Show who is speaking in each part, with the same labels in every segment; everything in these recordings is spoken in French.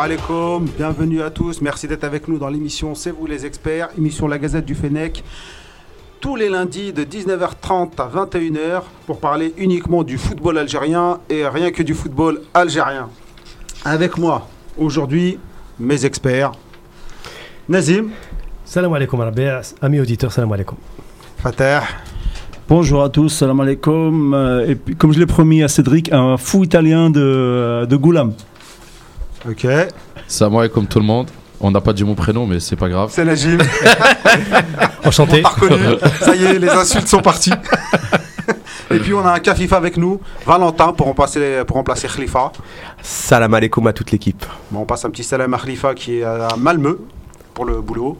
Speaker 1: Alaikum, bienvenue à tous, merci d'être avec nous dans l'émission C'est vous les experts, émission La Gazette du Fennec, tous les lundis de 19h30 à 21h pour parler uniquement du football algérien et rien que du football algérien. Avec moi aujourd'hui, mes experts, Nazim,
Speaker 2: Salam alaikum Rabia, amis auditeurs, salam alaikum.
Speaker 1: Fatah,
Speaker 3: Bonjour à tous, salam alaikum. Euh, Et puis, comme je l'ai promis à Cédric, un fou italien de, de Goulam.
Speaker 1: ok,
Speaker 4: Salam alaikum tout le monde. On n'a pas dit mon prénom, mais c'est pas grave.
Speaker 1: c'est Najim,
Speaker 2: Enchanté.
Speaker 1: reconnu, ça y est, les insultes sont parties. Et puis on a un Kafifa avec nous, Valentin pour remplacer, pour remplacer Khalifa.
Speaker 5: Salam alaikum à toute l'équipe.
Speaker 1: Bon, on passe un petit salam à Khalifa qui est à Malmö pour le boulot.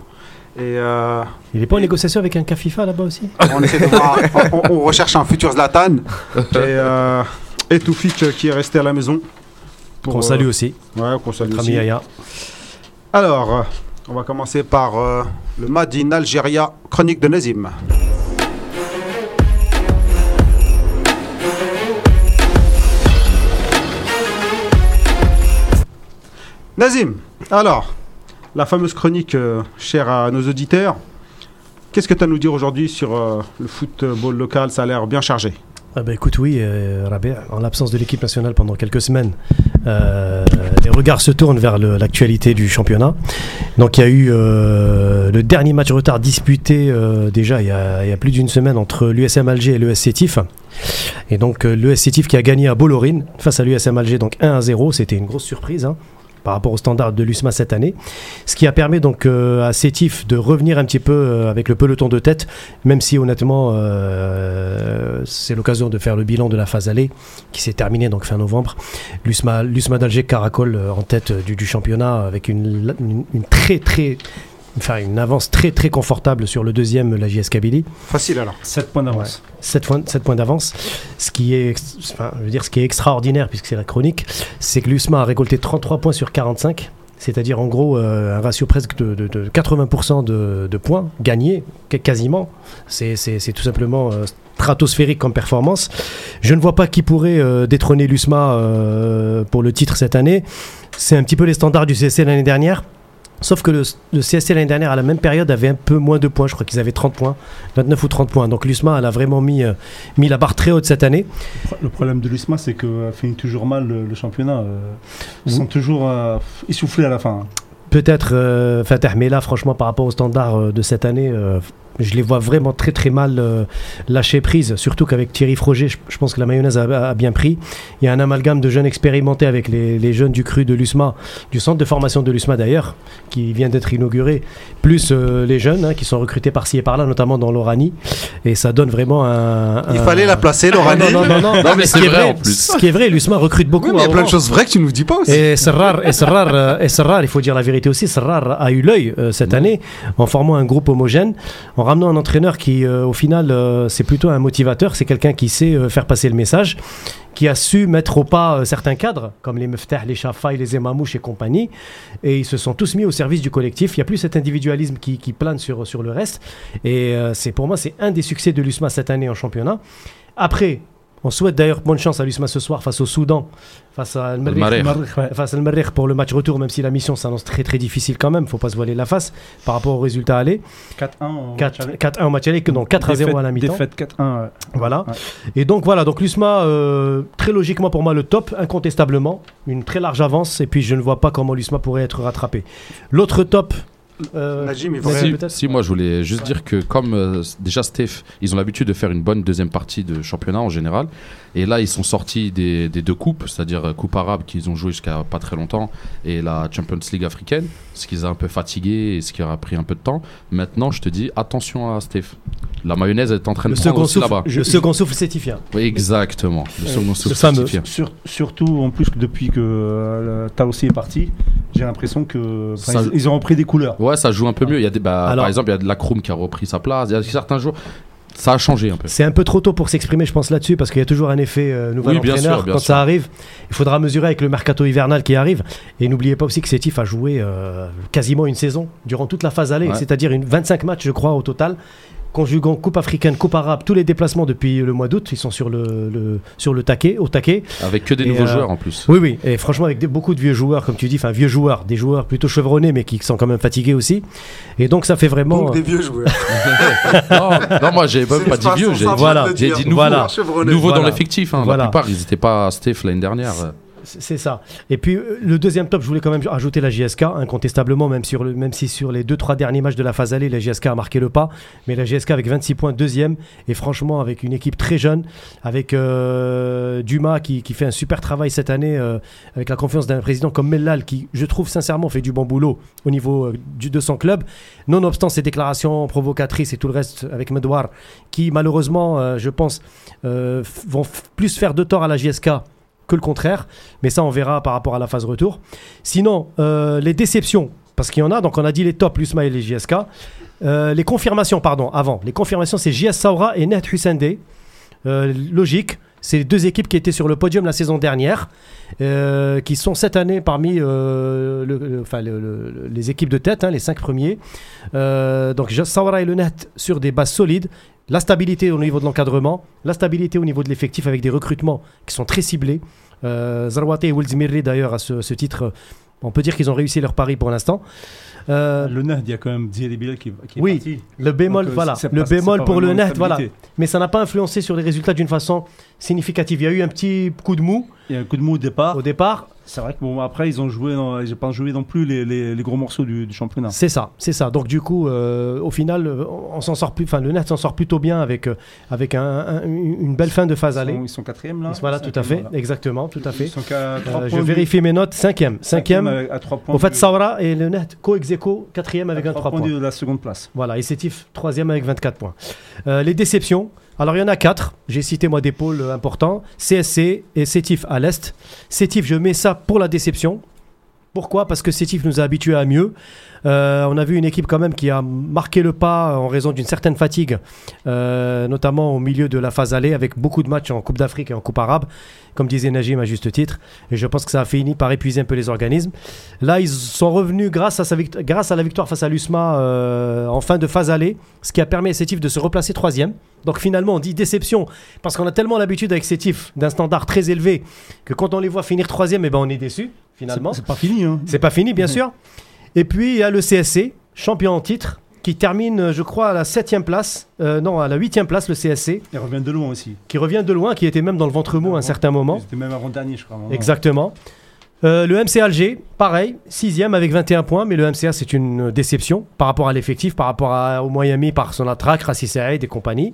Speaker 1: Et euh,
Speaker 2: Il est pas en négociation avec un Kafifa là-bas aussi
Speaker 1: on, essaie de voir- on, on recherche un futur Zlatan. Et, euh, et Toufik qui est resté à la maison. Pour,
Speaker 2: Qu'on
Speaker 1: euh,
Speaker 2: salue aussi,
Speaker 1: Ouais, qu'on salue
Speaker 2: notre ami
Speaker 1: aussi.
Speaker 2: Yaya.
Speaker 1: Alors, on va commencer par euh, le Madin Algéria, chronique de Nazim. Nazim, alors, la fameuse chronique euh, chère à nos auditeurs, qu'est-ce que tu as à nous dire aujourd'hui sur euh, le football local? Ça a l'air bien chargé.
Speaker 2: Ah bah écoute, oui, euh, en l'absence de l'équipe nationale pendant quelques semaines, euh, les regards se tournent vers l'actualité du championnat. Donc il y a eu le dernier match retard disputé déjà il y, a, plus d'une semaine entre l'USM Alger et l'ES Sétif. Et donc l'ES Sétif qui a gagné à Bollorine face à l'USM Alger, donc 1 à 0, c'était une grosse surprise. hein, par rapport aux standards de l'USMA cette année, ce qui a permis donc euh, à Sétif de revenir un petit peu euh, avec le peloton de tête, même si honnêtement euh, c'est l'occasion de faire le bilan de la phase allée qui s'est terminée donc fin novembre. L'USMA, l'USMA d'Alger caracole en tête du, championnat avec une très très enfin une avance très très confortable sur le deuxième la JS Kabylie.
Speaker 1: Facile alors.
Speaker 3: 7 points d'avance.
Speaker 2: 7 points, sept points d'avance. Ce qui est, ex- enfin, je veux dire, ce qui est extraordinaire, puisque c'est la chronique, c'est que l'USMA a récolté 33 points sur 45. C'est-à-dire en gros euh, un ratio presque de, de- de 80% de, de points gagnés, qu- quasiment. C'est tout simplement euh, stratosphérique comme performance. Je ne vois pas qui pourrait euh, détrôner l'USMA euh, pour le titre cette année. C'est un petit peu les standards du CSC l'année dernière. Sauf que le, le CSC l'année dernière, à la même période, avait un peu moins de points. Je crois qu'ils avaient 30 points, 29 ou 30 points. Donc l'USMA, elle a vraiment mis, euh, mis la barre très haute cette année.
Speaker 3: Le problème de l'USMA, c'est qu'elle finit toujours mal le, le championnat. euh, Ils sont toujours euh, essoufflés à la fin.
Speaker 2: Peut-être euh, Fatah, mais là, franchement, par rapport aux standards de cette année, je les vois vraiment très très mal euh, lâcher prise. Surtout qu'avec Thierry Froger, je, je pense que la mayonnaise a, a bien pris. Il y a un amalgame de jeunes expérimentés avec les, les jeunes du cru de l'USMA, du centre de formation de l'USMA d'ailleurs, qui vient d'être inauguré, plus euh, les jeunes hein, qui sont recrutés par-ci et par-là, notamment dans l'Oranie. Et ça donne vraiment un.
Speaker 1: Il fallait la placer,
Speaker 2: Ah,
Speaker 1: Laurent.
Speaker 2: non, non, non, non,
Speaker 4: Non, mais
Speaker 2: ce
Speaker 4: c'est
Speaker 2: qui est
Speaker 4: vrai,
Speaker 2: vrai,
Speaker 4: en plus.
Speaker 2: Ce qui est vrai, l'USMA recrute beaucoup.
Speaker 1: Oui, mais il y a
Speaker 2: à
Speaker 1: plein de choses vraies que tu nous dis pas aussi.
Speaker 2: Et Serrar, et Serrar, euh, et Serrar, il faut dire la vérité aussi, Serrar a eu l'œil euh, cette année en formant un groupe homogène, en ramenant un entraîneur qui, euh, au final, euh, c'est plutôt un motivateur, c'est quelqu'un qui sait euh, faire passer le message, qui a su mettre au pas certains cadres, comme les Meftah, les Chafaï, les Emamouche et compagnie, et ils se sont tous mis au service du collectif. Il n'y a plus cet individualisme qui, qui plane sur, sur le reste, et c'est pour moi, c'est un des succès de l'USMA cette année en championnat. Après, on souhaite d'ailleurs bonne chance à l'USMA ce soir face au Soudan, face à Al
Speaker 4: Al-Marikh.
Speaker 2: Ouais, face à Al Marikh pour le match retour, même si la mission s'annonce très très difficile quand même, faut pas se voiler la face par rapport au résultat aller.
Speaker 3: 4-1 au match
Speaker 2: 4
Speaker 3: aller.
Speaker 2: 4-1 au match aller, que non 4 à 0 à la mi-temps.
Speaker 3: Défaite 4-1. ouais.
Speaker 2: Voilà.
Speaker 3: Ouais.
Speaker 2: Et donc voilà, donc l'USMA, euh, très logiquement pour moi le top, incontestablement, une très large avance, et puis je ne vois pas comment l'USMA pourrait être rattrapé. L'autre top. Euh,
Speaker 1: Najim, il
Speaker 4: Si, si, moi je voulais juste dire que comme euh, déjà Steph, ils ont l'habitude de faire une bonne deuxième partie de championnat en général. Et là, ils sont sortis des, des deux coupes, c'est-à-dire euh, Coupe arabe qu'ils ont joué jusqu'à pas très longtemps et la Champions League africaine, ce qui les a un peu fatigués et ce qui a pris un peu de temps. Maintenant, je te dis attention à Steph. La mayonnaise est en train de
Speaker 2: le
Speaker 4: prendre aussi là-bas.
Speaker 2: le second souffle certifié.
Speaker 4: Oui, exactement. Le second souffle certifié.
Speaker 3: Sur- surtout en plus que depuis que euh, Taossi est parti, j'ai l'impression que
Speaker 4: Ça-
Speaker 3: ils, ils ont repris des couleurs.
Speaker 4: Ouais, ça joue un peu mieux. Il y a des, bah,
Speaker 2: Alors-
Speaker 4: par exemple, il y a de la Kroom qui a repris sa place. Il y a certains jours. Ça a changé un peu.
Speaker 2: C'est un peu trop tôt pour s'exprimer, je pense, là-dessus, parce qu'il y a toujours un effet euh, nouvel
Speaker 4: Oui, bien
Speaker 2: entraîneur.
Speaker 4: sûr, bien
Speaker 2: Quand
Speaker 4: sûr.
Speaker 2: ça arrive, il faudra mesurer avec le mercato hivernal qui arrive. Et n'oubliez pas aussi que Sétif a joué euh, quasiment une saison durant toute la phase aller,
Speaker 4: Ouais.
Speaker 2: c'est-à-dire une 25 matchs, je crois, au total. Conjuguant Coupe africaine, Coupe arabe, tous les déplacements depuis le mois d'août, ils sont sur le, le- sur le taquet, au taquet.
Speaker 4: Avec que des
Speaker 2: Et,
Speaker 4: nouveaux
Speaker 2: euh,
Speaker 4: joueurs en plus.
Speaker 2: Oui, oui, et franchement, avec des- beaucoup de vieux joueurs, comme tu dis, enfin, vieux joueurs, des joueurs plutôt chevronnés, mais qui sont quand même fatigués aussi. Et donc, ça fait vraiment.
Speaker 1: Donc des vieux joueurs.
Speaker 4: non, non, moi j'ai même pas dit vieux, j'ai dit,
Speaker 2: Voilà.
Speaker 1: de le
Speaker 4: j'ai
Speaker 1: dire.
Speaker 4: dit nouveau.
Speaker 2: Voilà.
Speaker 4: Dans l'effectif. hein.
Speaker 2: Voilà.
Speaker 4: La plupart, ils n'étaient pas à Steph l'année dernière.
Speaker 2: C'est ça. Et puis euh, le deuxième top, je voulais quand même ajouter la JSK, incontestablement, même, sur même si sur les deux trois derniers matchs de la phase allée, la JSK a marqué le pas. Mais la JSK avec 26 points, deuxième, et franchement avec une équipe très jeune, avec euh, Dumas qui, qui fait un super travail cette année, euh, avec la confiance d'un président comme Mellal, qui je trouve sincèrement fait du bon boulot au niveau du, de son club. Nonobstant ses déclarations provocatrices et tout le reste avec Medouar, qui malheureusement, je pense, vont plus faire de tort à la JSK que le contraire. Mais ça, on verra par rapport à la phase retour. Sinon, euh, les déceptions, parce qu'il y en a. Donc, on a dit les tops, l'USMA et les JSK. Euh, les confirmations, pardon, avant. Les confirmations, c'est JS Saoura et Net Hussende. Euh, logique. C'est deux équipes qui étaient sur le podium la saison dernière, euh, qui sont cette année parmi les équipes de tête, hein, les cinq premiers. Euh, donc JS Saoura et le Net sur des bases solides. La stabilité au niveau de l'encadrement, la stabilité au niveau de l'effectif avec des recrutements qui sont très ciblés. Euh, Zarwate et Wilzmirri, d'ailleurs, à ce, ce titre, euh, on peut dire qu'ils ont réussi leur pari pour l'instant. Euh,
Speaker 3: Le Nerd, il y a quand même Bilal qui, qui est
Speaker 2: Oui.
Speaker 3: parti.
Speaker 2: le bémol,
Speaker 3: Donc, euh,
Speaker 2: voilà. Le bémol pour le net, voilà. Mais ça n'a pas influencé sur les résultats d'une façon significative. Il y a eu un petit coup de mou
Speaker 3: Il y a un coup de mou au départ.
Speaker 2: au départ.
Speaker 3: C'est vrai que bon, après, ils ont joué, dans- ils n'ont pas joué non plus les, les- les gros morceaux du, du championnat.
Speaker 2: C'est ça, c'est ça. Donc du coup, euh, au final, euh, on, s'en sort plus. Enfin, le net s'en sort plutôt bien avec euh, avec un- un- une belle fin de phase
Speaker 3: Ils
Speaker 2: aller.
Speaker 3: sont, ils sont quatrième là.
Speaker 2: Voilà, tout à fait, exactement, tout à fait.
Speaker 3: Ils sont
Speaker 2: Euh, je
Speaker 3: points du-
Speaker 2: vérifie mes notes. Cinquième, cinquième.
Speaker 3: à points.
Speaker 2: Au fait,
Speaker 3: du-
Speaker 2: Saura et le net co ex aequo, quatrième avec
Speaker 3: à
Speaker 2: 23
Speaker 3: trois
Speaker 2: points.
Speaker 3: de la seconde place.
Speaker 2: Voilà, et Sétif, troisième avec 24 points. Euh, les déceptions, alors il y en a quatre. J'ai cité moi des pôles euh, importants. CSC et Sétif à l'Est. Sétif, je mets ça pour la déception. Pourquoi? Parce que Sétif nous a habitués à mieux. Euh, on a vu une équipe quand même qui a marqué le pas en raison d'une certaine fatigue, euh, notamment au milieu de la phase aller, avec beaucoup de matchs en Coupe d'Afrique et en Coupe arabe, comme disait Najim à juste titre. Et je pense que ça a fini par épuiser un peu les organismes. Là, ils sont revenus grâce à, sa grâce à la victoire face à l'USMA euh, en fin de phase aller, ce qui a permis à Sétif de se replacer troisième. Donc finalement, on dit déception, parce qu'on a tellement l'habitude avec Sétif d'un standard très élevé, que quand on les voit finir troisième, eh ben, on est déçu, finalement.
Speaker 3: C'est pas fini. Hein.
Speaker 2: C'est pas fini, bien sûr. Et puis, il y a le CSC, champion en titre, qui termine, je crois, à la septième place, euh, non, à la huitième place, le CSC,
Speaker 3: Ils reviennent de loin aussi.
Speaker 2: qui revient de loin, qui était même dans le ventre mou à un certain moment.
Speaker 3: C'était même avant-dernier, je crois.
Speaker 2: Exactement. Euh, le MC Alger, pareil, sixième avec 21 points, mais le MCA c'est une déception par rapport à l'effectif, par rapport à- au Miami, par son attraque, Rassi et compagnie.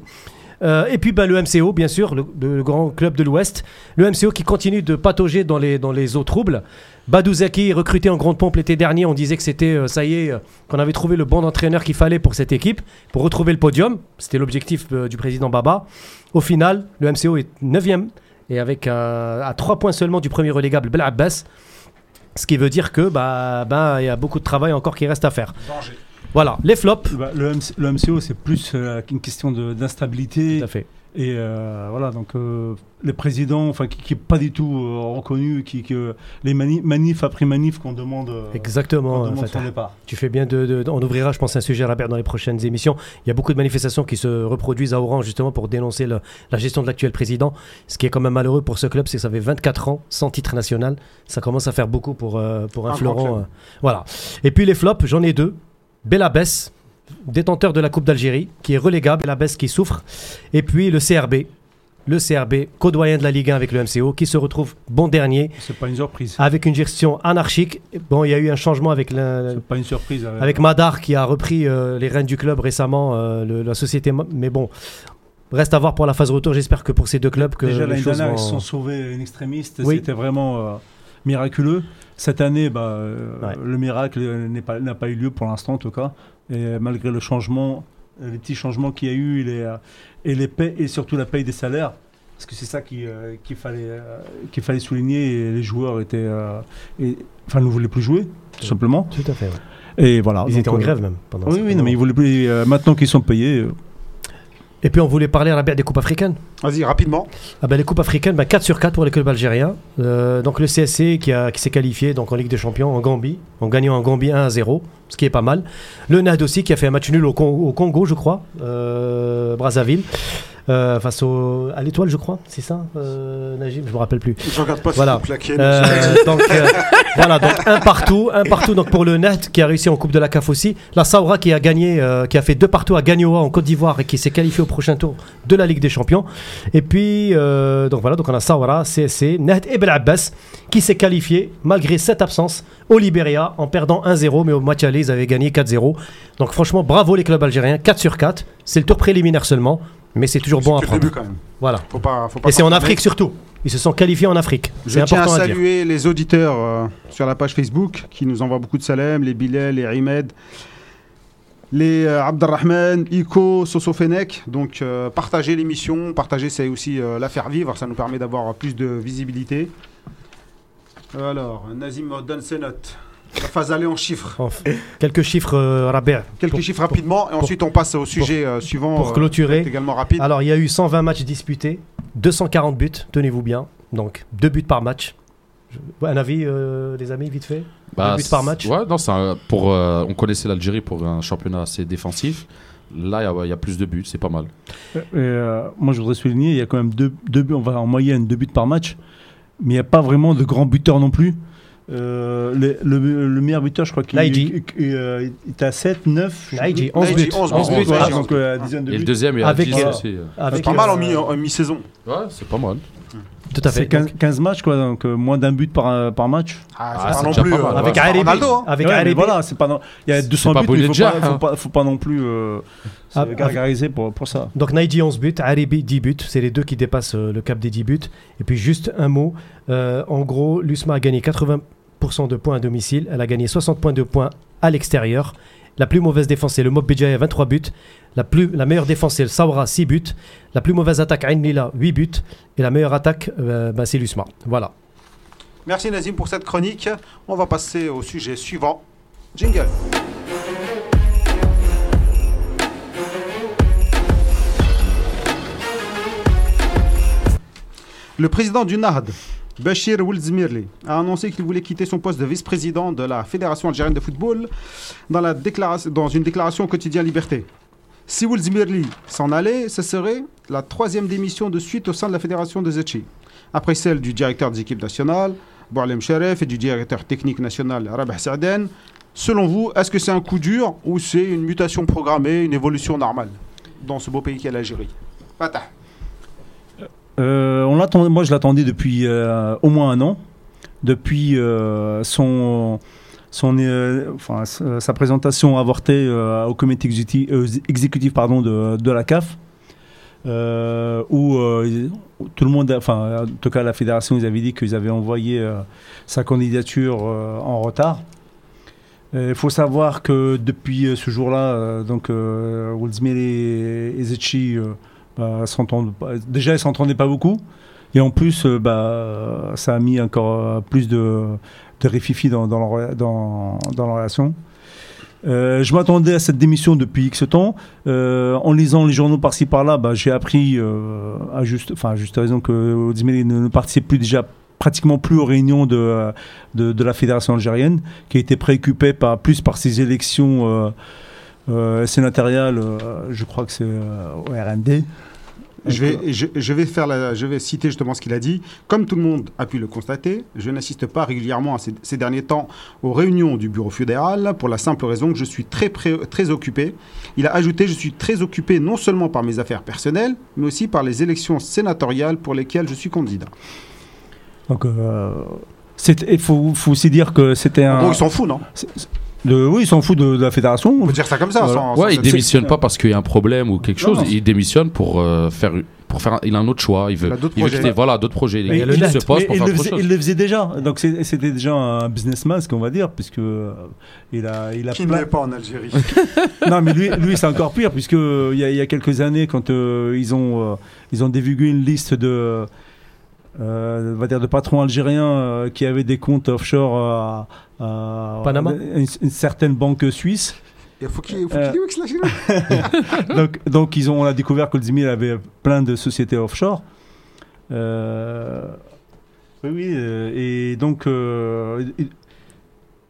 Speaker 2: Euh, et puis bah, le MCO, bien sûr, le, grand club de l'Ouest. Le MCO qui continue de patauger dans les, dans les eaux troubles. Badou Zaki, recruté en grande pompe l'été dernier, on disait que c'était, euh, ça y est, euh, qu'on avait trouvé le bon entraîneur qu'il fallait pour cette équipe, pour retrouver le podium. C'était l'objectif du président Baba. Au final, le MCO est 9e et avec à 3 points seulement du premier relégable Bel Abbas. Ce qui veut dire que bah, bah, y a beaucoup de travail encore qui reste à faire. Voilà, les flops.
Speaker 3: Bah, le, MC le MCO, c'est plus euh, une question d'instabilité.
Speaker 2: Tout à fait.
Speaker 3: Et euh, voilà, donc euh, les présidents, enfin, qui n'est pas du tout euh, reconnu, qui, que les mani- manifs après manifs qu'on demande, euh,
Speaker 2: Exactement. euh,
Speaker 3: demande son départ.
Speaker 2: Tu fais bien de, de- On ouvrira, je pense, un sujet Robert dans les prochaines émissions. Il y a beaucoup de manifestations qui se reproduisent à Oran justement pour dénoncer le- la gestion de l'actuel président. Ce qui est quand même malheureux pour ce club, c'est que ça fait 24 ans sans titre national. Ça commence à faire beaucoup pour, pour un,
Speaker 1: Un
Speaker 2: fleuron. voilà. Et puis les flops, j'en ai deux. Belabès, détenteur de la Coupe d'Algérie, qui est relégable. Belabès qui souffre. Et puis le CRB. Le CRB, co-doyen de la Ligue 1 avec le MCO, qui se retrouve bon dernier,
Speaker 3: C'est pas une surprise.
Speaker 2: avec une gestion anarchique. Bon, il y a eu un changement avec la,
Speaker 3: C'est pas une surprise. euh,
Speaker 2: avec Madar qui a repris euh, les rênes du club récemment, euh, le- la société. Ma- Mais bon, reste à voir pour la phase retour. J'espère que pour ces deux clubs que
Speaker 3: Déjà
Speaker 2: les
Speaker 3: l'année
Speaker 2: choses
Speaker 3: dernière,
Speaker 2: vont-
Speaker 3: ils se sont sauvés une extrémiste.
Speaker 2: Oui.
Speaker 3: C'était vraiment euh, miraculeux. Cette année, bah, euh,
Speaker 2: Ouais.
Speaker 3: le miracle n'est pas- n'a pas, eu lieu pour l'instant en tout cas. Et malgré le changement, euh, les petits changements qu'il y a eu, et, les, euh, et, les paies- et surtout la paye des salaires, parce que c'est ça qui, euh, qu'il fallait, euh, qu'il fallait souligner. Et les joueurs étaient, et- enfin, ne voulaient plus jouer, tout simplement.
Speaker 2: Tout à fait. ouais.
Speaker 3: Et voilà.
Speaker 2: Ils
Speaker 3: donc,
Speaker 2: étaient en grève même pendant.
Speaker 3: Oui, oui, non, mais ils voulaient plus. maintenant qu'ils sont payés,
Speaker 2: Et puis on voulait parler Rabia des coupes africaines.
Speaker 1: Vas-y, rapidement.
Speaker 2: Ah ben, les coupes africaines, ben, 4 sur 4 pour les clubs algériens. Euh, donc le CSC qui, a- qui s'est qualifié donc, en Ligue des Champions en Gambie, en gagnant en Gambie 1 à 0, ce qui est pas mal. Le NAD aussi qui a fait un match nul au Congo, je crois, euh, Brazzaville, euh, face au, à l'Étoile, je crois, c'est ça, euh, Najib? Je me rappelle plus.
Speaker 1: Je regarde pas si
Speaker 2: Voilà.
Speaker 1: claquez.
Speaker 2: Euh, donc euh, voilà, donc un partout, un partout donc pour le Net qui a réussi en Coupe de la CAF aussi. La Saoura qui a gagné, qui a fait deux partout à Gagnoa en Côte d'Ivoire et qui s'est qualifié au prochain tour de la Ligue des Champions. Et puis donc voilà, donc on a Saoura, CSC, Net et Abbas qui s'est qualifié malgré cette absence au Libéria en perdant 1-0, mais au match aller ils avaient gagné 4-0. Donc franchement, bravo les clubs algériens, 4 sur 4. C'est le tour préliminaire seulement, mais c'est toujours bon à
Speaker 1: le début quand même.
Speaker 2: Voilà.
Speaker 1: Faut pas, faut pas
Speaker 2: Et c'est en. Afrique surtout. Ils se sont qualifiés en Afrique.
Speaker 1: Je tiens à
Speaker 2: important à dire.
Speaker 1: saluer les auditeurs euh, sur la page Facebook qui nous envoient beaucoup de salem, les Bilal, les Rimed, les euh, Abdelrahman, Iko, Soso Fenech. Donc euh, partagez l'émission, partagez c'est aussi euh, la faire vivre, ça nous permet d'avoir plus de visibilité. Alors, Nazim donne ses notes. La phase aller en chiffres.
Speaker 2: Quelques chiffres euh, Rabia.
Speaker 1: Quelques
Speaker 2: Pour-
Speaker 1: chiffres rapidement et ensuite on passe au sujet euh, suivant.
Speaker 2: pour
Speaker 1: euh,
Speaker 2: clôturer.
Speaker 1: également rapide.
Speaker 2: Alors, il y a eu 120 matchs disputés, 240 buts, tenez-vous bien. Donc, deux buts par match. Je- Un avis, euh, les amis, vite fait?
Speaker 4: Bah,
Speaker 2: buts par match?
Speaker 4: Ouais, non, c'est un- pour, euh, on connaissait l'Algérie pour un championnat assez défensif. Là, il y a- il y, a plus de buts, c'est pas mal.
Speaker 3: Et, euh, moi, je voudrais souligner, il y a quand même deux, deux buts, on va en moyenne deux buts par match, mais il n'y a pas vraiment de grands buteurs non plus. Euh, le, le- le meilleur buteur, je crois qu'il euh, est à 7, 9. je sais
Speaker 2: Naïdji,
Speaker 3: plus.
Speaker 2: 11
Speaker 1: Naïdji,
Speaker 2: buts.
Speaker 1: 11
Speaker 2: 11
Speaker 1: buts,
Speaker 3: donc euh, dizaine de
Speaker 4: Et le deuxième, il y a
Speaker 2: Avec,
Speaker 4: 10 aussi.
Speaker 1: C'est
Speaker 2: Avec,
Speaker 1: pas mal en, mi- en mi-saison.
Speaker 4: Ouais, c'est pas mal.
Speaker 2: Tout à
Speaker 3: C'est
Speaker 2: fait.
Speaker 3: 15, 15 matchs, quoi, donc euh, moins d'un but par, euh, par match.
Speaker 1: Ah,
Speaker 4: Ah,
Speaker 1: pas non plus.
Speaker 4: pas mal.
Speaker 1: euh,
Speaker 2: Avec.
Speaker 1: Ronaldo, hein.
Speaker 2: Avec
Speaker 3: Ouais, voilà, c'est pas non- il y a 200
Speaker 4: pas
Speaker 3: buts, mais il faut pas, faut
Speaker 4: hein.
Speaker 3: pas, faut pas non plus euh, se
Speaker 2: Ah,
Speaker 3: gargariser pour, pour ça.
Speaker 2: Donc Naïdi 11 buts, Aribi 10 buts, c'est les deux qui dépassent euh, le cap des 10 buts. Et puis juste un mot, euh, en gros, l'USMA a gagné 80% de points à domicile, elle a gagné 60 points de points à l'extérieur. La plus mauvaise défense, c'est le Mob Béjaïa, 23 buts. La, meilleure défense, c'est le Saoura, 6 buts. La plus mauvaise attaque, Ain Lila, 8 buts. Et la meilleure attaque, euh, ben, c'est l'USMA. Voilà.
Speaker 1: Merci Nazim pour cette chronique. On va passer au sujet suivant. Jingle. Le président du NAHD, Bachir Oulzmirli, a annoncé qu'il voulait quitter son poste de vice-président de la Fédération algérienne de football dans, une déclaration au quotidien Liberté. Si Oulzmirli s'en allait, ce serait la troisième démission de suite au sein de la Fédération de Zetchi, après celle du directeur des équipes nationales, Boualem Sharef, et du directeur technique national, Rabah Saaden. Selon vous, est-ce que c'est un coup dur ou c'est une mutation programmée, une évolution normale dans ce beau pays qu'est l'Algérie? Fatah.
Speaker 3: Euh, on moi je l'attendais depuis euh, au moins un an, depuis euh, son, son, enfin, sa présentation avortée au comité exécutif, pardon, de, de la CAF, où tout le monde, enfin en tout cas la fédération, ils avaient dit qu'ils avaient envoyé sa candidature en retard. Il faut savoir que depuis ce jour-là, donc et, et Zetchi bah, déjà ils s'entendaient pas beaucoup et en plus euh, bah, ça a mis encore euh, plus de, de dans, dans, relation. Euh, je m'attendais à cette démission depuis X temps. En lisant les journaux par-ci par-là, bah, j'ai appris à juste, enfin juste raison que Odzimeli ne, ne participe plus déjà pratiquement plus aux réunions de, de, de la fédération algérienne, qui a été préoccupée par, plus par ces élections euh, sénatoriales, euh, je crois que c'est euh, au RND.
Speaker 1: Je vais, je, je vais faire la- je vais citer justement ce qu'il a dit. Comme tout le monde a pu le constater, je n'assiste pas régulièrement à ces, ces derniers temps aux réunions du bureau fédéral pour la simple raison que je suis très, pré- très occupé. Il a ajouté Je suis très occupé non seulement par mes affaires personnelles, mais aussi par les élections sénatoriales pour lesquelles je suis candidat.
Speaker 3: Donc, euh, il faut, faut aussi dire que c'était un.
Speaker 1: Bon, il s'en fout, non?
Speaker 3: De- oui, il s'en fout de, de la fédération.
Speaker 1: On peut dire ça comme ça.
Speaker 3: Voilà.
Speaker 1: sans- sans-
Speaker 4: Ouais, il démissionne pas parce qu'il y a un problème ou quelque
Speaker 3: Non,
Speaker 4: chose.
Speaker 3: non.
Speaker 4: Il démissionne pour euh, faire, pour faire. un- il a un autre choix. Il veut.
Speaker 1: Il a d'autres
Speaker 4: il veut
Speaker 1: projets.
Speaker 4: quitter- Voilà, d'autres projets. Il,
Speaker 3: Mais
Speaker 4: il ce poste pour
Speaker 3: il,
Speaker 4: faire
Speaker 3: le faisait,
Speaker 4: chose.
Speaker 3: il le faisait déjà. Donc c'était déjà un businessman, ce qu'on va dire, puisque euh, il a, il a
Speaker 1: Qui ne
Speaker 3: plein-
Speaker 1: pas en Algérie
Speaker 3: Non, mais lui, lui c'est encore pire, puisque euh, il y, a- il y a quelques années, quand euh, ils ont euh, ils ont divulgué une liste de euh, on va dire de patrons algériens euh, qui avaient des comptes offshore à, à-
Speaker 2: Panama
Speaker 3: une, une certaine banque suisse.
Speaker 1: Il faut qu'il
Speaker 3: Euh. donc, donc ils ont, on a découvert que Oldemir avait plein de sociétés offshore. Euh, oui, oui. euh, et donc, euh, il,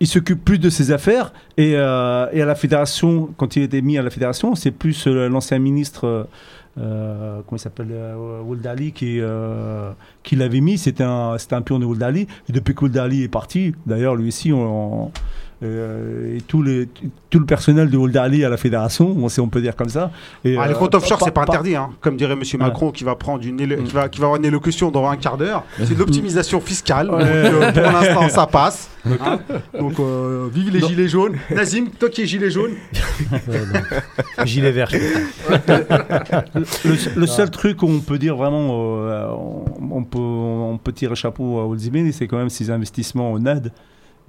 Speaker 3: il s'occupe plus de ses affaires. Et, euh, et à la fédération, quand il était mis à la fédération, c'est plus euh, l'ancien ministre. Euh, comment il s'appelle euh, Ould Ali qui, euh, qui l'avait mis, c'était un, un pion de Ould Ali. Et depuis qu'Ould Ali est parti, d'ailleurs, lui aussi, on, et tout, les, tout le personnel de Ould Ali à la fédération, on, sait, on peut dire comme ça. Et,
Speaker 1: Ah, les
Speaker 3: euh,
Speaker 1: comptes offshore,
Speaker 3: pas-
Speaker 1: c'est pas
Speaker 3: pas-
Speaker 1: interdit, hein. comme dirait Monsieur Macron, qui va prendre une, éle- qui va, qui va avoir une élocution dans un quart d'heure. C'est de l'optimisation fiscale. Donc, euh, pour l'instant, ça passe. hein. Donc, euh, vive les
Speaker 3: Non.
Speaker 1: gilets jaunes. Nazim, toi qui es gilet jaune.
Speaker 2: Gilet vert.
Speaker 3: Le, le seul truc qu'on peut dire vraiment, euh, on, on peut, on peut tirer chapeau à Oldemir, c'est quand même ses investissements en aide.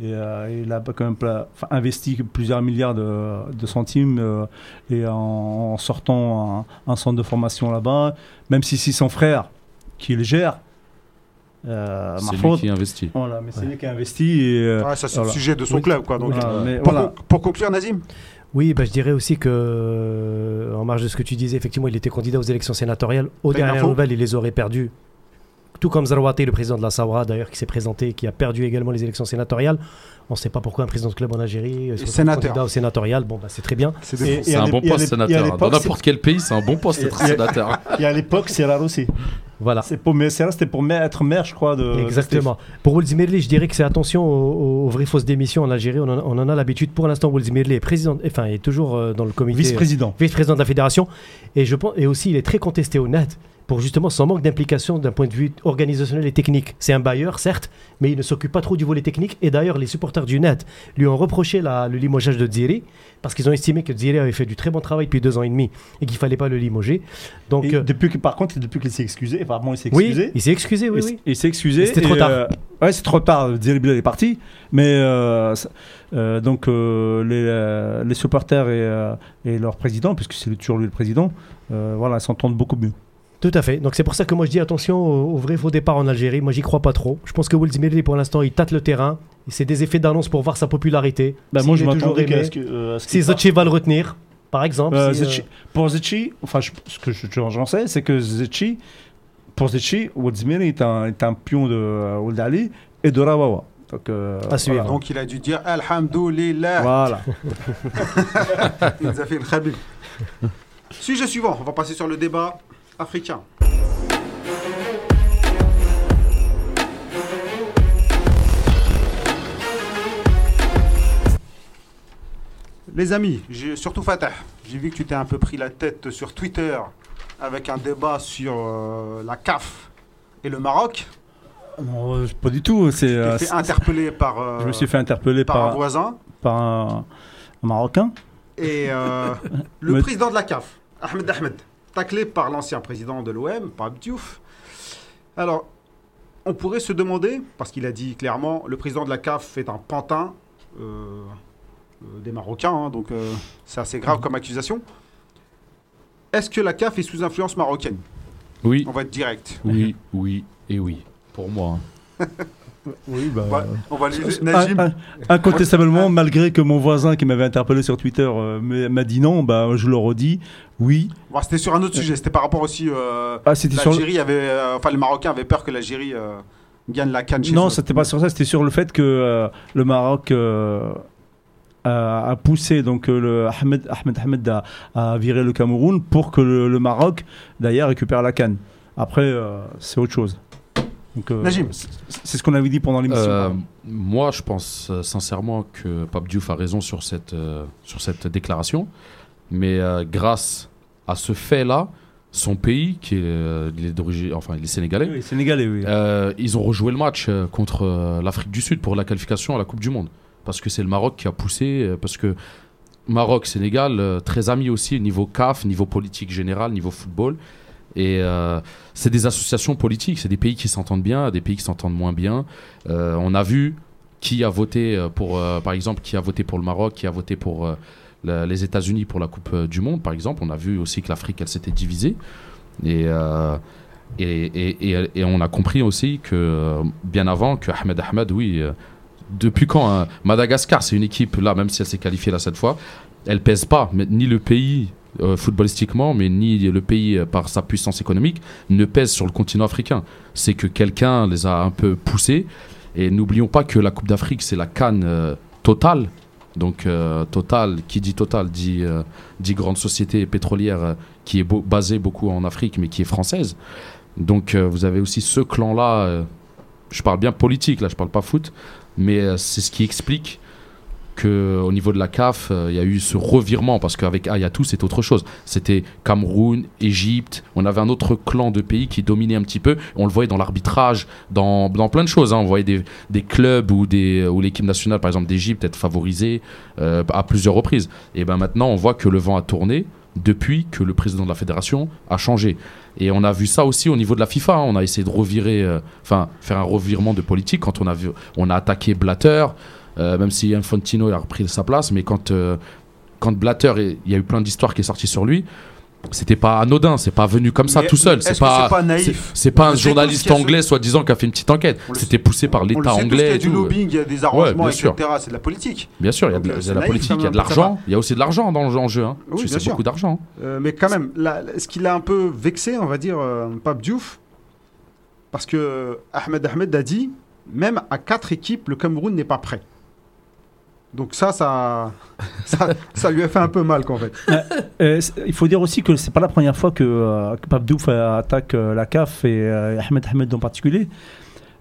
Speaker 3: Et euh, il a quand même enfin, investi plusieurs milliards de, de centimes euh, et en, en sortant un, un centre de formation là-bas, même si c'est son frère qui le gère. Euh,
Speaker 4: C'est lui
Speaker 3: faute.
Speaker 4: qui investit.
Speaker 3: Voilà, mais c'est lui qui a investi. Et, euh,
Speaker 1: Ouais, ça c'est
Speaker 3: voilà.
Speaker 1: le sujet de son
Speaker 3: Oui.
Speaker 1: club. Quoi. Donc,
Speaker 3: voilà, mais
Speaker 1: pour,
Speaker 3: voilà.
Speaker 1: con- pour conclure, Nazim,
Speaker 2: Oui, bah, je dirais aussi que, euh, en marge de ce que tu disais, effectivement, il était candidat aux élections sénatoriales. Dernières
Speaker 1: info?
Speaker 2: Nouvelles, il les aurait perdues. Tout comme Zarouati, le président de la Sawra, d'ailleurs, qui s'est présenté, qui a perdu également les élections sénatoriales. On ne sait pas pourquoi un président de club en Algérie euh,
Speaker 1: sénateur.
Speaker 2: candidat au sénatorial. Bon, bah, c'est très bien.
Speaker 1: c'est
Speaker 4: un bon poste sénateur. Dans
Speaker 3: l'époque,
Speaker 4: n'importe quel pays, c'est un bon poste d'être sénateur.
Speaker 3: et à l'époque, c'est rare aussi.
Speaker 2: Voilà.
Speaker 3: C'est pour, mais c'est là, c'était pour être maire, je crois. De,
Speaker 2: Exactement. Pour Wolzimirli, je dirais que c'est attention aux, aux vraies fausses démissions en Algérie. On en, a- on en a l'habitude. Pour l'instant, Wolzimirli est président, enfin, est toujours euh, dans le comité.
Speaker 3: Steve. Vice-président.
Speaker 2: vice-président de la fédération. Et, je pense, et aussi, il est très contesté au net pour justement son manque d'implication d'un point de vue organisationnel et technique. C'est un bailleur, certes, mais il ne s'occupe pas trop du volet technique. Et d'ailleurs, les supporters du net lui ont reproché la- le limogeage de Dziri parce qu'ils ont estimé que Dziri avait fait du très bon travail depuis deux ans et demi et qu'il fallait pas le limoger. Donc,
Speaker 3: Et
Speaker 2: euh,
Speaker 3: depuis que, par contre, depuis qu'il s'est excusé, apparemment il s'est
Speaker 2: oui,
Speaker 3: excusé.
Speaker 2: il s'est excusé, oui,
Speaker 3: il,
Speaker 2: oui.
Speaker 3: il s'est excusé.
Speaker 2: C'était trop tard.
Speaker 3: euh, ouais, c'est trop tard. Bilal est parti. Mais euh, euh, donc les, les supporters et, et leur président, puisque c'est toujours lui le président, voilà, s'entendent beaucoup mieux.
Speaker 2: Tout à fait. Donc c'est pour ça que moi je dis attention au, au vrai faux départ en Algérie. Moi j'y crois pas trop. Je pense que Wolzimirli pour l'instant il tâte le terrain. C'est des effets d'annonce pour voir sa popularité.
Speaker 3: Bah, moi, je m'attendais
Speaker 2: aimé.
Speaker 3: à ce que. euh, à ce
Speaker 2: Si Zotchi va le retenir, par exemple.
Speaker 3: Euh,
Speaker 2: si, euh,
Speaker 3: Pour Zetchi, enfin, je- ce que je- j'en sais, c'est que Zetchi, pour est un, est un pion de euh, Ali et de Rawawa. Donc, euh,
Speaker 2: À suivre.
Speaker 3: voilà.
Speaker 1: Donc il a dû dire Alhamdoulilah.
Speaker 3: Voilà.
Speaker 1: Il nous a fait le khabib. Sujet suivant, on va passer sur le débat africain. Les amis, j'ai- surtout Fatah, j'ai vu que tu t'es un peu pris la tête sur Twitter avec un débat sur euh, la CAF et le Maroc.
Speaker 3: Non, euh, pas du tout. C'est,
Speaker 1: Tu
Speaker 3: euh,
Speaker 1: interpeller par, euh,
Speaker 3: je me suis fait interpeller
Speaker 1: par un voisin.
Speaker 3: par un, un Marocain.
Speaker 1: Et euh, le président de la CAF, Ahmed Ahmed, taclé par l'ancien président de l'OM, Pape Diouf. Alors, on pourrait se demander, parce qu'il a dit clairement, le président de la CAF est un pantin euh, euh, des Marocains, hein, donc euh, c'est assez grave comme accusation. Est-ce que la CAF est sous influence marocaine?
Speaker 4: Oui,
Speaker 1: On va être direct.
Speaker 4: oui, oui et oui. Pour moi.
Speaker 3: Oui, bah.
Speaker 1: On va Najim.
Speaker 3: un- incontestablement, malgré que mon voisin qui m'avait interpellé sur Twitter euh, m'a dit non, bah, je le redis, oui.
Speaker 1: C'était sur un autre sujet, c'était par rapport aussi. Euh,
Speaker 3: Ah, c'était sur le-
Speaker 1: L'Algérie avait, euh, enfin, les Marocains avaient peur que l'Algérie euh, gagne la canne chez
Speaker 3: Non, c'était pas sur ça, c'était sur le fait que euh, le Maroc euh, a, poussé donc euh, le Ahmed Ahmed Ahmed a, a viré le Cameroun pour que le, le Maroc d'ailleurs récupère la canne. Après, euh, c'est autre chose. Donc, euh,
Speaker 1: Najim.
Speaker 3: c'est- ce qu'on avait dit pendant l'émission.
Speaker 4: Euh, moi, je pense euh, sincèrement que Pape Diouf a raison sur cette, euh, sur cette déclaration. Mais euh, grâce à ce fait-là, son pays, qui est, euh, il est d'origine, enfin, il est sénégalais,
Speaker 3: oui, Sénégalais, oui.
Speaker 4: euh, ils ont rejoué le match euh, contre euh, l'Afrique du Sud pour la qualification à la Coupe du Monde. Parce que c'est le Maroc qui a poussé, euh, parce que Maroc, Sénégal, euh, très amis aussi, niveau CAF, niveau politique générale, niveau football. Et euh, c'est des associations politiques, c'est des pays qui s'entendent bien, des pays qui s'entendent moins bien. Euh, on a vu qui a voté euh, pour, par exemple, qui a voté pour le Maroc, qui a voté pour les États-Unis pour la Coupe du Monde, par exemple. On a vu aussi que l'Afrique, elle s'était divisée. Et, et, et, et- on a compris aussi que, bien avant, que Ahmed Ahmed, oui, depuis quand hein, Madagascar, c'est une équipe, là, même si elle s'est qualifiée là cette fois, elle pèse pas, ni le pays euh, footballistiquement, mais ni le pays euh, par sa puissance économique ne pèse sur le continent africain. C'est que quelqu'un les a un peu poussés. Et n'oublions pas que la Coupe d'Afrique, c'est la canne euh, totale. Donc Total, qui dit Total, dit, grande société pétrolière qui est basée beaucoup en Afrique, mais qui est française. Donc vous avez aussi ce clan-là. je parle bien politique, là, je parle pas foot, mais c'est ce qui explique que au niveau de la CAF, euh, il y a eu ce revirement parce qu'avec Ayatou, c'était autre chose. C'était Cameroun, Égypte. On avait un autre clan de pays qui dominait un petit peu. On le voyait dans l'arbitrage, dans, plein de choses. hein. On voyait des, clubs ou l'équipe nationale, par exemple d'Égypte, être favorisée euh, à plusieurs reprises. Et ben maintenant, on voit que le vent a tourné depuis que le président de la fédération a changé. Et on a vu ça aussi au niveau de la FIFA. hein. On a essayé de revirer, euh, enfin, faire un revirement de politique quand on a vu, on a attaqué Blatter, même si Infantino a repris sa place, mais quand euh, quand Blatter, il y a eu plein d'histoires qui est sorti sur lui. C'était pas anodin, c'est pas venu comme ça
Speaker 1: Mais
Speaker 4: tout seul. C'est
Speaker 1: que
Speaker 4: pas,
Speaker 1: pas naïf
Speaker 4: c'est- pas
Speaker 1: On
Speaker 4: un journaliste
Speaker 1: ce-
Speaker 4: anglais soi-disant qui a fait une petite enquête. C'était poussé par l'État
Speaker 1: tous qu'il y
Speaker 4: anglais.
Speaker 1: a
Speaker 4: et
Speaker 1: du
Speaker 4: tout.
Speaker 1: lobbying, il y a des arrangements, etc. C'est de la politique.
Speaker 4: Bien sûr, il y a de, la-
Speaker 1: euh,
Speaker 4: il la
Speaker 1: naïf,
Speaker 4: politique, il y a de l'argent. Il y a aussi de l'argent dans le en jeu. Hein.
Speaker 1: Oui,
Speaker 4: c'est beaucoup d'argent.
Speaker 1: Euh, mais quand même, là, ce qui l'a un peu vexé, on va dire, euh, Pape Diouf, parce que Ahmed Ahmed a dit, même à quatre équipes, le Cameroun n'est pas prêt. Donc ça, ça, ça, lui a fait un peu mal, qu'en fait.
Speaker 3: Euh, c'est- il faut dire aussi que c'est pas la première fois que, euh, euh, attaque euh, la CAF et euh, Ahmed Ahmed en particulier.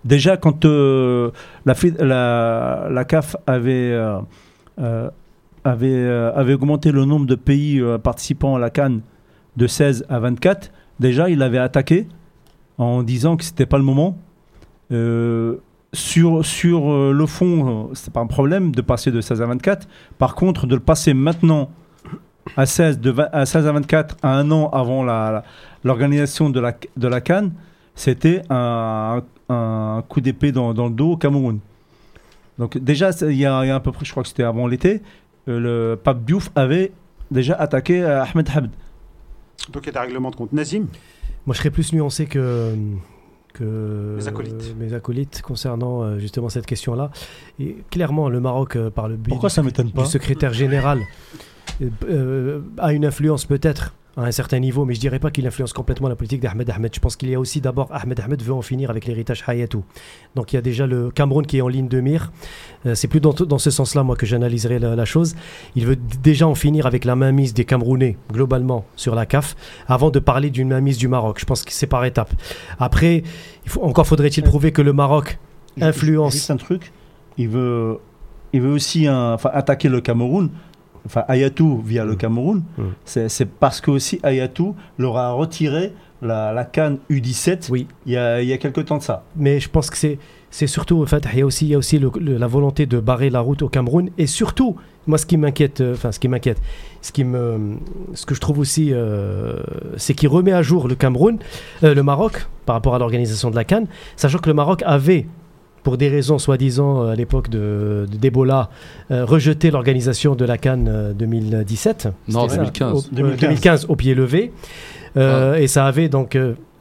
Speaker 3: Déjà, quand euh, la, CAF avait, euh, euh, avait, euh, augmenté le nombre de pays euh, participants à la Cannes de 16 à 24, déjà, il avait attaqué en disant que c'était pas le moment. Sur, sur euh, le fond, euh, c'est pas un problème de passer de 16 à 24. Par contre, de le passer maintenant à 16, de à 16 à 24, à un an avant la- la- l'organisation de la, de la Cannes, c'était un, un coup d'épée dans, dans le dos au Cameroun. Donc déjà, il y, a il y a à peu près, je crois que c'était avant l'été, euh, le Pape Diouf avait déjà attaqué euh, Ahmed Habd.
Speaker 1: Donc il y a des règlements de compte. Nazim?
Speaker 2: Moi, je serais plus nuancé que, que
Speaker 1: Les acolytes.
Speaker 2: mes acolytes concernant euh, justement cette question-là. Et clairement, le Maroc, euh, par le biais
Speaker 3: Pourquoi
Speaker 2: du,
Speaker 3: ça m'étonne pas?
Speaker 2: du secrétaire général, euh, euh, a une influence peut-être à un certain niveau, mais je dirais pas qu'il influence complètement la politique d'Ahmed Ahmed. Je pense qu'il y a aussi d'abord Ahmed Ahmed veut en finir avec l'héritage Hayatou. Donc il y a déjà le Cameroun qui est en ligne de mire. Euh, c'est plus dans, dans ce sens-là moi que j'analyserai la, la chose. Il veut déjà en finir avec la mainmise des Camerounais globalement sur la CAF avant de parler d'une mainmise du Maroc. Je pense que c'est par étapes. Après, il faut, encore faudrait-il prouver que le Maroc influence.
Speaker 3: Juste un truc, il veut, il veut aussi un- attaquer le Cameroun. Enfin, Ayatou via le
Speaker 2: Mm.
Speaker 3: Cameroun,
Speaker 2: Mm.
Speaker 3: c'est parce que aussi Ayatou leur a retiré la, la canne U17
Speaker 2: Oui.
Speaker 3: il y a, il y a quelque temps de ça.
Speaker 2: mais je pense que c'est c'est surtout en fait il y a aussi il y a aussi le- le- la volonté de barrer la route au Cameroun et surtout moi ce qui m'inquiète euh, enfin ce qui m'inquiète ce qui me ce que je trouve aussi euh, c'est qu'il remet à jour le Cameroun euh, le Maroc par rapport à l'organisation de la Cannes sachant que le Maroc avait pour des raisons soi-disant euh, à l'époque de de- d'Ebola euh, rejeté l'organisation de la Cannes euh, 2017
Speaker 4: Non,
Speaker 2: C'était ça
Speaker 4: 2015.
Speaker 2: Au- euh,
Speaker 3: 2015.
Speaker 2: 2015 au pied levé Euh, et ça avait donc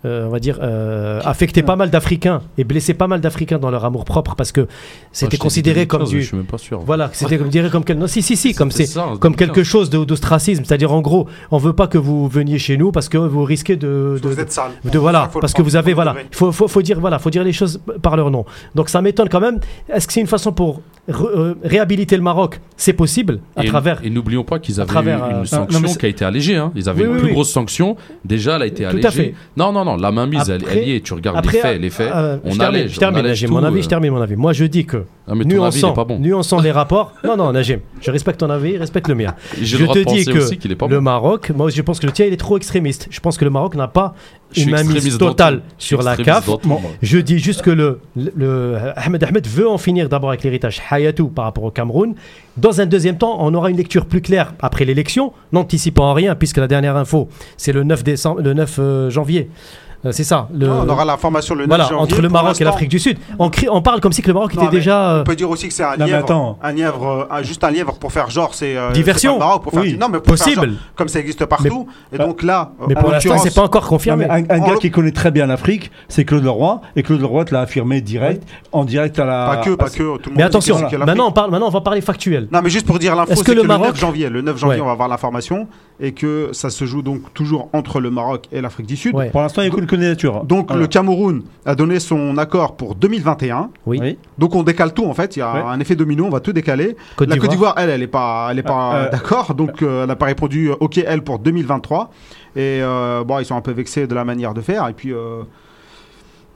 Speaker 2: euh, euh, on va dire euh, affecté pas mal d'Africains et blessé pas mal d'Africains dans leur amour propre parce que
Speaker 4: Ah,
Speaker 2: c'était considéré comme
Speaker 4: 2015,
Speaker 2: du
Speaker 4: Je suis même pas sûr.
Speaker 2: voilà c'était considéré comme quel non si si si comme c'est comme
Speaker 4: 2015.
Speaker 2: quelque chose d'ostracisme c'est-à-dire en gros on veut pas que vous veniez chez nous parce que vous risquez de, de-
Speaker 1: Vous êtes sale.
Speaker 2: de voilà parce que vous avez voilà il faut, faut, faut dire voilà faut dire les choses par leur nom donc ça m'étonne quand même est-ce que c'est une façon pour re- euh, réhabiliter le Maroc? C'est possible à
Speaker 4: et,
Speaker 2: travers
Speaker 4: et n'oublions pas qu'ils avaient
Speaker 2: travers,
Speaker 4: eu
Speaker 2: euh,
Speaker 4: une
Speaker 2: non,
Speaker 4: sanction qui a été allégée. hein. Ils avaient
Speaker 2: Oui,
Speaker 4: une
Speaker 2: oui,
Speaker 4: plus
Speaker 2: oui.
Speaker 4: grosse sanction. Déjà, elle a été
Speaker 2: Tout à
Speaker 4: allégée.
Speaker 2: fait.
Speaker 4: Non, non, non. La mainmise, elle, elle y est. Tu regardes
Speaker 2: après
Speaker 4: les faits. Les faits.
Speaker 2: euh,
Speaker 4: on
Speaker 2: je
Speaker 4: allège.
Speaker 2: je termine,
Speaker 4: on allège
Speaker 2: Najim,
Speaker 4: tout,
Speaker 2: mon avis,
Speaker 4: euh.
Speaker 2: je termine mon avis. Moi, je dis que
Speaker 4: Ah, mais ton avis, il
Speaker 2: nuançant,
Speaker 4: est pas bon.
Speaker 2: nuançant les rapports. Non, non, Najim, je respecte ton avis, respecte le mien. Je
Speaker 4: le
Speaker 2: te dis que le. Maroc, moi, je pense que le tien, il est trop extrémiste. Je pense que le Maroc n'a pas une mainmise totale sur la CAF. Je dis juste que le, le, Ahmed Ahmed veut en finir d'abord avec l'héritage Hayatou par rapport au Cameroun. Dans un deuxième temps, on aura une lecture plus claire après l'élection, n'anticipant en rien, puisque la dernière info, c'est le 9, décembre, le 9 euh, c'est ça. Le...
Speaker 1: Ah, on aura la formation le 9 janvier,
Speaker 2: entre le Maroc et l'Afrique du Sud. On, crie, on parle comme si le Maroc était déjà.
Speaker 1: On euh, peut dire aussi que c'est un, lièvre, un lièvre, euh, juste un lièvre pour faire genre, c'est
Speaker 2: diversion.
Speaker 3: Oui.
Speaker 1: non, mais pour
Speaker 2: possible.
Speaker 1: Comme ça existe partout. Mais, et bah, donc là,
Speaker 2: mais pour l'instant, c'est pas encore confirmé.
Speaker 3: un, gars qui connaît très bien l'Afrique, c'est Claude Leroy, et Claude Leroy te l'a affirmé direct, en direct à la.
Speaker 1: Pas que, pas que. Tout le
Speaker 2: mais attention, maintenant on parle, maintenant on va parler factuel.
Speaker 1: Non, mais juste pour dire l'info, c'est
Speaker 2: que le
Speaker 1: 9 janvier, le 9 janvier, on va avoir l'information et que ça se joue donc toujours entre le Maroc et l'Afrique du Sud.
Speaker 3: Pour l'instant, il
Speaker 1: donc le Cameroun a donné son accord pour 2021.
Speaker 2: Oui.
Speaker 1: Donc on décale tout en fait. Il y a un effet domino, on va tout décaler. La Côte
Speaker 2: d'Ivoire,
Speaker 1: elle, elle n'est pas, elle pas d'accord. Donc euh, elle n'a pas répondu euh, OK, elle, pour 2023. Et euh, bon, ils sont un peu vexés de la manière de faire. Et puis.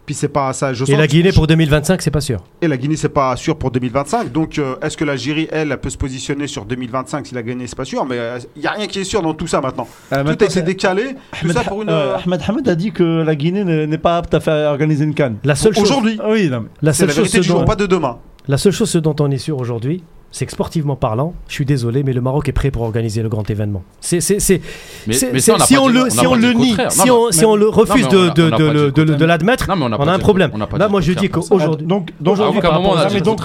Speaker 1: Puis c'est pas ça.
Speaker 2: Et la Guinée pour 2025, c'est pas sûr.
Speaker 1: Et la Guinée, c'est pas sûr pour 2025. Donc euh, est-ce que l'Algérie, elle, elle, peut se positionner sur 2025 si la Guinée, c'est pas sûr? Mais il euh, y a rien qui est sûr dans tout ça maintenant.
Speaker 3: Ah,
Speaker 1: tout
Speaker 3: a
Speaker 1: été décalé.
Speaker 3: Ahmed, tout
Speaker 1: ça pour une...
Speaker 3: Euh, euh, Ahmed a dit que la Guinée n'est pas apte à faire organiser une canne.
Speaker 2: La seule chose.
Speaker 1: Aujourd'hui.
Speaker 3: Ah oui, non.
Speaker 2: La seule
Speaker 1: la
Speaker 2: chose. Ce
Speaker 1: dont... Jour, pas de demain.
Speaker 2: La seule chose ce dont on est sûr aujourd'hui, c'est que sportivement parlant, je suis désolé, mais le Maroc est prêt pour organiser le grand événement. C'est, c'est, c'est, si on le, si on le nie, si on, le refuse de, l'admettre,
Speaker 4: on
Speaker 2: a, un problème. Là, moi, je dis qu'aujourd'hui,
Speaker 3: donc, donc,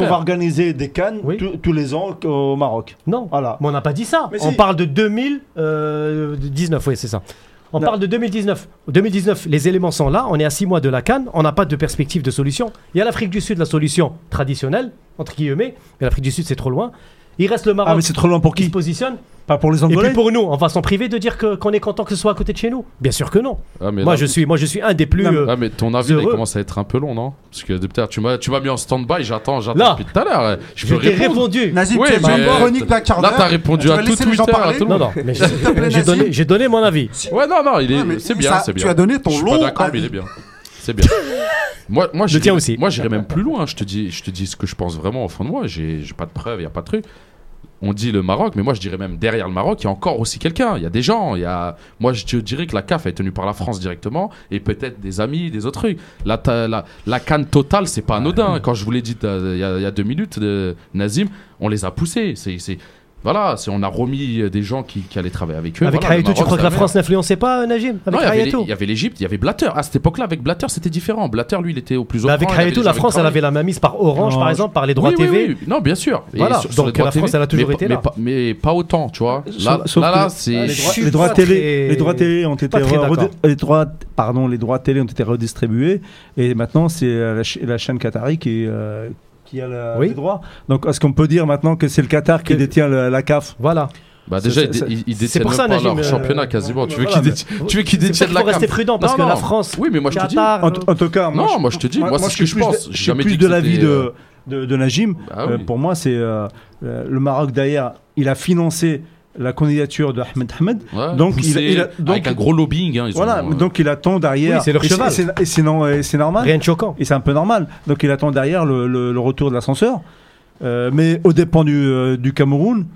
Speaker 4: on
Speaker 3: va organiser des cannes tous les ans au Maroc.
Speaker 2: Non,
Speaker 3: voilà.
Speaker 2: Mais on n'a pas dit ça. On parle de 2019, euh, oui, c'est ça. On parle de 2019. 2019, les éléments sont là. On est à 6 mois de la Cannes. On n'a pas de perspective de solution. Il y a l'Afrique du Sud, la solution traditionnelle, entre guillemets. Mais l'Afrique du Sud, c'est trop loin. Il reste le Maroc.
Speaker 3: Ah, mais c'est trop loin pour
Speaker 2: qui,
Speaker 3: qui se
Speaker 2: positionne
Speaker 3: Pas pour les
Speaker 2: Anglais.
Speaker 3: Et
Speaker 2: puis pour nous, on va s'en priver de dire qu'on est content que ce soit à côté de chez nous. Bien sûr que non.
Speaker 4: Ah,
Speaker 2: moi, je suis, moi, je suis un des plus. Euh,
Speaker 4: ah, mais ton avis, il commence à être un peu long, non? Parce que peut-être tu m'as, tu m'as mis en stand-by, j'attends, j'attends depuis tout à l'heure. Je peux répondre.
Speaker 2: répondu.
Speaker 1: Nazib,
Speaker 4: oui, mais
Speaker 1: mais
Speaker 4: Là, t'as répondu à tout Twitter. À tout
Speaker 2: non, non, mais j'ai donné, mon avis.
Speaker 4: Ouais, non, non, il est, c'est bien.
Speaker 1: Tu as donné ton long.
Speaker 4: Je suis d'accord, mais il est bien. C'est bien. moi, moi,
Speaker 2: je
Speaker 4: tiens
Speaker 2: aussi.
Speaker 4: Moi, j'irai même plus loin. Je te dis, je te dis ce que je pense vraiment au fond de moi. J'ai pas de preuves, il y a pas de truc on dit le Maroc, mais moi je dirais même derrière le Maroc, il y a encore aussi quelqu'un, il y a des gens, y a... moi je dirais que la CAF est tenue par la France directement et peut-être des amis, des autres trucs. La, la, la canne totale, c'est pas anodin. Quand je vous l'ai dit euh, il y, a, deux minutes, de Nazim, on les a poussés. C'est voilà, on a remis des gens qui, allaient travailler avec eux.
Speaker 2: Avec
Speaker 4: voilà,
Speaker 2: tu crois que la France n'influençait pas euh, Najim avec Non,
Speaker 4: il y avait l'Égypte, il y avait Blatter. À cette époque-là, avec Blatter, c'était différent. Blatter, lui, il était au plus haut.
Speaker 2: Bah avec
Speaker 4: Rayato,
Speaker 2: la France, elle avait la mamise par Orange, par exemple, par les droits
Speaker 4: oui,
Speaker 2: TV.
Speaker 4: Non, bien sûr.
Speaker 2: Voilà. Donc la France, elle a toujours été
Speaker 4: mais,
Speaker 2: là.
Speaker 4: Mais pas, mais pas autant, tu vois. Là, c'est
Speaker 3: les droits télé, ont été les droits télé ont été redistribués et maintenant c'est euh, la chaîne qatari qui euh, qui a le,
Speaker 2: oui.
Speaker 3: Donc est-ce qu'on peut dire maintenant que c'est le Qatar qui détient la CAF?
Speaker 2: Voilà.
Speaker 4: Bah déjà, ils, ils détiennent
Speaker 2: pour euh,
Speaker 4: championnat quasiment. Tu veux
Speaker 3: voilà,
Speaker 4: qu'ils détiennent, tu veux qu'ils détiennent la CAF?
Speaker 2: rester prudent parce que la France.
Speaker 4: Oui, mais moi je te dis.
Speaker 3: En, tout cas,
Speaker 4: moi,
Speaker 3: non,
Speaker 4: moi je te dis, moi, c'est ce que je pense.
Speaker 3: Je suis plus de l'avis de euh, de, de Najim.
Speaker 4: Bah
Speaker 3: euh, pour moi, c'est le Maroc derrière. Il a financé la candidature de Ahmed Ahmed.
Speaker 4: Ouais,
Speaker 3: donc, il, il a, donc,
Speaker 4: avec un gros lobbying. Hein,
Speaker 3: voilà,
Speaker 4: ont, euh.
Speaker 3: donc il attend derrière.
Speaker 2: Oui, c'est leur
Speaker 3: et c'est normal.
Speaker 2: Rien de choquant.
Speaker 3: Et c'est un peu normal. Donc il attend derrière le, le, le retour de l'ascenseur. Euh, mais au dépend du, euh, du Cameroun,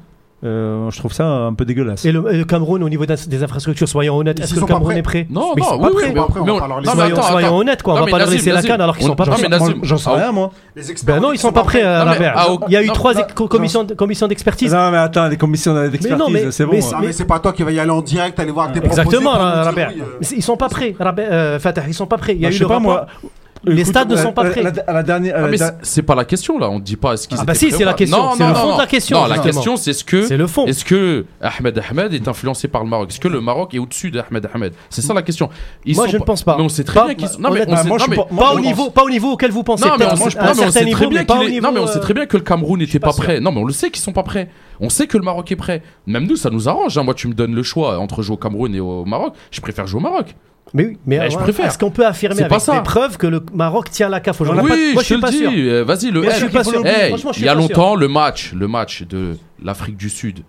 Speaker 3: euh, je trouve ça un peu dégueulasse.
Speaker 2: Et le, Cameroun, au niveau des infrastructures, soyons honnêtes, est-ce que le Cameroun est prêt?
Speaker 4: Non,
Speaker 2: mais
Speaker 4: non, oui, mais
Speaker 1: après, on va
Speaker 4: parler
Speaker 2: soyons, soyons honnêtes, quoi. on va pas leur laisser la canne alors qu'ils sont pas prêts.
Speaker 3: J'en sais rien, moi.
Speaker 2: Ben non, ils sont pas prêts euh,
Speaker 1: à la
Speaker 2: Il y a eu trois commissions d'expertise.
Speaker 3: Non, mais attends, les commissions d'expertise, c'est bon. Hein.
Speaker 1: Ah, mais c'est pas toi qui vas y aller en direct, aller voir tes
Speaker 2: Exactement,
Speaker 1: euh.
Speaker 2: Ils sont pas prêts, Fatah, ils sont pas prêts. Il y a
Speaker 3: bah,
Speaker 2: eu le rapport les stades ne sont pas prêts.
Speaker 3: La, la,
Speaker 4: ah,
Speaker 3: la dernière,
Speaker 4: c'est pas la question là. On ne dit pas ce qu'ils.
Speaker 2: Ah bah si, c'est la question. C'est le fond de la question.
Speaker 4: Non, la question c'est ce que.
Speaker 2: C'est le fond.
Speaker 4: Est-ce que Ahmed Ahmed est influencé par le Maroc? Est-ce que le Maroc est au-dessus d'Ahmed Ahmed? C'est ça la question. Ils
Speaker 2: moi je ne pense pas.
Speaker 4: Mais on sait très bien qu'ils. Non mais
Speaker 3: pas
Speaker 2: au niveau, pas au niveau auquel vous pensez.
Speaker 4: Non mais on sait très bien. Non mais on sait
Speaker 2: euh,
Speaker 4: très bien que le Cameroun n'était
Speaker 2: pas
Speaker 4: prêt. Non mais on le sait qu'ils sont pas prêts. On sait que le Maroc est prêt. Même nous, ça nous arrange. Hein. Moi, tu me donnes le choix entre jouer au Cameroun et au Maroc. Je préfère jouer au Maroc.
Speaker 2: Mais oui, mais,
Speaker 4: eh, je préfère.
Speaker 2: Est-ce qu'on peut affirmer avec des preuves que le Maroc tient la CAF aujourd'hui?
Speaker 4: Oui, je, te
Speaker 2: suis
Speaker 4: le dis. Euh, vas-y, le. Hey,
Speaker 2: pas sûr.
Speaker 4: Il y a longtemps, le match, le match de l'Afrique du Sud,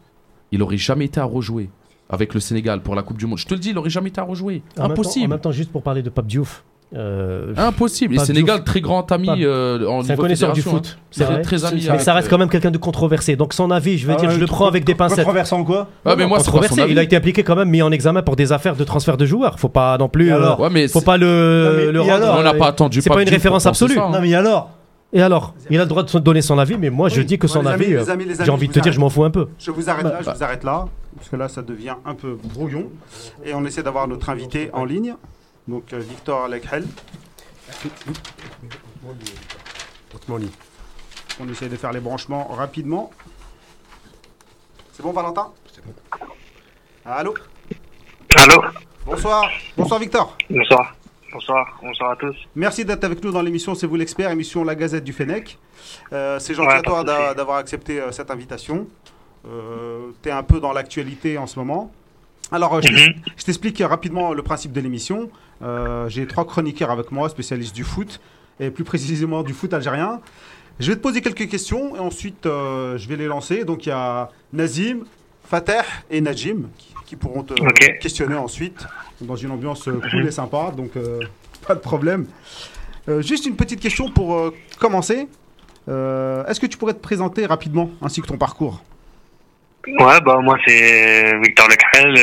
Speaker 4: il aurait jamais été à rejouer avec le Sénégal pour la Coupe du Monde. Je te le dis, il aurait jamais été à rejouer.
Speaker 2: Impossible. En même temps, juste pour parler de Pape Diouf. Euh,
Speaker 4: Impossible. Et Sénégal, très grand ami euh, en
Speaker 2: C'est un connaisseur du foot.
Speaker 4: Hein.
Speaker 2: C'est
Speaker 4: très, très ami.
Speaker 2: Mais ça reste
Speaker 4: euh,
Speaker 2: quand même quelqu'un de controversé. Donc son avis, je vais
Speaker 3: ah
Speaker 2: dire, je le prends avec des pincettes.
Speaker 3: Controversé en quoi
Speaker 4: ah, mais moi,
Speaker 2: controversé. Il a été impliqué quand même, mis en examen pour des affaires de transfert de joueurs. Faut pas non plus. Euh,
Speaker 3: alors,
Speaker 2: faut pas le, non,
Speaker 3: mais,
Speaker 2: le
Speaker 4: On n'a pas euh, attendu.
Speaker 2: C'est pas une référence absolue.
Speaker 4: Hein.
Speaker 3: Non mais alors.
Speaker 2: Et alors Il a le droit de donner son avis, mais moi je dis que son avis, j'ai envie de te dire, je m'en fous un peu.
Speaker 1: Je
Speaker 3: bah.
Speaker 1: vous arrête là, parce que là ça devient un peu brouillon. Et on essaie d'avoir notre invité en ligne. Donc euh, Victor Lekhel. On essaie de faire les branchements rapidement. C'est bon Valentin? C'est bon. Allô?
Speaker 6: Allô?
Speaker 1: Bonsoir. Bonsoir Victor.
Speaker 6: Bonsoir. Bonsoir. Bonsoir à tous.
Speaker 1: Merci d'être avec nous dans l'émission C'est vous l'expert, émission La Gazette du Fennec. Euh, c'est gentil
Speaker 6: Ouais,
Speaker 1: à toi d'avoir accepté euh, cette invitation. tu es un peu dans l'actualité en ce moment. Alors, je
Speaker 6: Mhm.
Speaker 1: je t'explique rapidement le principe de l'émission. Euh, J'ai trois chroniqueurs avec moi, spécialistes du foot, et plus précisément du foot algérien. Je vais te poser quelques questions et ensuite euh, je vais les lancer. Donc il y a Nazim, Fateh et Najim qui, qui pourront te questionner ensuite dans une ambiance euh, cool et sympa. Donc euh, pas de problème. Euh, juste une petite question pour euh, commencer. Est-ce que tu pourrais te présenter rapidement ainsi que ton parcours?
Speaker 6: Ouais, bah moi c'est Victor Lecrel,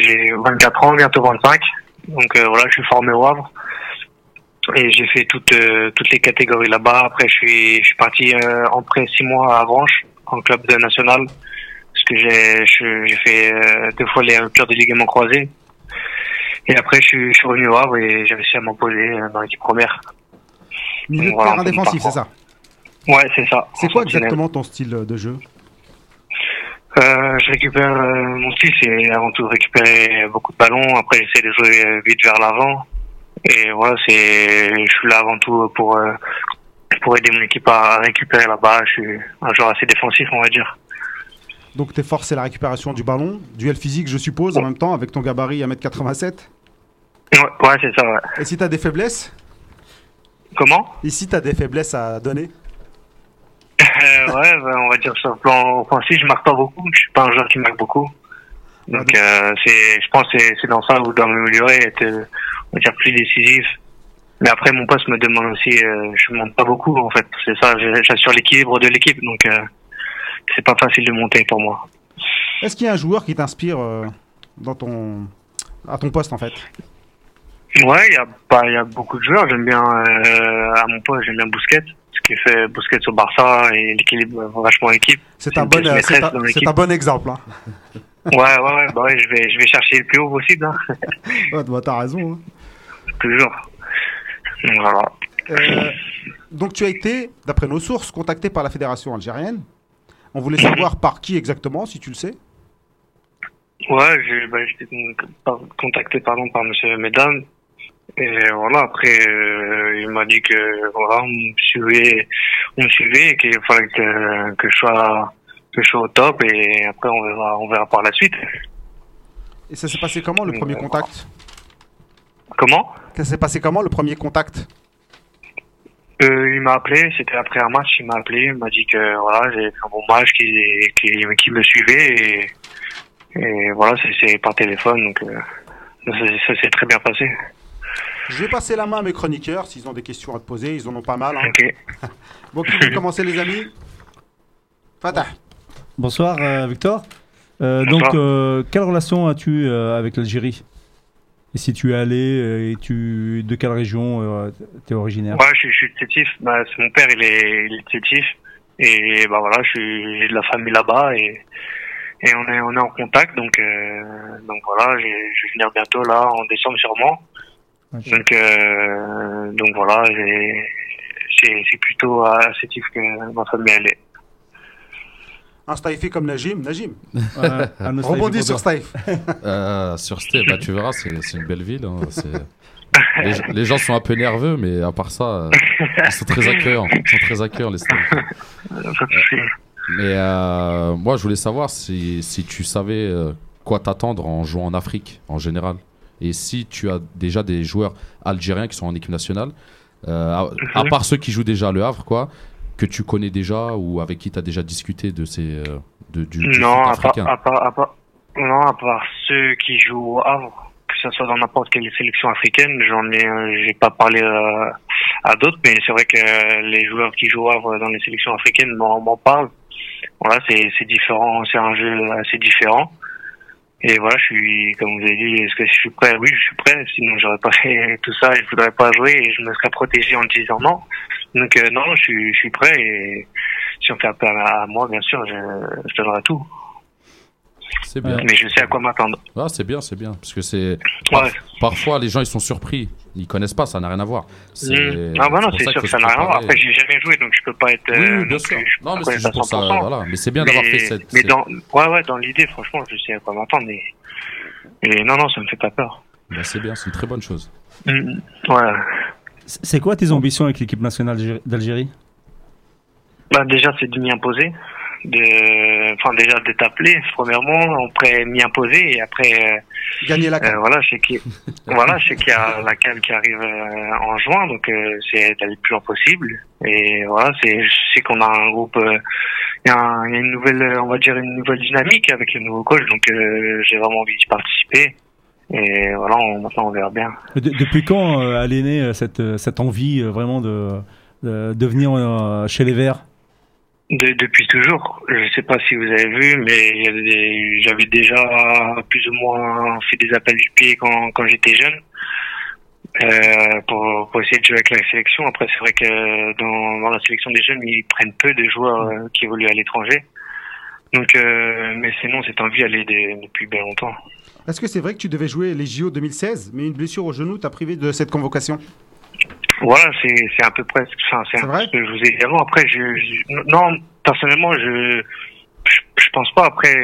Speaker 6: j'ai 24 ans, bientôt 25. Donc euh, voilà, je suis formé au Havre. Et j'ai fait toutes, euh, toutes les catégories là-bas. Après, je suis, je suis parti euh, en prêt six mois à Branche, en club de national. Parce que j'ai j'ai fait deux fois les ruptures de ligaments croisés. Et après, je suis, je suis revenu au Havre et j'ai réussi à m'imposer dans l'équipe première.
Speaker 1: Milieu de
Speaker 6: Voilà,
Speaker 1: terrain défensif, c'est ça?
Speaker 6: Ouais, c'est ça.
Speaker 1: C'est quoi exactement ton style de jeu?
Speaker 6: Euh, je récupère euh, mon style, c'est avant tout récupérer beaucoup de ballons. Après, j'essaie de jouer euh, vite vers l'avant. Et voilà, c'est, je suis là avant tout pour euh, pour aider mon équipe à récupérer balle. Je suis un joueur assez défensif, on va dire.
Speaker 1: Donc tes forces, c'est la récupération du ballon, duel physique, je suppose, en même temps, avec ton gabarit à 1m87.
Speaker 6: Ouais, ouais c'est ça. Ouais.
Speaker 1: Et si tu as des faiblesses?
Speaker 6: Comment?
Speaker 1: Ici, tu as des faiblesses à donner?
Speaker 6: Euh, Ouais, ben, on va dire sur le plan offensif, je marque pas beaucoup. Je suis pas un joueur qui marque beaucoup. Donc, euh, c'est, je pense, que c'est, c'est dans ça où je dois m'améliorer, être, euh, on va dire, plus décisif. Mais après, mon poste me demande aussi, euh, je monte pas beaucoup, en fait. C'est ça, j'assure l'équilibre de l'équipe, donc c'est pas facile de monter pour moi.
Speaker 1: Est-ce qu'il y a un joueur qui t'inspire dans ton... à ton poste, en fait?
Speaker 6: Ouais, il y a il y a beaucoup de joueurs. J'aime bien, à mon poste, j'aime bien Bousquet, ce qui fait Bousquet au Barça et l'équilibre euh, vachement équipe.
Speaker 1: C'est un, bon, euh, un- bon exemple. Hein.
Speaker 6: Ouais, ouais, ouais, bah ouais, je vais, je vais chercher le plus haut possible, hein,
Speaker 1: Ouais, bah, t'as raison. hein.
Speaker 6: toujours. Donc, Voilà.
Speaker 1: Euh, donc tu as été, d'après nos sources, contacté par la fédération algérienne. On voulait savoir par qui exactement, si tu le sais.
Speaker 6: Ouais, j'ai bah, par- contacté pardon par Monsieur Medan et voilà après euh, il m'a dit que voilà on me suivait, on me suivait et qu'il fallait que que je sois que je sois au top et après on verra on verra par la suite.
Speaker 1: Et ça s'est passé comment le premier
Speaker 6: Euh,
Speaker 1: contact?
Speaker 6: Comment?
Speaker 1: Ça s'est passé comment le premier contact?
Speaker 6: Euh, Il m'a appelé, c'était après un match, il m'a appelé, il m'a dit que voilà j'ai fait un bon match, qu'il qu'il qu'il me suivait et et voilà c'est c'est par téléphone donc euh, ça, ça s'est très bien passé.
Speaker 1: Je vais passer la main à mes chroniqueurs s'ils ont des questions à te poser. Ils en ont pas mal. hein.
Speaker 6: Ok.
Speaker 1: Bon, qui veut commencer, les amis? Fatah.
Speaker 3: Bonsoir euh, Victor. Euh,
Speaker 6: Bonsoir.
Speaker 3: donc, euh, quelle relation as-tu euh, avec l'Algérie? Et si tu es allé, et tu de quelle région euh, tu es originaire?
Speaker 6: Ouais, je, suis- je suis de Sétif. Bah, mon père, il est, il est de Sétif. Et bah voilà, je suis, j'ai de la famille là-bas et, et on est, on est en contact. Donc, euh, donc voilà, je vais venir bientôt là, en décembre sûrement. Donc, euh, donc voilà, c'est, plutôt à Sétif que ma famille est.
Speaker 1: Un Staïfi comme Najim. Najim,
Speaker 3: Euh,
Speaker 1: rebondis sur. Staïf.
Speaker 4: Euh, sur Steve, bah, tu verras, c'est une belle ville. hein, les, gens- les gens sont un peu nerveux, mais à part ça, euh, ils sont très accueillants. Ils sont très accueillants, les
Speaker 6: souci.
Speaker 4: Mais euh, moi, je voulais savoir si, si tu savais quoi t'attendre en jouant en Afrique, en général. Et si tu as déjà des joueurs algériens qui sont en équipe nationale, euh, à, à part ceux qui jouent déjà à Le Havre, quoi, que tu connais déjà ou avec qui tu as déjà discuté de ces, euh, de, du, du
Speaker 6: Non, à part, à part, à part, non, à part ceux qui jouent au Havre, que ce soit dans n'importe quelle sélection africaine, j'en ai, j'ai pas parlé euh, à d'autres, mais c'est vrai que les joueurs qui jouent au Havre dans les sélections africaines m'en, m'en parlent. Voilà, c'est, c'est différent, c'est un jeu assez différent. Et voilà, je suis, comme vous avez dit, est-ce que je suis prêt? Oui, je suis prêt. Sinon, j'aurais pas fait tout ça. Je voudrais pas jouer et je me serais protégé en disant non. Donc euh, non, je suis, je suis prêt et si on fait appel à moi, bien sûr, je, je donnerai tout.
Speaker 4: C'est bien.
Speaker 6: Mais je sais à quoi m'attendre.
Speaker 4: Ah, c'est bien, c'est bien. Parce que c'est.
Speaker 6: Ouais.
Speaker 4: Parfois, les gens, ils sont surpris. Ils connaissent pas, ça n'a rien à voir. C'est-
Speaker 6: Mmh. Ah bah non, c'est sûr que ça n'a rien à voir. Après, j'ai jamais joué, donc je peux pas être.
Speaker 4: Oui,
Speaker 6: euh,
Speaker 4: oui, bien
Speaker 6: non
Speaker 4: sûr.
Speaker 6: je
Speaker 4: Non,
Speaker 6: pas
Speaker 4: mais c'est juste pour ça.
Speaker 6: 100%.
Speaker 4: Voilà. Mais c'est bien d'avoir fait cette.
Speaker 6: Mais dans, ouais, ouais, dans l'idée, franchement, je sais à quoi m'attendre. Mais... Et non, non, ça me fait pas peur.
Speaker 4: Bah, c'est bien, c'est une très bonne chose.
Speaker 6: Mm, Voilà.
Speaker 3: C'est quoi tes ambitions avec l'équipe nationale d'Algérie- d'Algérie?
Speaker 6: Bah, déjà, c'est de m'y imposer. De... Enfin, déjà, de t'appeler, premièrement. Après, m'y imposer. Et après, euh,
Speaker 1: Gagner la
Speaker 6: euh,
Speaker 1: CAN.
Speaker 6: voilà, je sais qu'il voilà, je sais qu'il y a la CAN qui arrive euh, en juin. Donc, euh, c'est d'aller le plus loin possible. Et voilà, c'est, je sais qu'on a un groupe. euh, Il y, a a une nouvelle, on va dire, une nouvelle dynamique avec le nouveau coach. Donc, euh, j'ai vraiment envie d'y participer. Et voilà, on- maintenant, on verra bien.
Speaker 3: De- depuis quand euh, née euh, cette, cette envie euh, vraiment de, de, de venir euh, chez les Verts?
Speaker 6: De- depuis toujours. Je sais pas si vous avez vu, mais j'avais déjà plus ou moins fait des appels du pied quand, j'étais jeune euh, pour, essayer de jouer avec la sélection. Après, c'est vrai que dans, la sélection des jeunes, ils prennent peu de joueurs euh, qui évoluent à l'étranger. Donc, euh, mais sinon, cette envie, elle est de- depuis bien longtemps.
Speaker 1: Est-ce que c'est vrai que tu devais jouer les JO 2016, mais une blessure au genou t'a privé de cette convocation?
Speaker 6: Voilà, c'est c'est à peu près enfin, c'est
Speaker 1: C'est
Speaker 6: un
Speaker 1: vrai?
Speaker 6: peu ce que je vous ai dit avant. Après, je, je- non, personnellement, je, je je pense pas. Après,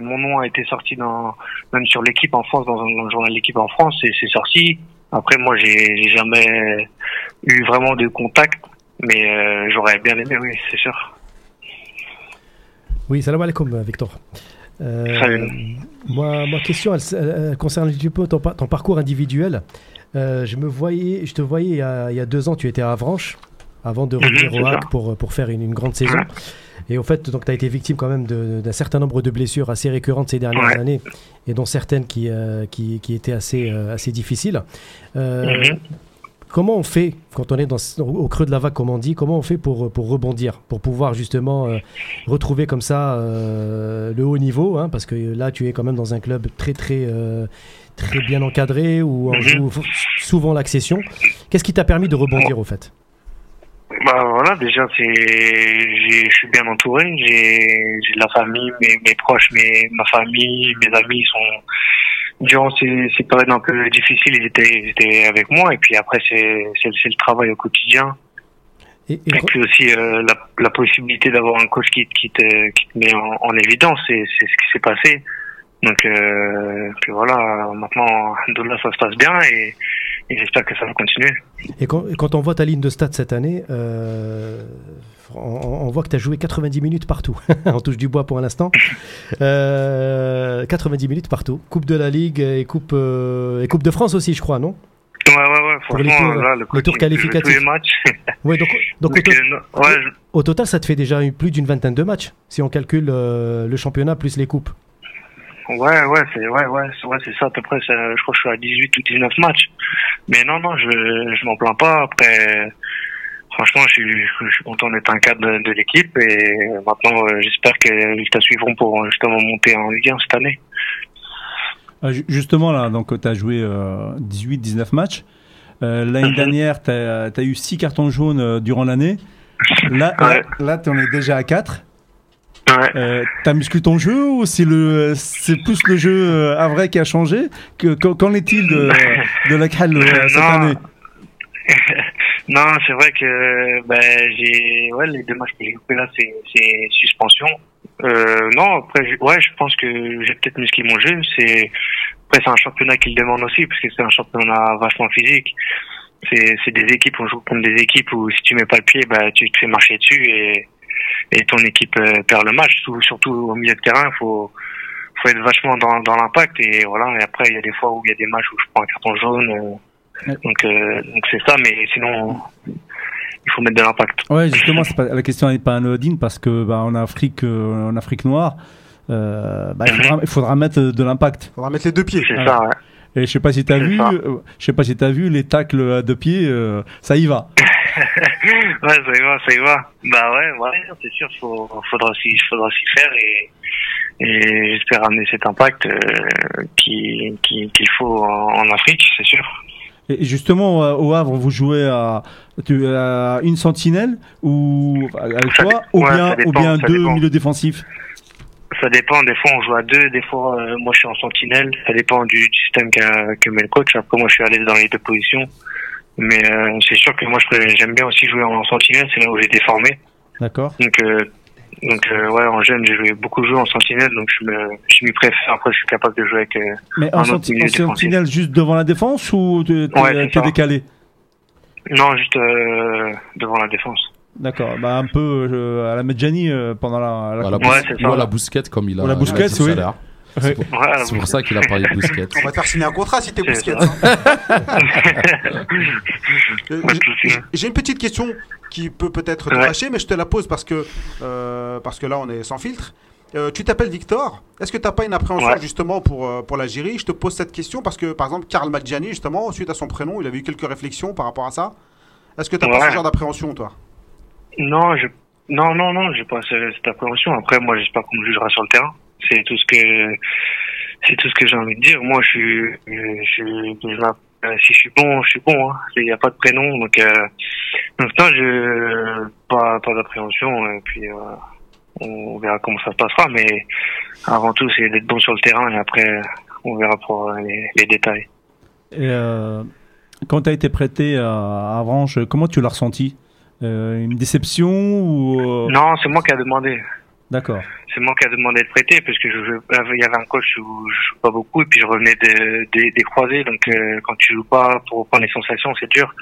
Speaker 6: mon nom a été sorti dans même sur l'équipe en France, dans, un- dans le journal l'équipe en France, et c'est sorti. Après, moi, j'ai j'ai jamais eu vraiment de contact, mais euh, j'aurais bien aimé, oui, c'est sûr.
Speaker 2: Oui, salam alaikum, Victor. Euh, moi, ma question, elle, elle- elle concerne un petit peu ton parcours individuel. Euh, je me voyais, je te voyais il y, a, il y a deux ans, tu étais à Avranches avant de
Speaker 6: Mhm,
Speaker 2: revenir
Speaker 6: c'est
Speaker 2: au
Speaker 6: ça.
Speaker 2: HAC pour, pour faire une, une grande saison.
Speaker 6: Ouais.
Speaker 2: Et au fait, donc tu as été victime quand même d'un certain nombre de blessures assez récurrentes ces dernières
Speaker 6: Ouais.
Speaker 2: années, et dont certaines qui, euh, qui, qui étaient assez, euh, assez difficiles. Euh,
Speaker 6: Mhm.
Speaker 2: Comment on fait quand on est dans, au creux de la vague, comme on dit Comment on fait pour, pour rebondir, pour pouvoir justement euh, retrouver comme ça euh, le haut niveau hein, Parce que là, tu es quand même dans un club très très euh, très bien encadré où on
Speaker 6: Mhm.
Speaker 2: joue souvent l'accession. Qu'est-ce qui t'a permis de rebondir au fait?
Speaker 6: Bah voilà, déjà c'est, je suis bien entouré. J'ai, j'ai de la famille, mes, mes proches, mes, ma famille, mes amis sont durant ces, ces périodes un peu difficiles, ils étaient, ils étaient avec moi. Et puis après c'est, le travail au quotidien.
Speaker 2: et, et-
Speaker 6: Et puis aussi euh, la, la possibilité d'avoir un coach qui, qui te, qui te met en, en évidence. C'est, c'est ce qui s'est passé. Donc euh, puis voilà, maintenant de là ça se passe bien et, et j'espère que ça va continuer.
Speaker 2: et quand, quand on voit ta ligne de stats cette année, euh, on, on voit que tu as joué 90 minutes partout. on touche du bois pour l'instant. Euh, 90 minutes partout. Coupe de la Ligue et Coupe, euh, et coupe de France aussi, je crois, non?
Speaker 6: Ouais, ouais, ouais.
Speaker 2: Pour les
Speaker 6: Franchement,
Speaker 2: tours-
Speaker 6: là, le,
Speaker 2: qualificatifs.
Speaker 6: Tous les matchs.
Speaker 2: Ouais, donc, donc au,
Speaker 6: Donc,
Speaker 2: to-
Speaker 6: euh, ouais, je-
Speaker 2: au total, ça te fait déjà plus d'une vingtaine de matchs, si on calcule euh, le championnat plus les coupes.
Speaker 6: Ouais, ouais, c'est ouais, ouais, ouais, c'est ça à peu près. Je crois que je suis à 18 ou 19 matchs. Mais non, non, je je m'en plains pas. Après, franchement, je suis je suis content d'être un cadre de, de l'équipe et maintenant, euh, j'espère que les résultats suivront pour euh, justement monter en Ligue 1 cette année.
Speaker 3: Euh, ju- Justement, là, donc tu as joué 18-19 matchs. Euh, L'année
Speaker 6: Mhm.
Speaker 3: dernière, tu as, eu 6 cartons jaunes euh, durant l'année. Là,
Speaker 6: Ouais.
Speaker 3: là, tu en es déjà à 4.
Speaker 6: Ouais.
Speaker 3: Euh, T'as musclé ton jeu ou c'est le c'est plus le jeu euh, à vrai qui a changé que qu'en est-il de, de la CAL euh, cette
Speaker 6: non.
Speaker 3: année
Speaker 6: non, c'est vrai que ben j'ai ouais les deux matchs que j'ai coupés là c'est suspension. Euh, non après je- ouais je pense que j'ai peut-être musclé mon jeu. C'est après c'est un championnat qui le demande aussi parce que c'est un championnat vachement physique. C'est c'est des équipes on joue contre des équipes où si tu mets pas le pied bah tu te fais marcher dessus et et ton équipe euh, perd le match. Surtout au milieu de terrain faut faut être vachement dans dans l'impact et voilà et après il y a des fois où il y a des matchs où je prends un carton jaune. euh,
Speaker 3: Ouais.
Speaker 6: donc, euh, donc c'est ça, mais sinon, il faut mettre de l'impact.
Speaker 3: Ouais, justement, pas, la question n'est pas anodine parce que bah, en Afrique, euh, en Afrique noire, euh, bah, il, faudra, il faudra mettre de l'impact.
Speaker 1: Faudra mettre les deux pieds.
Speaker 6: C'est
Speaker 3: Voilà.
Speaker 6: ça, ouais.
Speaker 3: Et je sais pas si t'as vu,
Speaker 6: ça.
Speaker 3: je sais pas si t'as vu les tacles à deux pieds, euh, ça y va.
Speaker 6: ouais, ça y va, ça y va. Bah ouais, ouais, c'est sûr, faut, faudra s'y, faudra s'y faire et, et j'espère amener cet impact euh, qui, qui, qu'il faut en, en Afrique, c'est sûr.
Speaker 3: Et justement, euh, au Havre, vous jouez à, une sentinelle ou avec
Speaker 6: Ça
Speaker 3: toi, ou
Speaker 6: ouais,
Speaker 3: bien,
Speaker 6: dépend,
Speaker 3: ou bien
Speaker 6: ça
Speaker 3: deux
Speaker 6: dépend.
Speaker 3: milieux défensifs?
Speaker 6: ça dépend. Des fois, on joue à deux. Des fois, euh, moi, je suis en sentinelle. Ça dépend du, du système qu'a que met le coach. Après, moi, je suis à l'aise dans les deux positions. Mais euh, c'est sûr que moi, j'aime bien aussi jouer en sentinelle. C'est là où j'ai été formé.
Speaker 3: D'accord.
Speaker 6: Donc, euh, donc euh, ouais, en jeune, j'ai joué beaucoup joué en sentinelle. Donc, je me, je m'y préfère. Après, je suis capable de jouer avec. euh,
Speaker 3: Mais
Speaker 6: Un
Speaker 3: en, senti- en sentinelle juste devant la défense ou t'es
Speaker 6: Ouais,
Speaker 3: décalé?
Speaker 6: Non, juste euh, devant la défense.
Speaker 3: D'accord. Bah un peu euh, à la Medjani euh, pendant la. la
Speaker 4: Voilà,
Speaker 3: Coupe.
Speaker 6: Ouais,
Speaker 4: bous-
Speaker 6: c'est ça.
Speaker 4: voilà, Bousquet, comme il a
Speaker 3: Ou la oui.
Speaker 4: C'est pour,
Speaker 6: Ouais,
Speaker 4: c'est pour ça qu'il a parlé de Bousquet.
Speaker 1: On va te faire signer un contrat si t'es Busquets. hein. J'ai- une petite question qui peut peut-être te fâcher, mais je te la pose parce que, euh, parce que là, on est sans filtre. Euh, tu t'appelles Victor. Est-ce que tu n'as pas une appréhension
Speaker 6: Ouais.
Speaker 1: justement pour, euh, pour l'Algérie Je te pose cette question parce que, par exemple, Karl Madjani, justement, suite à son prénom, il avait eu quelques réflexions par rapport à ça. Est-ce que tu n'as pas
Speaker 6: Ouais.
Speaker 1: ce genre d'appréhension, toi?
Speaker 6: Non, je... non, non, non, j'ai pas ce- cette appréhension. Après, moi, j'espère qu'on me jugera sur le terrain. C'est tout ce que, c'est tout ce que j'ai envie de dire. Moi, je suis, je, je, euh, si je suis bon, je suis bon. hein. Il n'y a pas de prénom, donc, euh, non, je, pas, pas d'appréhension. Et puis, euh, on verra comment ça se passera. Mais avant tout, c'est d'être bon sur le terrain et après, on verra pour euh, les, les détails.
Speaker 3: Et, euh, quand tu as été prêté à Avranches, comment tu l'as ressenti? Une déception ou
Speaker 6: Non, c'est moi qui a demandé.
Speaker 3: D'accord.
Speaker 6: c'est moi qui a demandé de prêter parce que je, jouais- il y avait un coach où je joue pas beaucoup et puis je revenais de- des- des croisés. Donc euh, quand tu joues pas pour prendre les sensations c'est dur.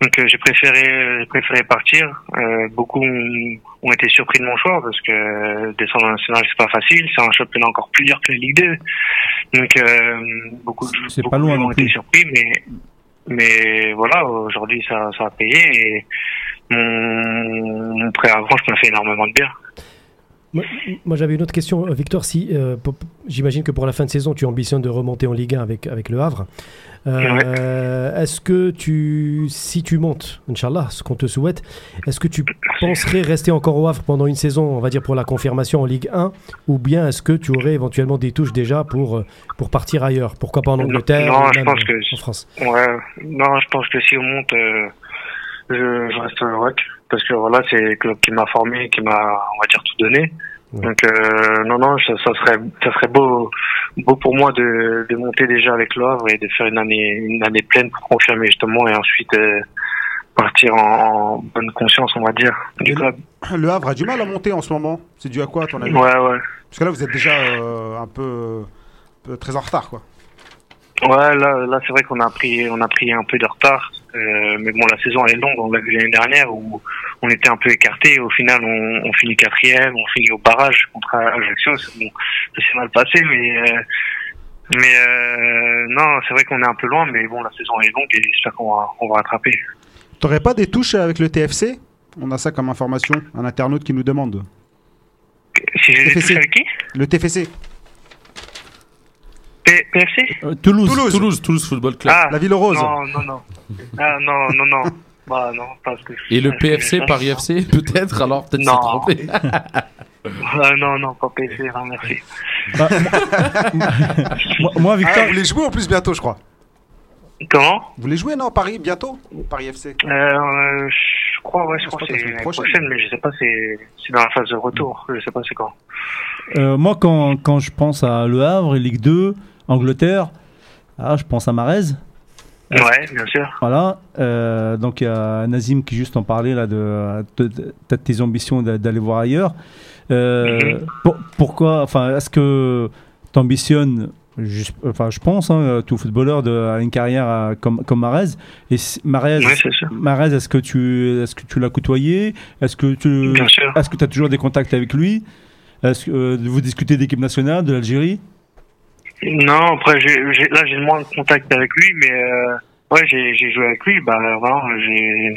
Speaker 6: Donc euh, j'ai préféré j'ai préféré partir. Euh, beaucoup ont, ont été surpris de mon choix parce que euh, descendre en national c'est pas facile. C'est un championnat encore plus dur que la Ligue 2 donc euh, beaucoup de
Speaker 3: C'est
Speaker 6: beaucoup
Speaker 3: pas loin
Speaker 6: de ont été surpris mais mais voilà aujourd'hui ça ça a payé. Et mon, mon prêt à Avranches m'a fait énormément de bien
Speaker 2: Moi, moi, j'avais une autre question, Victor. Si, euh, j'imagine que pour la fin de saison, tu ambitionnes de remonter en Ligue 1 avec, avec le Havre. Euh, Est-ce que tu, si tu montes, Inch'Allah, ce qu'on te souhaite, est-ce que tu penserais rester encore au Havre pendant une saison, on va dire pour la confirmation en Ligue 1, ou bien est-ce que tu aurais éventuellement des touches déjà pour, euh, pour partir ailleurs? Pourquoi pas en Angleterre
Speaker 6: Non,
Speaker 2: ou
Speaker 6: je pense que-
Speaker 2: en France?
Speaker 6: Ouais, non, je pense que si on monte, euh, je, je reste au ROC parce que voilà, c'est le club qui m'a formé, qui m'a, on va dire, tout donné.
Speaker 2: Ouais.
Speaker 6: Donc euh, non, non, ça, ça serait, ça serait beau, beau pour moi de, de monter déjà avec le Havre et de faire une année, une année pleine pour confirmer justement et ensuite euh, partir en, en bonne conscience, on va dire, du club.
Speaker 1: Le Havre a du mal à monter en ce moment. C'est dû à quoi, ton avis?
Speaker 6: Ouais, ouais.
Speaker 1: Parce que là, vous êtes déjà euh, un peu, peu très en retard, quoi.
Speaker 6: Ouais, là, là c'est vrai qu'on a pris, on a pris un peu de retard. Euh, mais bon, la saison elle est longue. On l'a vu l'année dernière où on était un peu écarté. Au final, on, on finit quatrième, on finit au barrage contre Ajaccio. Bon, ça s'est mal passé, mais euh, mais euh, non, c'est vrai qu'on est un peu loin. Mais bon, la saison elle est longue et j'espère qu'on va, on va rattraper.
Speaker 1: T'aurais pas des touches avec le TFC On a ça comme information. Un internaute qui nous demande.
Speaker 6: Si j'ai des touches avec qui?
Speaker 1: Le TFC,
Speaker 6: P- PFC
Speaker 3: Euh, Toulouse.
Speaker 1: Toulouse.
Speaker 4: Toulouse, Toulouse Football Club.
Speaker 6: Ah
Speaker 1: la Ville Rose.
Speaker 6: non, non, non. Ah non, non, non. Bah non, parce que.
Speaker 4: Et le PFC, Paris FC, peut-être Alors, peut-être
Speaker 6: Non.
Speaker 4: s'est trompé.
Speaker 6: Ah, non, non, pas PFC. hein, merci.
Speaker 3: Bah, moi, moi,
Speaker 1: Ah,
Speaker 3: Victor,
Speaker 1: vous voulez jouer en plus bientôt, je crois.
Speaker 6: Comment?
Speaker 1: Vous voulez jouer, non, Paris, bientôt? Paris FC.
Speaker 6: Euh, je crois, ouais, je
Speaker 1: Je
Speaker 6: crois que c'est
Speaker 1: la
Speaker 6: l'année prochaine.
Speaker 1: prochaine.
Speaker 6: mais je sais pas, c'est c'est dans la phase de retour. Je sais pas c'est quand.
Speaker 3: euh, moi quand, quand je pense à Le Havre, Ligue 2, Angleterre, ah, je pense à Marez.
Speaker 6: Ouais, bien sûr.
Speaker 3: Voilà, euh, donc il y a Nazim qui juste en parlait là de, de, de- de tes ambitions d'a- d'aller voir ailleurs. Euh,
Speaker 6: Mhm.
Speaker 3: pour- pourquoi, enfin, est-ce que tu ambitionnes, enfin, je pense, hein, tout footballeur de à une carrière à- comme comme Marez. Et Marez. Marez, est-ce que tu, est-ce que tu l'as côtoyé? Est-ce que tu,
Speaker 6: Bien sûr.
Speaker 3: est-ce que tu as toujours des contacts avec lui? Est-ce que euh, vous discutez d'équipe nationale, de l'Algérie?
Speaker 6: Non, après, là, j'ai moins de contact avec lui, mais euh, ouais, j'ai joué avec lui. Bah, vraiment, j'ai.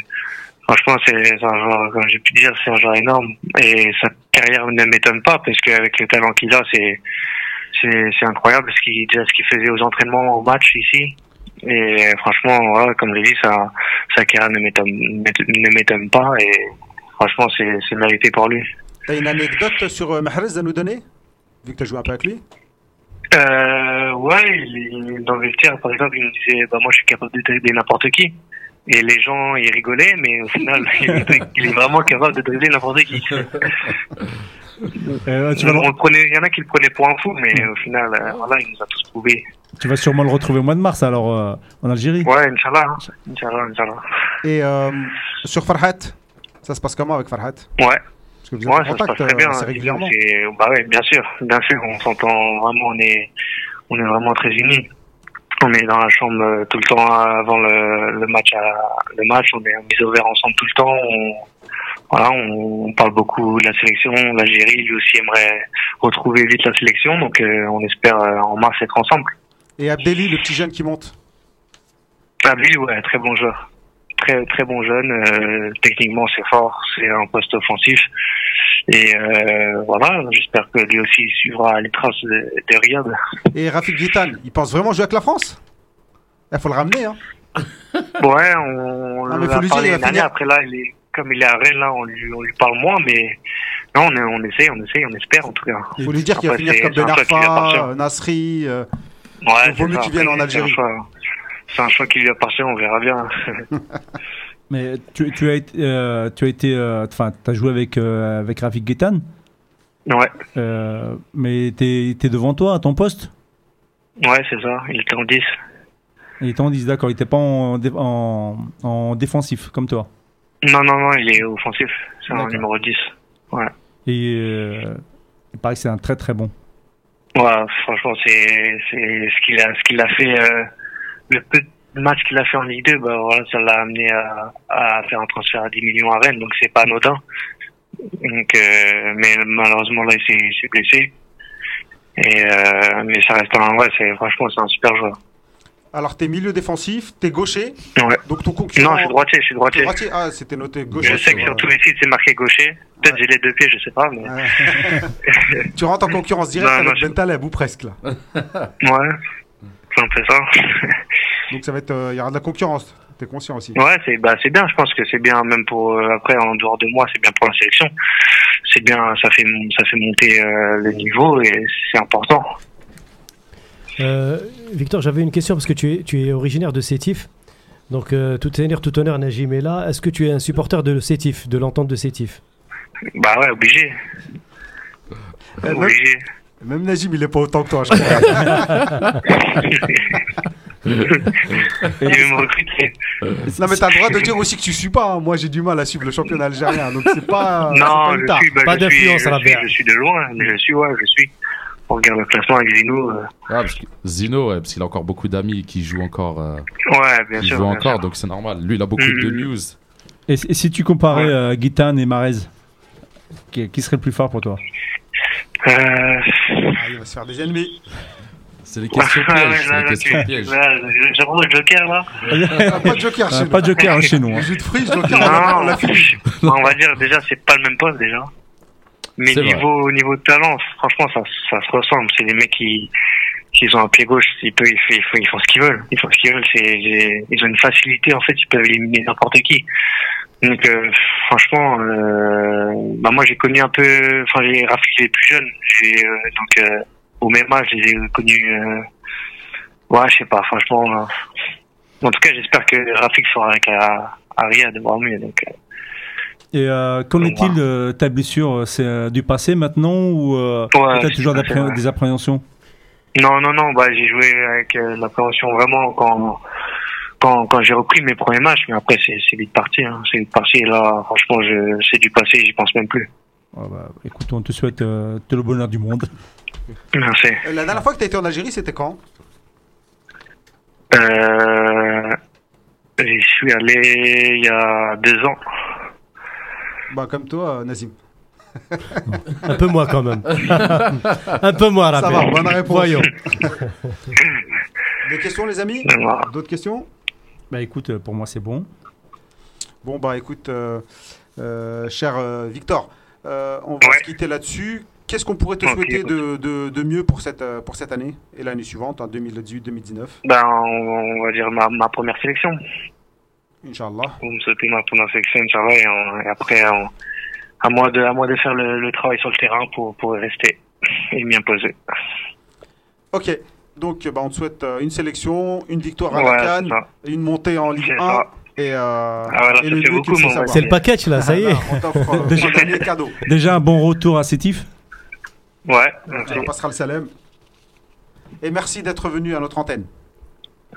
Speaker 6: Franchement, c'est un joueur, comme j'ai pu dire, c'est un joueur énorme. Et sa carrière ne m'étonne pas, parce qu'avec le talent qu'il a, c'est c'est incroyable ce qu'il ce qu'il faisait aux entraînements, aux matchs ici. Et franchement, voilà, comme je l'ai dit, sa, sa carrière ne m'étonne ne m'étonne pas. Et franchement, c'est c'est mérité pour lui.
Speaker 1: T'as une anecdote sur euh, Mahrez à nous donner Vu que t'as joué un peu avec lui?
Speaker 6: Euh, ouais, il, dans le vestiaire, par exemple, il nous disait, bah, moi, je suis capable de dribbler n'importe qui. Et les gens, ils rigolaient, mais au final, il est, vraiment capable de dribbler n'importe qui.
Speaker 3: Euh, tu, vas
Speaker 6: On
Speaker 3: le,
Speaker 6: prenait, il y en a qui le prenaient pour un fou, mais au final, euh, voilà, il nous a tous prouvé.
Speaker 3: tu vas sûrement le retrouver au mois de mars alors euh, en Algérie.
Speaker 6: Ouais, Inch'Allah. hein. Inch'Allah, Inch'Allah.
Speaker 1: Et euh, sur Farhat, ça se passe comment avec Farhat?
Speaker 6: Ouais,
Speaker 1: Parce que vous êtes
Speaker 6: ouais,
Speaker 1: en
Speaker 6: ça se passe très bien.
Speaker 1: assez régulièrement.
Speaker 6: Bah ouais, bien sûr, bien sûr, on s'entend vraiment, on est, on est vraiment très unis. On est dans la chambre euh, tout le temps avant le, le match. À, le match, on est mis au vert ensemble tout le temps. On, voilà, on, on parle beaucoup de la sélection. L'Algérie, lui aussi, aimerait retrouver vite la sélection. Donc, euh, on espère euh, en mars être ensemble.
Speaker 1: Et Abdelli, le petit jeune qui monte?
Speaker 6: Lui, ouais, très bon joueur. Très, très bon jeune. euh, techniquement, c'est fort. C'est un poste offensif. Et euh, voilà, j'espère que lui aussi suivra les traces de, de Riyad.
Speaker 1: Et Rafik Guitan, il pense vraiment jouer avec la France? Il faut le ramener. Hein.
Speaker 6: Ouais, on,
Speaker 1: mais
Speaker 6: on
Speaker 1: faut
Speaker 6: a
Speaker 1: lui dire,
Speaker 6: parlé dernière.
Speaker 1: finir.
Speaker 6: Après là, il est, comme il est à Rennes, là, on lui, on lui parle moins, mais non, on, on essaye, on essaye, on espère en tout cas.
Speaker 1: Il faut lui dire qu'il va finir comme Ben Arfa, euh, Nasri. euh,
Speaker 6: Ouais,
Speaker 1: Il vaut mieux qu'il vienne en Algérie.
Speaker 6: choix- C'est un choix qui lui appartient, on verra bien.
Speaker 3: Mais tu, tu as été, euh, tu as été, euh, enfin, t'as joué avec euh, avec Rafik Guetan,
Speaker 6: ouais,
Speaker 3: mais t'es es devant toi à ton poste?
Speaker 6: ouais, c'est ça. Il était en 10.
Speaker 3: Il était en 10, d'accord. Il était pas en, en, en défensif comme toi?
Speaker 6: Non, non, non, il est offensif. C'est un numéro 10.
Speaker 3: Et euh, il paraît que c'est un très très bon.
Speaker 6: Ouais, franchement, c'est c'est ce qu'il a ce qu'il a fait le peu de matchs qu'il a fait en Ligue 2, bah voilà, ça l'a amené à, à faire un transfert à 10 millions à Rennes, donc c'est pas anodin. Donc euh, mais malheureusement là il s'est blessé. Et euh, mais ça reste un ouais, c'est franchement c'est un super joueur.
Speaker 1: Alors, t'es milieu défensif, t'es gaucher.
Speaker 6: Ouais.
Speaker 1: Donc, ton concurrent.
Speaker 6: Non, je suis droitier, je suis droitier.
Speaker 1: droitier. Ah, c'était noté gaucher.
Speaker 6: Je sais que sur tous les sites c'est marqué gaucher. Peut-être
Speaker 1: Ouais.
Speaker 6: j'ai les deux pieds, je sais pas, mais
Speaker 1: Ouais. tu rentres en concurrence directe avec
Speaker 6: je-
Speaker 1: ou presque là.
Speaker 6: ouais, c'est un peu ça.
Speaker 1: Donc, ça va être. euh, Il y aura de la concurrence. T'es conscient aussi.
Speaker 6: Ouais, c'est bah c'est bien. Je pense que c'est bien même pour euh, après en dehors de moi, c'est bien pour la sélection. C'est bien, ça fait ça fait monter euh, le niveau et c'est important.
Speaker 2: Euh, Victor, j'avais une question parce que tu es, tu es originaire de Sétif. Donc, euh, tout honneur, tout honneur, Najim est là. Est-ce que tu es un supporter de Sétif, de l'entente de Sétif?
Speaker 6: Bah ouais, obligé, obligé.
Speaker 1: Même Najim, il est pas autant que toi, je crois.
Speaker 6: Il veut me recruter.
Speaker 1: non, mais t'as le droit de dire aussi que tu suis pas. hein. Moi, j'ai du mal à suivre le championnat algérien. Donc, c'est pas. c'est
Speaker 6: non,
Speaker 1: pas une
Speaker 6: je
Speaker 1: tare.
Speaker 6: suis, bah,
Speaker 2: Pas
Speaker 6: je suis,
Speaker 2: d'influence,
Speaker 6: je,
Speaker 2: Rabia.
Speaker 6: suis, je suis de loin, mais je suis ouais, je suis. On regarde le classement avec Zino. euh,
Speaker 4: Ah, parce que Zino, ouais, parce qu'il a encore beaucoup d'amis qui jouent encore, euh,
Speaker 6: Ouais, bien
Speaker 4: qui
Speaker 6: sûr.
Speaker 4: jouent
Speaker 6: bien
Speaker 4: encore
Speaker 6: sûr.
Speaker 4: donc c'est normal. Lui, il a beaucoup de
Speaker 6: Mhm.
Speaker 4: news.
Speaker 3: Et, si- et si tu comparais
Speaker 6: Ouais.
Speaker 3: euh, Guitane et Marez, qui, qui serait le plus fort pour toi?
Speaker 6: Euh,
Speaker 1: il va se faire des ennemis.
Speaker 4: C'est les questions
Speaker 6: ouais,
Speaker 4: pièges.
Speaker 6: J'ai vraiment le joker là.
Speaker 1: Ah, pas de joker chez
Speaker 3: Euh,
Speaker 1: nous.
Speaker 3: Pas de joker chez nous. hein.
Speaker 1: Jus de joker, on a- on l'a fini.
Speaker 6: on va dire déjà c'est pas le même poste déjà. Mais
Speaker 4: C'est vrai.
Speaker 6: niveau niveau de talent, franchement ça ça se ressemble. C'est des mecs qui qui ont un pied gauche, ils peuvent ils, font- ils font ils font ce qu'ils veulent. Ils font ce qu'ils veulent. Ils ont une facilité en fait, ils peuvent éliminer n'importe qui. Donc euh, franchement, euh, bah moi j'ai connu un peu, enfin j'ai Rafik il est plus jeune, j'ai euh, donc au même âge je les ai connus. Ouais, je sais pas, franchement. en tout cas, j'espère que Rafik sera avec à Riyad voir mieux. Donc
Speaker 3: Et euh, qu'en est-il de ta blessure C'est euh, du passé maintenant ou euh,
Speaker 6: Ouais, c'est
Speaker 3: toujours
Speaker 6: passé,
Speaker 3: d'appré-
Speaker 6: ouais.
Speaker 3: des appréhensions?
Speaker 6: Non, non, non, bah, j'ai joué avec l'appréhension vraiment quand, quand, quand j'ai repris mes premiers matchs, mais après, c'est, vite parti, hein. C'est vite parti, et là, franchement, je, c'est du passé, j'y pense même plus.
Speaker 3: Ah bah, Écoute, on te souhaite euh, tout le bonheur du monde.
Speaker 6: Merci.
Speaker 1: Euh, La dernière fois que t'as été en Algérie, c'était quand?
Speaker 6: Euh, j'y suis allé il y a deux ans.
Speaker 1: Bah, comme toi, euh, Nazim.
Speaker 2: Un peu moi quand même. Un peu moi,
Speaker 1: Ça va, bonne réponse.
Speaker 2: Voyons.
Speaker 1: Des questions, les amis? D'autres questions?
Speaker 3: Bah écoute, euh, pour moi c'est bon.
Speaker 1: Bon, bah écoute, euh, euh, cher Victor, euh, on va
Speaker 6: Ouais.
Speaker 1: se quitter là-dessus. Qu'est-ce qu'on pourrait te souhaiter de, de, de mieux pour cette, pour cette année et l'année suivante, en 2018-2019
Speaker 6: Ben, on, va dire ma, ma première sélection.
Speaker 1: Inch'Allah.
Speaker 6: Vous me souhaitez ma première sélection, Inch'Allah, et, on- et après, on- à moi de, à moi de faire le, le travail sur le terrain pour, pour rester et bien poser.
Speaker 1: Ok, donc bah, on te souhaite euh, une sélection, une victoire à
Speaker 6: Ouais,
Speaker 1: la Cannes, une montée en Ligue
Speaker 6: C'est
Speaker 1: 1
Speaker 6: ça.
Speaker 1: Et, euh,
Speaker 6: Ah,
Speaker 1: savoir.
Speaker 2: C'est le package là, ça y est.
Speaker 1: Voilà, on t'offre euh,
Speaker 3: Déjà-
Speaker 1: cadeau.
Speaker 3: Un bon retour à Sétif.
Speaker 6: Ouais, merci.
Speaker 1: On passera le salem. Et merci d'être venu à notre antenne.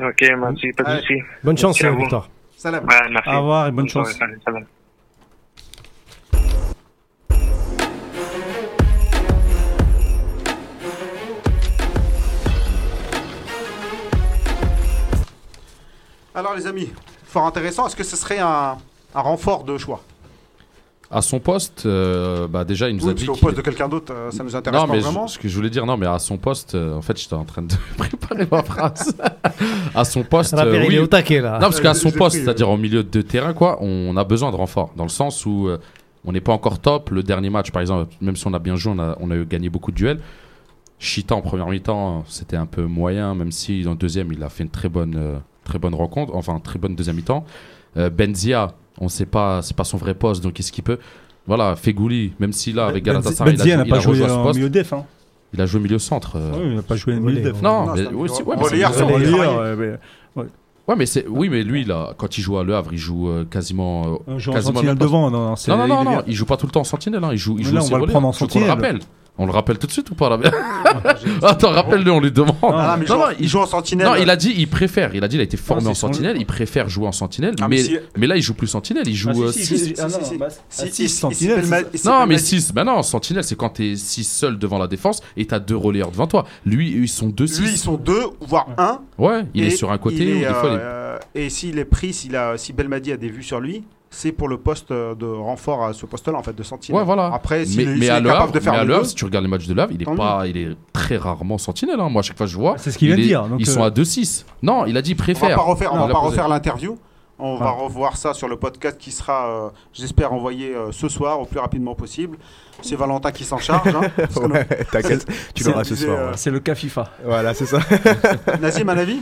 Speaker 6: Ok, merci, pas de
Speaker 1: Ouais.
Speaker 6: soucis.
Speaker 2: Bonne chance, euh. Victor.
Speaker 1: Salam.
Speaker 6: Ouais, merci.
Speaker 3: Au revoir et bonne chance.
Speaker 6: salam.
Speaker 1: Alors les amis, fort intéressant. Est-ce que ce serait un, un renfort de choix?
Speaker 4: À son poste, euh, bah déjà, il nous
Speaker 1: Oui,
Speaker 4: a
Speaker 1: parce
Speaker 4: dit.
Speaker 1: qu'au
Speaker 4: qu'il-
Speaker 1: poste de quelqu'un d'autre, euh, ça nous intéresse
Speaker 4: Non,
Speaker 1: pas
Speaker 4: mais
Speaker 1: vraiment.
Speaker 4: je- ce que je voulais dire, non, mais à son poste, euh, en fait, j'étais en train de préparer ma phrase. à son poste, euh,
Speaker 2: il
Speaker 4: oui.
Speaker 2: est au taquet là.
Speaker 4: Non, parce qu'à son poste, c'est-à-dire en milieu de terrain, quoi, on a besoin de renfort. Dans le sens où euh, on n'est pas encore top. Le dernier match, par exemple, même si on a bien joué, on a, on a eu gagné beaucoup de duels. Chita en première mi-temps, c'était un peu moyen, même si en deuxième, il a fait une très bonne, euh, très bonne rencontre, enfin très bonne deuxième mi-temps. Euh, Benzia, on ne sait pas, c'est pas son vrai poste, donc qu'est-ce qu'il peut? Voilà, Fegouli, même si là, avec Galatasaray, il a,
Speaker 3: Benzia n'a
Speaker 4: il a
Speaker 3: pas joué en
Speaker 4: poste,
Speaker 3: milieu def. Hein.
Speaker 4: il a joué milieu centre. euh.
Speaker 3: Oui, il n'a pas joué
Speaker 2: Relais,
Speaker 3: milieu def.
Speaker 4: Non,
Speaker 1: Non,
Speaker 4: mais aussi, ouais, mais c'est
Speaker 3: ouais, mais-
Speaker 4: oui, mais lui là, quand il joue à Le Havre, il joue euh, quasiment. euh,
Speaker 3: Un joueur en
Speaker 4: quasiment
Speaker 3: sentinelle devant. Non, non,
Speaker 4: Non, non, non,
Speaker 3: il
Speaker 4: il joue pas tout le temps en sentinelle, hein. il joue, il joue
Speaker 3: là, on va le prendre en
Speaker 4: le
Speaker 3: sentinelle.
Speaker 4: On le rappelle tout de suite ou pas là Attends, rappelle-le, on lui demande.
Speaker 1: Mais il
Speaker 4: non,
Speaker 1: joue-
Speaker 4: non,
Speaker 1: il joue en sentinelle.
Speaker 4: non, il a dit, il préfère. Il a dit, il a été formé
Speaker 3: Ah,
Speaker 4: en sentinelle. Il préfère jouer en sentinelle,
Speaker 1: Ah, mais
Speaker 4: mais,
Speaker 1: si-
Speaker 4: mais là, il joue plus sentinelle. Il joue
Speaker 3: Ah,
Speaker 4: euh,
Speaker 3: si,
Speaker 4: six.
Speaker 3: si, ah,
Speaker 1: si,
Speaker 3: non,
Speaker 4: Non, mais
Speaker 1: si-
Speaker 4: 6, bah non, sentinelle, c'est quand t'es 6 seul devant la défense et t'as deux relayeurs devant toi. Lui, ils sont deux
Speaker 1: Lui, ils
Speaker 4: 6.
Speaker 1: sont deux, voire un.
Speaker 4: Ouais, il est sur un côté
Speaker 1: il
Speaker 4: ou
Speaker 1: est,
Speaker 4: des fois, il est-
Speaker 1: euh, Et s'il est pris, si Belmadi a des vues sur lui, c'est pour le poste euh, de renfort à ce poste-là, en fait, de sentinelle.
Speaker 4: Ouais, voilà.
Speaker 1: Après, s'il
Speaker 4: mais,
Speaker 1: est,
Speaker 4: mais à
Speaker 1: capable
Speaker 4: Havre,
Speaker 1: de faire
Speaker 4: mais à Le Havre, si tu regardes les matchs de Le Havre, il est pas, il est très rarement sentinelle. hein. Moi, à chaque fois que je vois,
Speaker 3: C'est ce qu'il vient de dire. donc,
Speaker 4: ils
Speaker 3: euh,
Speaker 4: sont à 2-6. Non, il a dit
Speaker 1: on va
Speaker 4: préfère.
Speaker 1: pas refaire, on va pas refaire l'interview. On va revoir ça sur le podcast qui sera, euh, j'espère, envoyé euh, ce soir au plus rapidement possible. C'est Valentin qui s'en charge. hein,
Speaker 5: Ouais, t'inquiète, tu l'auras ce soir.
Speaker 1: euh.
Speaker 3: C'est le cas FIFA.
Speaker 5: Voilà, c'est ça.
Speaker 1: Nazim, un avis?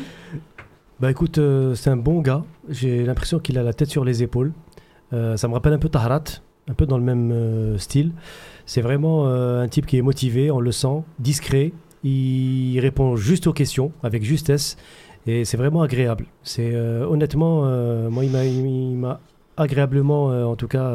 Speaker 2: Bah écoute, euh, c'est un bon gars. J'ai l'impression qu'il a la tête sur les épaules. Euh, ça me rappelle un peu Taharat, un peu dans le même euh, style. C'est vraiment euh, un type qui est motivé, on le sent, discret. Il répond juste aux questions, avec justesse. Et c'est vraiment agréable. C'est euh, honnêtement, euh, moi, il m'a- agréablement, euh, en tout cas,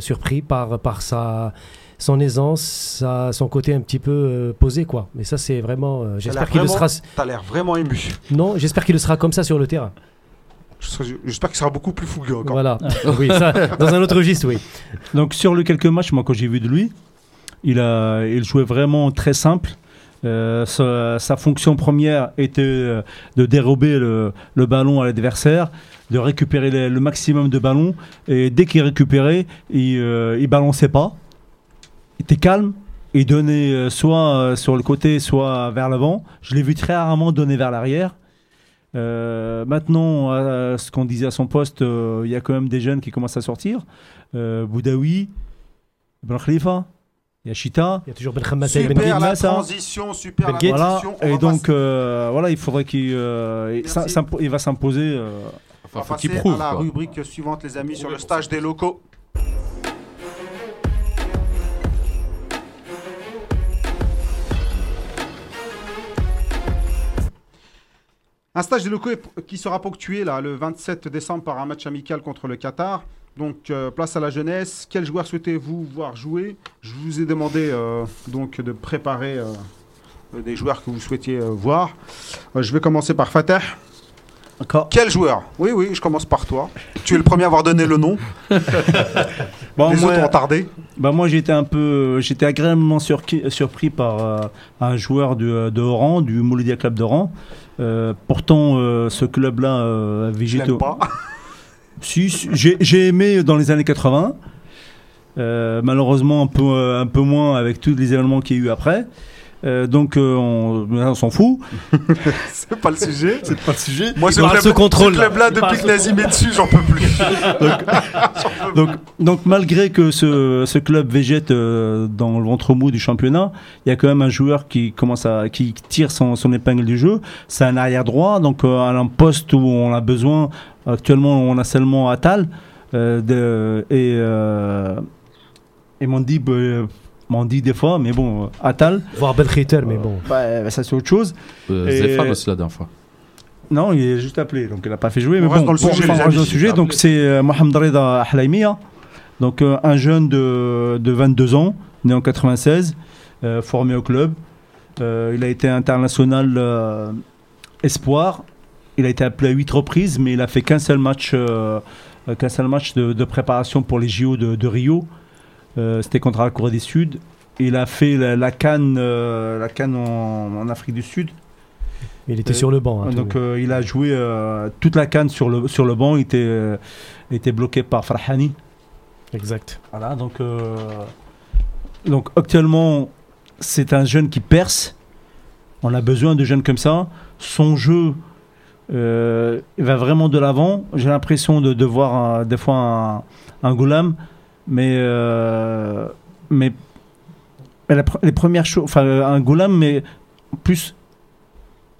Speaker 2: surpris par, par sa, son aisance, sa- son côté un petit peu posé, quoi. Mais ça, c'est vraiment. j'espère qu'il le sera.
Speaker 1: T'as l'air vraiment ému.
Speaker 2: Non, j'espère qu'il le sera comme ça sur le terrain.
Speaker 1: J'espère qu'il sera beaucoup plus fougueux encore.
Speaker 2: Voilà. oui, ça, dans un autre registre, oui.
Speaker 3: Donc sur les quelques matchs, moi quand j'ai vu de lui, il, a, il jouait vraiment très simple. Euh, sa, sa fonction première était euh, de dérober le, le ballon à l'adversaire, de récupérer le, le maximum de ballons. Et dès qu'il récupérait, il, euh, il balançait pas. Il était calme. Il donnait euh, soit sur le côté, soit vers l'avant. Je l'ai vu très rarement donner vers l'arrière. Euh, maintenant, à ce qu'on disait à son poste, euh, il y a quand même des jeunes qui commencent à sortir. Euh, Boudaoui, Ben Khalifa, il y a Chita.
Speaker 2: Il y a toujours Ben Khamassa et Ben
Speaker 1: Super la transition, super la
Speaker 2: Ben.
Speaker 3: Voilà.
Speaker 1: transition. On
Speaker 3: Et donc, euh, voilà, il faudrait qu'il euh, il- va s'imposer. euh,
Speaker 4: Enfin,
Speaker 1: va
Speaker 4: faut qu'il prouve.
Speaker 1: à la
Speaker 4: quoi.
Speaker 1: rubrique suivante, les amis, sur le stage des locaux. Un stage des locaux est- qui sera ponctué là, le 27 décembre par un match amical contre le Qatar. Donc euh, place à la jeunesse. Quel joueur souhaitez-vous voir jouer? Je vous ai demandé euh, donc de préparer euh, des joueurs que vous souhaitiez voir. Je vais commencer par.
Speaker 3: Encore.
Speaker 1: Quel joueur? Oui, oui, je commence par toi. Tu es le premier à avoir donné le nom.
Speaker 3: Bon,
Speaker 1: Les
Speaker 3: moi,
Speaker 1: autres ont tardé.
Speaker 3: bah, moi, j'étais un peu, j'étais agréablement surpris par un joueur de, de Oran, du Mouloudia Club d'Oran. Euh, pourtant, euh, ce club-là euh,
Speaker 1: l'aime pas.
Speaker 3: Si, si, j'ai aimé dans les années 80. Euh, malheureusement, un peu, un peu moins avec tous les événements qu'il y a eu après. Euh, donc, euh, on, on s'en fout.
Speaker 1: C'est pas le sujet.
Speaker 3: C'est pas le sujet.
Speaker 1: Moi, ce
Speaker 2: parle
Speaker 1: club,
Speaker 2: contrôle,
Speaker 1: ce
Speaker 2: là.
Speaker 1: club-là,
Speaker 2: Il parle
Speaker 1: depuis que Nazim est dessus, j'en peux plus.
Speaker 3: Donc, donc malgré que ce, ce club végète euh, dans le ventre mou du championnat, il y a quand même un joueur qui commence à qui tire son, son épingle du jeu. C'est un arrière droit, donc euh, à un poste où on a besoin. Actuellement, on a seulement Atal euh, de, et euh, et Mandib. Euh, Mandi des fois, mais bon, euh, Atal,
Speaker 2: Voir Ben Khiter, mais bon.
Speaker 3: bah, ça c'est autre chose.
Speaker 4: Euh,
Speaker 3: Et-
Speaker 4: Zéphane aussi la dernière fois.
Speaker 3: Non, il est juste appelé, donc il n'a pas fait jouer.
Speaker 1: On
Speaker 3: mais
Speaker 1: reste
Speaker 3: bon,
Speaker 1: dans le
Speaker 3: pour-
Speaker 1: sujet,
Speaker 3: on reste dans le sujet. Donc c'est euh, Mohamed Reda Ahlaimia, donc euh, un jeune de, de 22 ans, né en 96, euh, formé au club. Euh, il a été international euh, espoir. Il a été appelé à 8 reprises, mais il a fait qu'un seul match, euh, euh, qu'un seul match de, de préparation pour les JO de, de Rio. Euh, C'était contre la Corée du Sud. Il a fait la, la Cannes, euh, la en- en Afrique du Sud.
Speaker 2: Il était
Speaker 3: Euh,
Speaker 2: sur le banc. hein,
Speaker 3: Donc euh, il a joué euh, toute la canne sur le, sur le banc, il était, euh, était bloqué par Farhani.
Speaker 2: exact.
Speaker 3: Voilà, donc, euh, donc actuellement, c'est un jeune qui perce. On a besoin de jeunes comme ça. Son jeu euh, il va vraiment de l'avant. J'ai l'impression de, de voir des fois un, un Goulam, mais, euh, mais, la les premières choses, enfin un Goulam, mais plus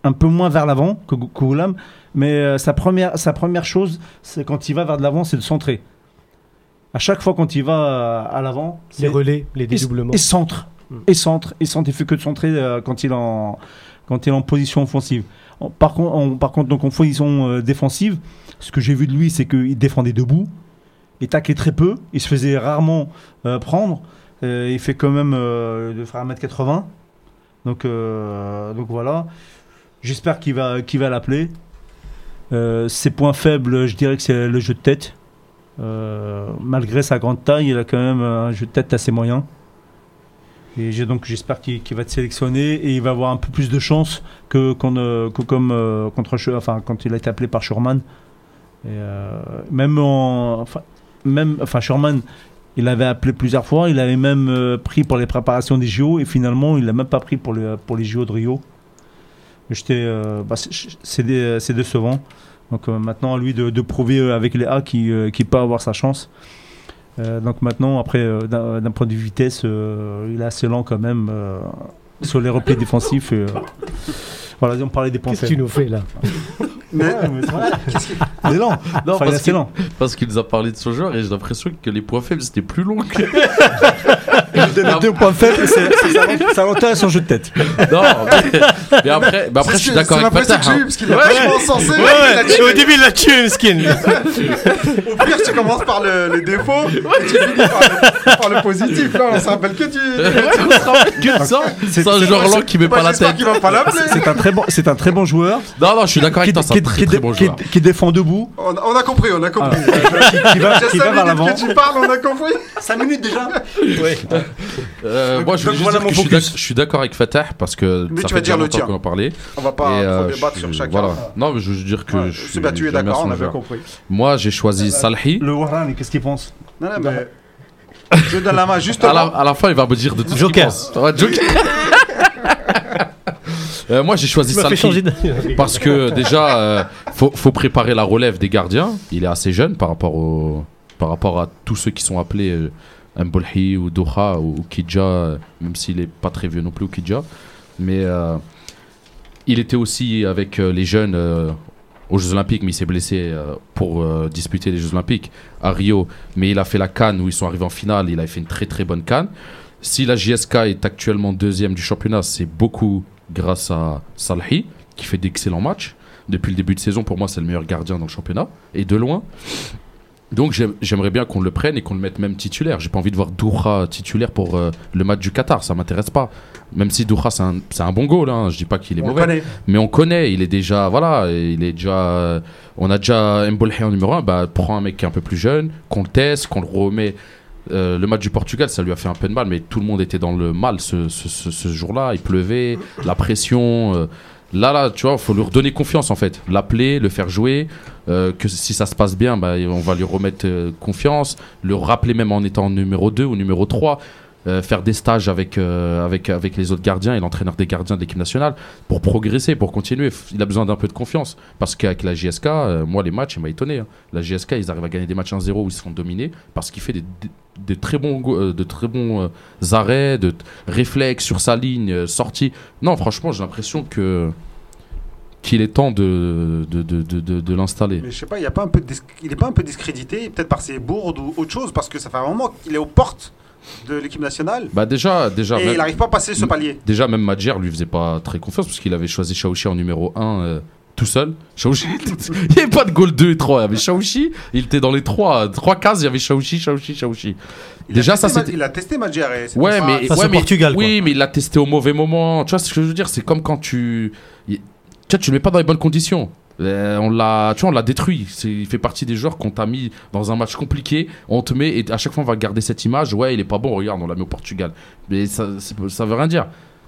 Speaker 3: un peu moins vers l'avant que, Gou- que Goulam. Mais euh, sa, première, sa première chose, c'est quand il va vers de l'avant, c'est de centrer. À chaque fois quand il va euh, à l'avant,
Speaker 2: Les relais, les dédoublements.
Speaker 3: et centre. Et centre. Et centre. Il fait que de centrer euh, quand, il est en, quand il est en position offensive. En- par, contre, en, par contre, donc en position euh, défensive, ce que j'ai vu de lui, c'est qu'il défendait debout. Il taclait très peu. Il se faisait rarement euh, prendre. Euh, il fait quand même euh, de faire 1m80. Donc, donc voilà. J'espère qu'il va, qu'il va l'appeler. Ses points faibles, je dirais que c'est le jeu de tête. Malgré sa grande taille, il a quand même un jeu de tête assez moyen. Et donc j'espère qu'il va être sélectionné et il va avoir un peu plus de chance que, que comme contre enfin quand il a été appelé par euh, même en même enfin Schurman, il l'avait appelé plusieurs fois, il avait même euh, pris pour les préparations des JO et finalement il l'a même pas pris pour les pour les JO de Rio. J'étais euh, bah, c'est- c'est dé- c'est décevant. Donc euh, maintenant à lui de, de prouver avec les A qu'il peut avoir sa chance. Donc maintenant, après, d'un point de vue vitesse, il est assez lent quand même sur les replis défensifs. voilà, on parlait des points
Speaker 2: Qu'est-ce que tu nous fais là?
Speaker 1: Mais
Speaker 3: mais lent.
Speaker 4: Non, parce qu'il
Speaker 3: lent.
Speaker 4: parce qu'il nous a parlé de son joueur et j'ai l'impression que les points faibles c'était plus long que.
Speaker 3: Les deux points faibles, c'est c'est sa- sa lenteur et son jeu de tête.
Speaker 4: non, mais, mais après, mais après je suis d'accord avec
Speaker 1: Fatah.
Speaker 4: Fatah. hein.
Speaker 1: parce qu'il a vachement censé.
Speaker 2: au début il l'a tué, le skin.
Speaker 1: Au pire, tu commences par le, les défauts et tu finis par le, par le positif. Là, on se rappelle que du.
Speaker 4: On se rappelle que ça. C'est un joueur lent qui met pas la tête.
Speaker 3: C'est un très bon, c'est un très bon joueur.
Speaker 4: Non, non, je suis d'accord avec toi, c'est un très
Speaker 3: qui-
Speaker 4: très bon joueur.
Speaker 3: qui défend debout.
Speaker 1: On, a compris, on a compris.
Speaker 3: qui, qui va,
Speaker 1: J'ai
Speaker 3: qui
Speaker 1: 5
Speaker 3: va vers l'avant.
Speaker 1: minutes que tu parles, on a compris.
Speaker 3: 5 minutes déjà. Ouais.
Speaker 4: Euh, moi, je juste
Speaker 1: voilà
Speaker 4: dire
Speaker 1: mon
Speaker 4: que je suis je d'accord avec Fatah parce que
Speaker 1: Mais
Speaker 4: ça
Speaker 1: tu vas
Speaker 4: fait
Speaker 1: dire
Speaker 4: déjà
Speaker 1: le tien.
Speaker 4: en parlait.
Speaker 1: On va pas
Speaker 4: Et, euh,
Speaker 1: débattre sur chacun.
Speaker 4: Voilà. Non, mais je veux dire que
Speaker 1: Ouais,
Speaker 4: je suis.
Speaker 1: Bien, tu es d'accord, on a bien
Speaker 4: joueur.
Speaker 1: compris.
Speaker 4: Moi, j'ai choisi Salhi.
Speaker 3: Le Warren, qu'est-ce qu'il pense
Speaker 1: Non, non, mais. Je donne la main juste
Speaker 4: À la,
Speaker 1: avant.
Speaker 4: à la fin, il va me dire de tout ce qu'il
Speaker 2: Joker.
Speaker 4: Joker. Euh, moi, j'ai choisi Salhi. Parce que déjà, euh, faut, faut préparer la relève des gardiens. Il est assez jeune par rapport, au, par rapport à tous ceux qui sont appelés euh, Mbolhi ou Doha ou, Kidja, même s'il est pas très vieux non plus, Kidja. Mais euh, il était aussi avec euh, les jeunes euh, aux Jeux Olympiques, mais il s'est blessé pour disputer les Jeux Olympiques à Rio. Mais il a fait la Cannes où ils sont arrivés en finale. Il a fait une très très bonne Cannes. Si la JSK est actuellement deuxième du championnat, c'est beaucoup grâce à Salhi, qui fait d'excellents matchs. Depuis le début de saison, pour moi, c'est le meilleur gardien dans le championnat, et de loin. Donc j'aime- j'aimerais bien qu'on le prenne et qu'on le mette même titulaire. J'ai pas envie de voir Doura titulaire pour euh, le match du Qatar, ça m'intéresse pas. Même si Doura c'est un, un bon goal, hein, je dis pas qu'il est
Speaker 1: On
Speaker 4: mauvais.
Speaker 1: connaît.
Speaker 4: Mais on connaît, il est déjà, voilà, il est déjà, euh, on a déjà Mbolhe en numéro 1, bah prends un mec qui est un peu plus jeune, qu'on le teste, qu'on le remet. Euh, le match du Portugal, ça lui a fait un peu de mal, mais tout le monde était dans le mal ce, ce, ce- ce jour-là. Il pleuvait, la pression. Là, là, tu vois, faut lui redonner confiance en fait. L'appeler, le faire jouer. euh, que si ça se passe bien, bah, on va lui remettre euh, confiance. Le rappeler même en étant numéro 2 ou numéro 3. Euh, faire des stages avec, euh, avec, avec les autres gardiens et l'entraîneur des gardiens de l'équipe nationale pour progresser, pour continuer. Il a besoin d'un peu de confiance. Parce qu'avec la JSK, euh, moi, les matchs, il m'a étonné. hein. La JSK, ils arrivent à gagner des matchs 1-0 où ils se font dominer parce qu'il fait des, des- très bons, de très bons arrêts, de réflexes sur sa ligne, sortie. Non, franchement, j'ai l'impression que qu'il est temps de, de, de, de, l'installer.
Speaker 1: Mais je sais pas, il y a pas un peu de dis- il est pas un peu discrédité, peut-être par ses bourdes ou autre chose, parce que ça fait un moment qu'il est aux portes de l'équipe nationale
Speaker 4: Bah déjà, déjà,
Speaker 1: et
Speaker 4: même,
Speaker 1: il n'arrive pas à passer ce palier.
Speaker 4: déjà même Madjer lui faisait pas très confiance parce qu'il avait choisi Chaouchi en numéro 1 tout seul. Shaoxi, il n'y avait pas de goal 2 et 3. Il y avait Shaoxi, il était dans les 3, trois cases, il y avait Shaoxi, Shaoxi, Shaoxi.
Speaker 1: Il
Speaker 4: Déjà, ça c'était.
Speaker 1: Il a testé Madjare. c'est
Speaker 4: Ouais, mais,
Speaker 2: face
Speaker 4: ouais,
Speaker 2: au
Speaker 4: mais-
Speaker 2: Portugal,
Speaker 4: Oui, mais il l'a testé au mauvais moment. Tu vois ce que je veux dire? C'est comme quand tu. Tu vois, tu le mets pas dans les bonnes conditions. Euh, on l'a, tu vois, on l'a détruit. Il fait partie des joueurs qu'on t'a mis dans un match compliqué. On te met et à chaque fois on va garder cette image. Ouais, il est pas bon. Regarde, on l'a mis au Portugal. Mais ça, ça veut rien dire.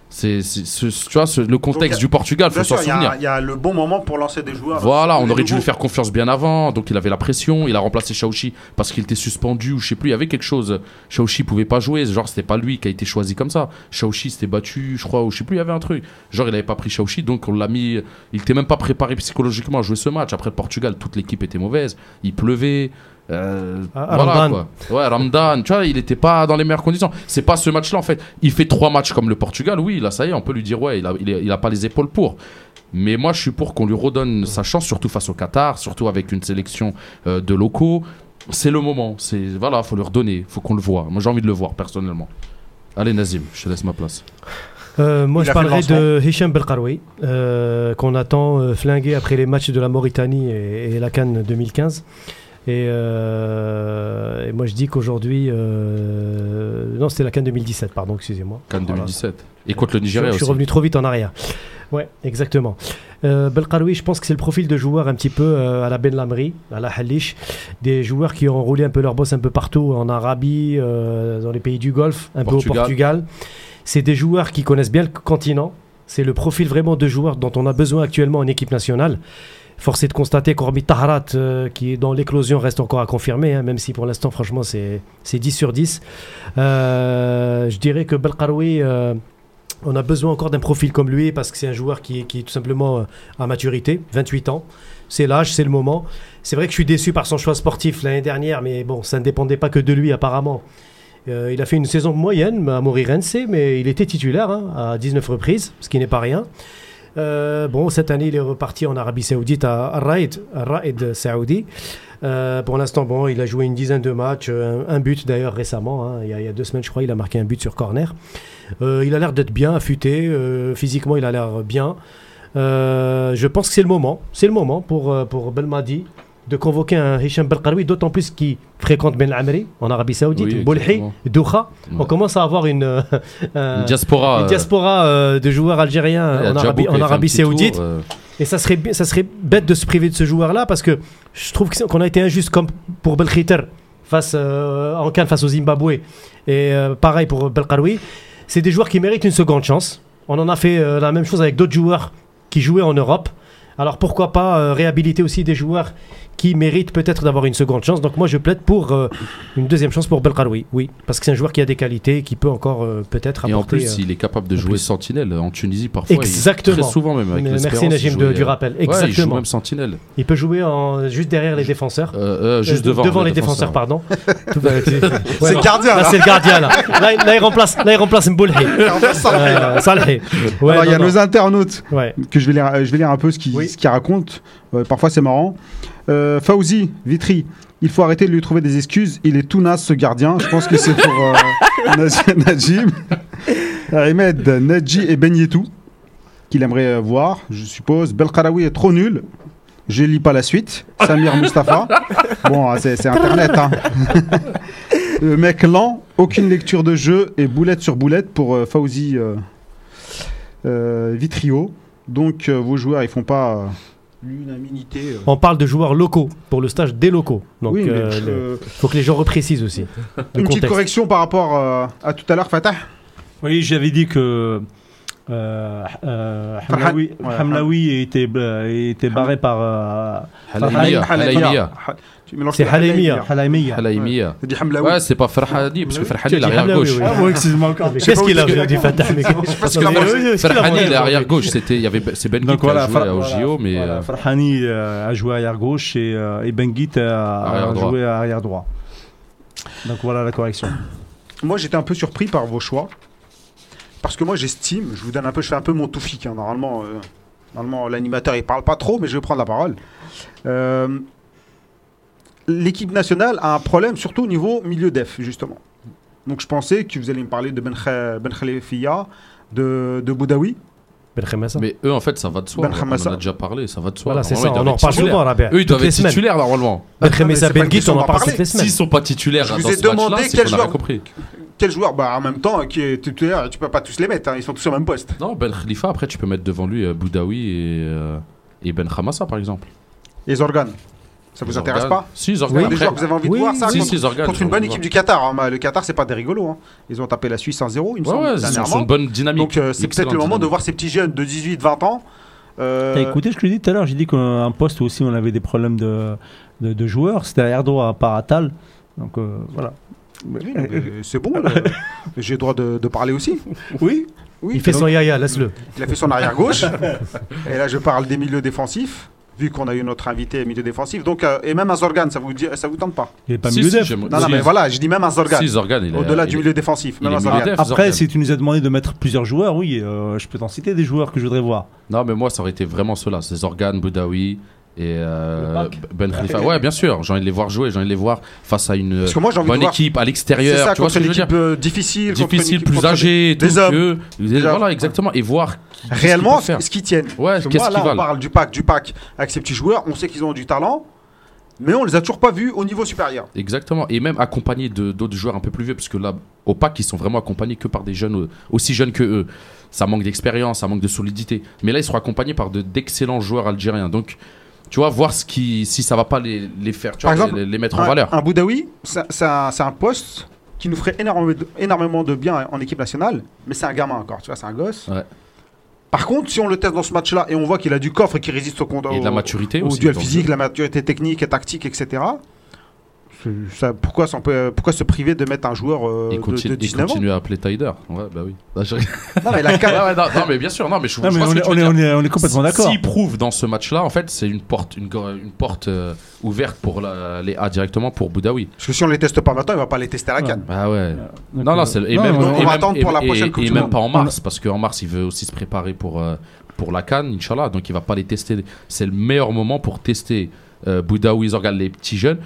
Speaker 4: C'est, c'est- ce- tu vois, le contexte du Portugal, faut s'en
Speaker 1: sûr, il y,
Speaker 4: souvenir.
Speaker 1: a- il y a le bon moment pour lancer des joueurs.
Speaker 4: Voilà, on aurait dû lui faire confiance bien avant. Donc il avait la pression. Il a remplacé Shaoxi parce qu'il était suspendu ou je sais plus. Il y avait quelque chose. Shaoxi pouvait pas jouer. Genre c'était pas lui qui a été choisi comme ça. Shaoxi s'était battu, je crois, ou je sais plus. Il y avait un truc. Genre il avait pas pris Shaoxi, donc on l'a mis. Il était même pas préparé psychologiquement à jouer ce match. Après le Portugal, toute l'équipe était mauvaise. Il pleuvait. Euh,
Speaker 2: Ah,
Speaker 4: voilà
Speaker 2: Ramadan.
Speaker 4: quoi. Ouais, Ramdan, tu vois, il était pas dans les meilleures conditions. C'est pas ce match-là en fait. Il fait trois matchs comme le Portugal, oui, là ça y est, on peut lui dire ouais, il a, il, a pas les épaules pour. Mais moi je suis pour qu'on lui redonne sa chance, surtout face au Qatar, surtout avec une sélection euh, de locaux. C'est le moment, c'est voilà, faut lui redonner, faut qu'on le voit. Moi j'ai envie de le voir personnellement. Allez Nazim, je te laisse ma place.
Speaker 2: Euh, moi,
Speaker 1: Il
Speaker 2: je
Speaker 1: le
Speaker 2: parlerai de Hicham Belkaroui, euh, qu'on attend euh, flingué après les matchs de la Mauritanie et, et la Cannes 2015. Et, euh, et moi, je dis qu'aujourd'hui. euh, non, c'était la Cannes 2017, pardon, excusez-moi.
Speaker 4: Cannes
Speaker 2: Voilà.
Speaker 4: 2017. Et contre le
Speaker 2: Je,
Speaker 4: Nigeria
Speaker 2: je suis
Speaker 4: aussi.
Speaker 2: revenu trop vite en arrière. Ouais, exactement. Euh, Belkaroui, je pense que c'est le profil de joueur un petit peu euh, à la Ben Lamri, à la Halish, des joueurs qui ont roulé un peu leur boss un peu partout en Arabie, dans les pays du Golfe, un peu au
Speaker 4: Portugal.
Speaker 2: Portugal. C'est des joueurs qui connaissent bien le continent. C'est le profil vraiment de joueurs dont on a besoin actuellement en équipe nationale. Force est de constater qu'Ormi Taharat, euh, qui dans l'éclosion, reste encore à confirmer, hein, même si pour l'instant, franchement, c'est c'est 10 sur 10. Euh, je dirais que Belkaroui, euh, on a besoin encore d'un profil comme lui parce que c'est un joueur qui, est- tout simplement euh, à maturité, 28 ans. C'est l'âge, c'est le moment. C'est vrai que je suis déçu par son choix sportif l'année dernière, mais bon, ça ne dépendait pas que de lui apparemment. Il a fait une saison moyenne à Morirense, mais il était titulaire hein, à 19 reprises, ce qui n'est pas rien. Euh, bon, cette année, il est reparti en Arabie Saoudite à Al-Raid, Al-Raid Saoudi. Euh, pour l'instant, bon, il a joué une dizaine de matchs, euh, un, but d'ailleurs récemment. hein. il, y a, deux semaines, je crois, il a marqué un but sur corner. Il a l'air d'être bien affûté. physiquement, il a l'air bien. Je pense que c'est le moment. C'est le moment pour, pour Belmadi de convoquer un Hicham Belkaroui, d'autant plus qu'il fréquente Ben Amri en Arabie Saoudite,
Speaker 4: Oui,
Speaker 2: Boulhi. On commence à avoir une, euh, un-
Speaker 4: Une diaspora.
Speaker 2: une
Speaker 4: euh,
Speaker 2: diaspora euh, de joueurs algériens en Arabie, en
Speaker 4: tour,
Speaker 2: Saoudite.
Speaker 4: euh,
Speaker 2: Et ça serait, ça serait bête de se priver de ce joueur-là parce que je trouve qu'on a été injuste comme pour Belkhiter face, en Cannes face au Zimbabwe. Et pareil pour Belkaroui. C'est des joueurs qui méritent une seconde chance. On en a fait la même chose avec d'autres joueurs qui jouaient en Europe. Alors pourquoi pas réhabiliter aussi des joueurs qui méritent peut-être d'avoir une seconde chance. Donc moi je plaide pour euh, une deuxième chance pour Belkaroui. Oui, parce que c'est un joueur qui a des qualités, qui peut encore euh, peut-être
Speaker 4: Et en
Speaker 2: apporter.
Speaker 4: plus,
Speaker 2: euh,
Speaker 4: il est capable de
Speaker 2: en
Speaker 4: jouer
Speaker 2: plus.
Speaker 4: sentinelle en Tunisie parfois. il-
Speaker 2: Exactement.
Speaker 4: très souvent même avec
Speaker 2: Merci
Speaker 4: l'Espérance,
Speaker 2: Najim de- du
Speaker 4: euh,
Speaker 2: rappel.
Speaker 4: Ouais, il joue
Speaker 2: Exactement.
Speaker 4: même sentinelle.
Speaker 2: Il peut jouer en, juste derrière les défenseurs.
Speaker 4: Euh, euh, juste
Speaker 2: Euh,
Speaker 4: devant.
Speaker 2: les défenseurs, pardon.
Speaker 1: C'est le gardien,
Speaker 2: Là,
Speaker 1: là.
Speaker 2: c'est le gardien, là. Là, il- là, il remplace, là, il remplace Mboulhi. Euh, Salhi. Ouais,
Speaker 7: Alors, il y a nos internautes que je vais lire, je vais lire un peu ce qu'ils racontent. Euh, parfois, c'est marrant. Euh, Fauzi, Vitry, il faut arrêter de lui trouver des excuses. Il est tout naze, ce gardien. Je pense que c'est pour euh, Naj- Najim. Ahmed, Nadji et Ben Yetou, qu'il aimerait euh, voir, je suppose. Belkarawi est trop nul. Je lis pas la suite. Samir Mustafa. Bon, ah, c'est c'est Internet. Hein. Le mec lent, aucune lecture de jeu et boulette sur boulette pour euh, Fauzi euh, euh, Vitrio. Donc euh, vos joueurs, ils font pas. euh,
Speaker 1: L'unanimité. euh.
Speaker 2: On parle de joueurs locaux pour le stage des locaux. Donc,
Speaker 7: oui, mais,
Speaker 2: euh, le-
Speaker 7: euh,
Speaker 2: faut que les gens reprécisent aussi.
Speaker 7: une petite correction par rapport euh, à tout à l'heure, Fatah.
Speaker 3: Oui, j'avais dit que euh, euh, Hamlaoui,
Speaker 7: Ouais,
Speaker 3: Hamlaoui était, euh, était barré par euh,
Speaker 4: Halaimia.
Speaker 2: C'est Halaimia.
Speaker 7: C'est dit.
Speaker 4: Ouais, pas Farhani, parce que il
Speaker 2: as
Speaker 4: est
Speaker 2: dit
Speaker 4: arrière gauche.
Speaker 3: Ah, oui, encore.
Speaker 2: Qu'est-ce qu'il a du Fatah mais-
Speaker 7: pas ce qu'il a
Speaker 2: Mais-
Speaker 7: mangé.
Speaker 2: oui, oui, ce qu'il a
Speaker 4: Farhani,
Speaker 2: mangé.
Speaker 4: il est arrière gauche. C'était, il y avait, c'est Ben
Speaker 3: Donc
Speaker 4: qui a joué au JO, mais euh,
Speaker 3: Farhani euh, a joué arrière gauche et, et Benguit a, joué arrière droit. Donc voilà la correction.
Speaker 7: Moi, j'étais un peu surpris par vos choix. Parce que moi, j'estime, je vous donne un peu, je fais un peu mon toufik. hein, normalement, euh, normalement l'animateur, il parle pas trop, mais je vais prendre la parole. Euh, L'équipe nationale a un problème, surtout au niveau milieu def, justement. Donc, je pensais que vous alliez me parler de Ben, ben de, de Boudaoui.
Speaker 2: Ben Khemessa.
Speaker 4: Mais eux, en fait, ça va de soi.
Speaker 1: Ben
Speaker 4: on en a déjà parlé, ça va de soi.
Speaker 2: Voilà, c'est ça, on
Speaker 4: ils
Speaker 2: en parle souvent, Rabia.
Speaker 4: Eux, ils doivent
Speaker 2: les
Speaker 4: être titulaires normalement.
Speaker 2: Ben
Speaker 1: question
Speaker 2: on en parle toutes les
Speaker 4: S'ils sont pas titulaires
Speaker 1: Je vous ai demandé quel joueur-. Quel joueur Bah en même temps, qui est titulaire, tu peux pas tous les mettre, hein, ils sont tous au même poste.
Speaker 4: Non, Ben Khalifa, après, tu peux mettre devant lui euh, Boudaoui et, euh, et Ben Khamassa, par exemple.
Speaker 1: Et Zorgan, ça vous intéresse pas
Speaker 4: Si, Zorgan.
Speaker 1: avez des joueurs que vous avez envie
Speaker 2: Oui,
Speaker 1: de voir ça
Speaker 4: Si,
Speaker 1: contre,
Speaker 4: si, Zorgan.
Speaker 1: contre une bonne équipe du Qatar hein, Le Qatar, c'est pas des rigolos. hein. Ils ont tapé la Suisse 1-0, il me
Speaker 4: Ouais,
Speaker 1: semble,
Speaker 4: ouais, ils sont une bonne dynamique.
Speaker 1: Donc euh, c'est peut-être le moment de voir ces petits jeunes de 18-20 ans. euh,
Speaker 3: T'as écouté ce que je dis tout à l'heure? J'ai dit qu'un poste aussi, on avait des problèmes de, de, de joueurs. C'était à Erdogan à Paratal. Donc euh, voilà.
Speaker 1: oui, c'est bon, j'ai le droit de, de parler aussi.
Speaker 3: Oui.
Speaker 1: Oui,
Speaker 2: Il fait
Speaker 1: donc,
Speaker 2: son yaya, laisse-le.
Speaker 1: il a fait son arrière gauche. et là, je parle des milieux défensifs, vu qu'on a eu notre invité milieu défensif. Donc, euh, et même un Zorgan, ça vous dit, ça vous tente pas?
Speaker 3: Il n'est pas
Speaker 4: Si,
Speaker 3: milieu
Speaker 4: si, j'aime-
Speaker 1: Non, non, mais voilà, je dis même un Zorgan.
Speaker 4: Si, Zorgan, il est.
Speaker 1: Au-delà
Speaker 4: il
Speaker 1: du milieu défensif,
Speaker 4: il
Speaker 1: même Zorgan.
Speaker 3: Après,
Speaker 4: Zorgan.
Speaker 3: si tu nous as demandé de mettre plusieurs joueurs, oui, euh, je peux t'en citer des joueurs que je voudrais voir.
Speaker 4: Non, mais moi, ça aurait été vraiment cela. C'est Zorgan, Boudaoui et euh,
Speaker 3: pack.
Speaker 4: Ben Khalifa. Ouais, bien sûr. J'ai envie de les voir jouer. J'ai envie de les voir face à une
Speaker 1: Parce que moi, j'ai envie
Speaker 4: bonne
Speaker 1: de voir.
Speaker 4: équipe à
Speaker 1: C'est
Speaker 4: l'extérieur.
Speaker 1: ça,
Speaker 4: Tu vois ce que
Speaker 1: une
Speaker 4: je veux dire
Speaker 1: équipe euh, difficile.
Speaker 4: Difficile, plus âgé,
Speaker 1: des
Speaker 4: tout.
Speaker 1: hommes. Déjà.
Speaker 4: Voilà, exactement. Et voir. qui-
Speaker 1: Réellement, ce qu'ils tiennent.
Speaker 4: Ouais, qu'est-ce
Speaker 1: moi,
Speaker 4: qu'ils
Speaker 1: là, on parle du pack, du pack avec ces petits joueurs. On sait qu'ils ont du talent, mais on les a toujours pas vus au niveau supérieur.
Speaker 4: Exactement. Et même accompagnés de- d'autres joueurs un peu plus vieux, parce que là, au PAC, ils sont vraiment accompagnés que par des jeunes euh, aussi jeunes que eux. Ça manque d'expérience, ça manque de solidité. Mais là, ils seront accompagnés par de- d'excellents joueurs algériens. Donc, tu vois, voir ce qui, si ça va pas les, les faire, tu
Speaker 1: Par
Speaker 4: vois,
Speaker 1: exemple,
Speaker 4: les, les mettre en valeur.
Speaker 1: un Boudaoui, c'est un, poste qui nous ferait énormément de, énormément de bien en équipe nationale, mais c'est un gamin encore, tu vois, c'est un gosse.
Speaker 4: Ouais.
Speaker 1: Par contre, si on le teste dans ce match-là et on voit qu'il a du coffre et qu'il résiste au,
Speaker 4: Et de la
Speaker 1: au-
Speaker 4: maturité
Speaker 1: au
Speaker 4: aussi.
Speaker 1: duel physique, la maturité technique et tactique, etc. Ça, pourquoi, s'en peut- pourquoi se priver de mettre un joueur euh, de,
Speaker 4: continue,
Speaker 1: de
Speaker 4: et
Speaker 1: 19 ans
Speaker 4: continue à appeler Tyder. Ouais, bah oui. Bah, je-
Speaker 1: Non, mais la
Speaker 4: Ouais,
Speaker 1: canne-
Speaker 4: ouais, non, non, mais bien sûr, non, mais je,
Speaker 3: Non,
Speaker 4: je
Speaker 3: mais on,
Speaker 4: ce
Speaker 3: est,
Speaker 4: que
Speaker 3: on est- on est- on est complètement d'accord.
Speaker 4: S'il prouve dans ce match-là, en fait, c'est une porte, une, une porte euh, ouverte pour la- les A directement pour Boudaoui.
Speaker 1: Parce que si on les teste pas maintenant, il va pas les tester à la canne.
Speaker 4: Ah ouais. Non, non, c'est et
Speaker 3: non,
Speaker 4: même,
Speaker 3: on-
Speaker 1: on
Speaker 4: et
Speaker 1: va
Speaker 4: même-
Speaker 1: attendre pour la prochaine
Speaker 4: et-
Speaker 1: Coupe
Speaker 4: et
Speaker 1: du
Speaker 4: même pas en mars, parce qu'en mars, il veut aussi se préparer pour, euh, pour la Cannes, Inch'Allah. Donc, il va pas les tester. C'est le meilleur moment pour tester euh, Boudaoui, Zorgal, les petits jeunes.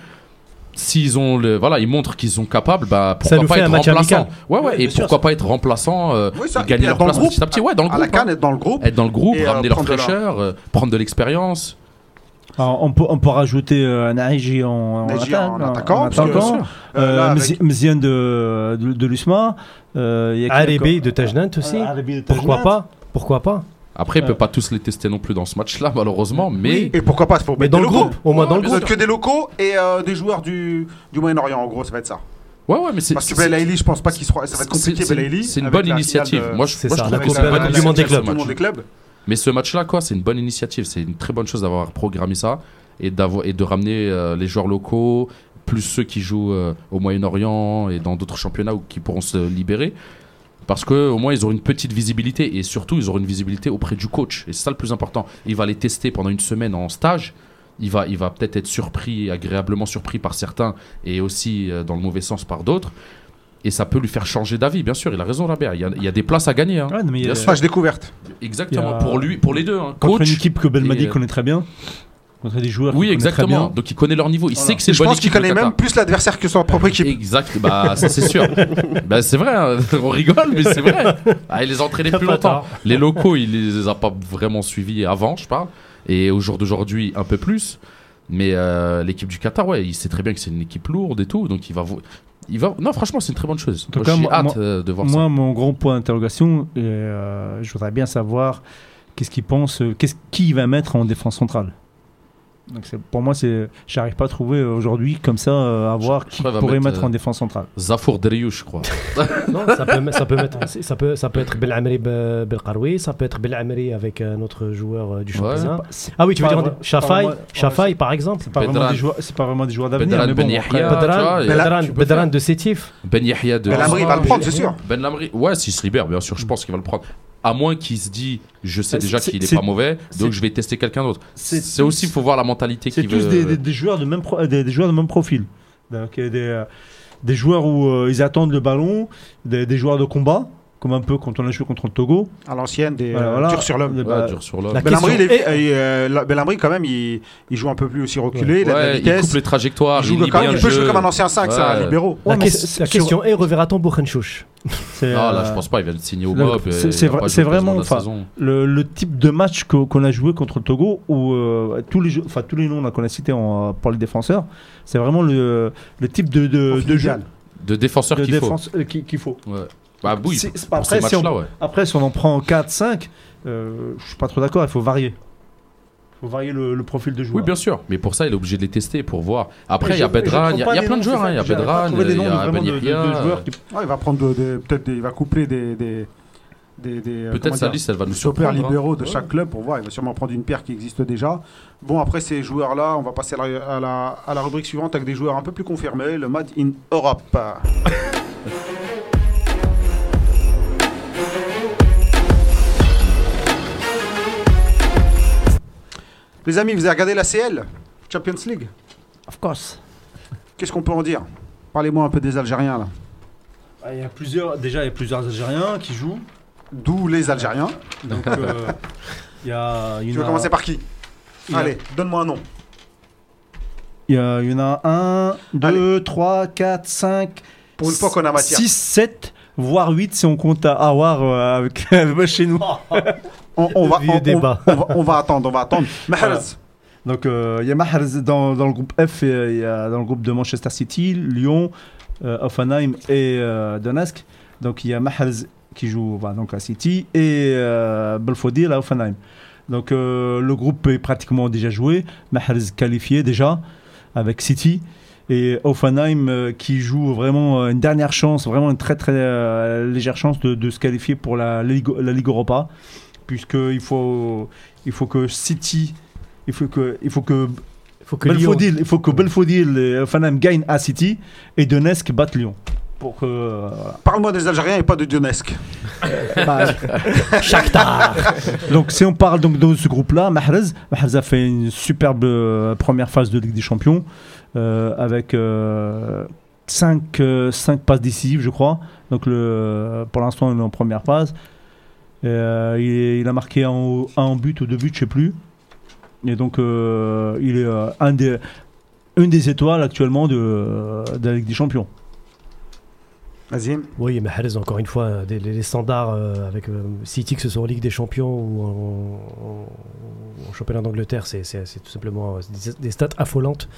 Speaker 4: S'ils ont le, voilà, ils montrent qu'ils sont capables, bah,
Speaker 2: Ça
Speaker 4: pourquoi
Speaker 2: nous
Speaker 4: pas
Speaker 2: fait
Speaker 4: être
Speaker 2: un match
Speaker 4: remplaçant. Ouais, ouais,
Speaker 3: Ouais,
Speaker 4: et
Speaker 3: bien sûr,
Speaker 4: pourquoi pas être remplaçant, euh,
Speaker 1: Oui, ça,
Speaker 4: gagner leur
Speaker 1: être dans le
Speaker 4: place
Speaker 1: groupe.
Speaker 4: petit à petit. Ouais, dans le
Speaker 1: à
Speaker 4: groupe.
Speaker 1: la canne,
Speaker 4: hein.
Speaker 1: être dans le groupe.
Speaker 4: Être dans le groupe,
Speaker 1: euh,
Speaker 4: ramener leur
Speaker 1: de la-
Speaker 4: fraîcheur, euh, prendre de l'expérience.
Speaker 3: Alors, on, peut, on peut rajouter euh, Naïji en, en,
Speaker 1: Naïji
Speaker 3: attaque,
Speaker 1: en attaquant,
Speaker 3: en attaquant.
Speaker 1: Euh,
Speaker 3: Euh,
Speaker 1: avec-
Speaker 3: de, de, de l'USMA. Euh, il y a qui
Speaker 2: Arabi
Speaker 3: encore
Speaker 2: de Tajnant aussi. Pourquoi pas? Pourquoi pas?
Speaker 4: Après, il
Speaker 3: Ouais.
Speaker 4: peut pas tous les tester non plus dans ce match-là, malheureusement, mais
Speaker 1: Et pourquoi pas faut
Speaker 2: Mais
Speaker 1: mettre
Speaker 2: dans le groupe, au moins dans le groupe.
Speaker 1: que des locaux et euh, des joueurs du, du Moyen-Orient, en gros, ça va être ça.
Speaker 4: ouais, ouais, mais c'est
Speaker 1: Parce que Belaïli, je pense pas qu'il sera. Ça va être compliqué,
Speaker 4: c'est-
Speaker 1: Belaïli.
Speaker 4: C'est une bonne initiative. Moi, je,
Speaker 2: C'est
Speaker 4: moi,
Speaker 2: ça,
Speaker 4: je
Speaker 2: la
Speaker 4: trouve que c'est
Speaker 2: du Monde des clubs.
Speaker 4: Mais ce match-là, quoi, c'est une bonne initiative. C'est une très bonne chose d'avoir programmé ça et, d'avoir, et de ramener euh, les joueurs locaux, plus ceux qui jouent euh, au Moyen-Orient et dans d'autres championnats ou qui pourront se libérer. Parce qu'au moins, ils auront une petite visibilité et surtout, ils auront une visibilité auprès du coach. Et c'est ça le plus important. Il va les tester pendant une semaine en stage. Il va, il va peut-être être surpris, agréablement surpris par certains et aussi euh, dans le mauvais sens par d'autres. Et ça peut lui faire changer d'avis, bien sûr. Il a raison, Rabert. Il y a, il y a des places à gagner. hein.
Speaker 3: Ouais, non, mais il y a-.
Speaker 1: Page découverte.
Speaker 4: Exactement.
Speaker 3: A-
Speaker 4: Pour lui, pour les deux. hein.
Speaker 3: Contre
Speaker 4: Coach.
Speaker 3: une équipe que
Speaker 4: euh,
Speaker 3: connaît très bien. Contre des joueurs
Speaker 4: Oui,
Speaker 3: qu'il très
Speaker 4: exactement.
Speaker 3: bien.
Speaker 4: Donc il connaît leur niveau. Il
Speaker 3: Voilà.
Speaker 4: sait que c'est
Speaker 1: je pense qu'il connaît même plus l'adversaire que son propre équipe.
Speaker 4: Exact. Bah ça c'est sûr. bah c'est vrai. hein. On rigole, mais c'est vrai. Ah, il les a entraînés plus longtemps.
Speaker 2: tard.
Speaker 4: Les locaux, il les a pas vraiment suivis avant, je parle. Et au jour d'aujourd'hui, un peu plus. Mais euh, l'équipe du Qatar, ouais, il sait très bien que c'est une équipe lourde et tout. Donc il va. vo- Il va... Non, franchement, c'est une très bonne chose.
Speaker 3: En tout
Speaker 4: Moi,
Speaker 3: cas,
Speaker 4: J'ai
Speaker 3: moi-
Speaker 4: hâte
Speaker 3: moi-
Speaker 4: euh, de voir
Speaker 3: Moi, mon gros point d'interrogation, euh, je voudrais bien savoir qu'est-ce qu'il pense, qu'est-ce qui il va mettre en défense centrale. Donc c'est- pour moi, c'est, j'arrive pas à trouver euh, aujourd'hui comme ça à voir
Speaker 4: Je
Speaker 3: qui
Speaker 4: qu'il va
Speaker 3: pourrait
Speaker 4: mettre,
Speaker 3: mettre,
Speaker 4: euh,
Speaker 3: en défense centrale.
Speaker 4: Zafour Driouche, je crois.
Speaker 2: Non, ça peut, ça peut, mettre, ça peut, ça peut être Belamri Be- Belkaroui, ça peut être Belamri avec un autre joueur euh, du
Speaker 4: Ouais.
Speaker 2: championnat.
Speaker 3: C'est
Speaker 2: Ah oui, tu veux dire
Speaker 3: vrai-
Speaker 2: Shafai,
Speaker 3: pas vrai-
Speaker 2: Shafai par exemple.
Speaker 3: C'est pas,
Speaker 4: Bedran.
Speaker 3: vraiment des joueurs, c'est pas vraiment des joueurs d'avenir.
Speaker 4: Bedran
Speaker 3: bon,
Speaker 4: Ben
Speaker 2: Bedran, Bedran, Bedran de Sétif.
Speaker 4: Ben Yahya de.
Speaker 1: Belhamri va le prendre, c'est sûr.
Speaker 4: Ben Lamri, ouais, s'il se libère, bien sûr, je pense qu'il va le prendre. À moins qu'il se dit, je sais
Speaker 3: C'est-
Speaker 4: déjà qu'il est pas mauvais, donc je vais tester quelqu'un d'autre.
Speaker 3: c'est
Speaker 4: aussi, il faut voir la mentalité
Speaker 3: c'est tous
Speaker 4: veut.
Speaker 3: des, des- des joueurs de même pro- des, des joueurs de même profil. Donc euh, des, euh, des joueurs où euh, ils attendent le ballon, des, des joueurs de combat. comme un peu quand on a joué contre le Togo.
Speaker 1: À l'ancienne, des
Speaker 3: Voilà, voilà.
Speaker 1: durs sur l'homme.
Speaker 4: Ouais,
Speaker 3: bah,
Speaker 4: dur sur l'homme.
Speaker 1: Il est-
Speaker 2: est-
Speaker 1: euh, quand même, il, il joue un peu plus aussi reculé, il a de la
Speaker 4: Ouais, il
Speaker 1: vitesse.
Speaker 4: coupe les trajectoires,
Speaker 1: Il, joue
Speaker 4: il
Speaker 1: quand même, il peut jouer comme un ancien 5, c'est un
Speaker 4: Ouais.
Speaker 1: libéraux.
Speaker 2: La,
Speaker 3: Ouais, mais
Speaker 2: la
Speaker 3: sur-
Speaker 2: question est reverra-t-on Bourrenchouch
Speaker 3: c'est,
Speaker 4: Ah là,
Speaker 3: euh,
Speaker 4: je pense pas, il vient de signer au Mob.
Speaker 3: c'est- vraiment, enfin, le, le type de match que- qu'on a joué contre le Togo, où euh, tous, les, enfin, tous les noms qu'on a cités en, pour les défenseurs, c'est vraiment le, le type de, de, de jeu.
Speaker 4: De défenseur
Speaker 3: de
Speaker 4: qu'il faut.
Speaker 3: défense euh, qu'il qu'il faut.
Speaker 4: Ouais. Bah oui,
Speaker 3: C'est-
Speaker 4: pour
Speaker 3: c'est pas-
Speaker 4: ces
Speaker 3: après, si on-
Speaker 4: matchs-là, ouais.
Speaker 3: Après, si on en prend 4, 5, euh, je suis pas trop d'accord, il faut varier. Faut varier le, le profil de joueur.
Speaker 4: Oui, bien sûr. Mais pour ça, il est obligé de les tester pour voir. Après, il y a Bedran, il y a, y plein de joueurs. hein. Il y a Bedran,
Speaker 3: les
Speaker 4: il y a
Speaker 1: il va prendre peut-être des- il va coupler des. euh,
Speaker 4: Peut-être sa liste, elle va nous surprendre. hein.
Speaker 1: libéraux de chaque club pour voir. Il va sûrement prendre une paire qui existe déjà. Bon, après ces joueurs-là, on va passer à la, à la, à la rubrique suivante avec des joueurs un peu plus confirmés. Le Mad in Europe. Les amis, vous avez regardé la CL Champions League
Speaker 3: Of course.
Speaker 1: Qu'est-ce qu'on peut en dire? Parlez-moi un peu des Algériens là.
Speaker 3: Ah, Il y a plusieurs, déjà, il y a plusieurs Algériens qui jouent.
Speaker 1: D'où les Algériens.
Speaker 3: Donc, euh, il y a. il
Speaker 1: Tu veux
Speaker 3: a-
Speaker 1: commencer par qui?
Speaker 3: Il y a-
Speaker 1: Allez, donne-moi un nom.
Speaker 3: Il y, a- il y en a 1, 2, 3, 4, 5.
Speaker 1: Pour une fois qu'on a matière.
Speaker 3: 6, 7, voire 8 si on compte à Awar euh, avec chez nous.
Speaker 1: On, on va, on- on-
Speaker 2: débat.
Speaker 1: on va- on va attendre, on va attendre. Mahrez,
Speaker 3: Donc euh, il y a Mahrez dans, dans le groupe F, il y a dans le groupe de Manchester City, Lyon, euh, Hoffenheim et euh, Donetsk. Donc il y a Mahrez qui joue bah, donc à City et euh, Belfodil à Hoffenheim. Donc le groupe est pratiquement déjà joué. Mahrez qualifié déjà avec City. Et Hoffenheim euh, qui joue vraiment une dernière chance, vraiment une très très légère chance de, de se qualifier pour la, Ligue, la Ligue Europa. Puisqu'il faut, il faut que City, il faut que, il faut que
Speaker 2: faut que Lyon-
Speaker 3: Belfodil, il faut que Belfodil et Hoffenheim gagnent à City et Donetsk battent Lyon. Pour que, euh, voilà.
Speaker 1: parle-moi des Algériens et pas de Donetsk.
Speaker 3: Bah,
Speaker 2: Shakhtar.
Speaker 3: donc si on parle donc de ce groupe-là, Mahrez, Mahrez a fait une superbe euh, première phase de Ligue des Champions euh, avec 5 passes décisives, je crois. Donc le, pour l'instant, il est en première phase. Euh, il, est- il a marqué un, un but ou deux buts, je sais plus. Et donc euh, il est euh, un des, une des étoiles actuellement de, de la Ligue des Champions.
Speaker 1: Vas-y.
Speaker 2: Oui, Mahrez, encore une fois, les, les standards euh, avec euh, City, que ce soit en Ligue des Champions ou en, en- en championnat d'Angleterre, c'est tout simplement des, des stats affolantes.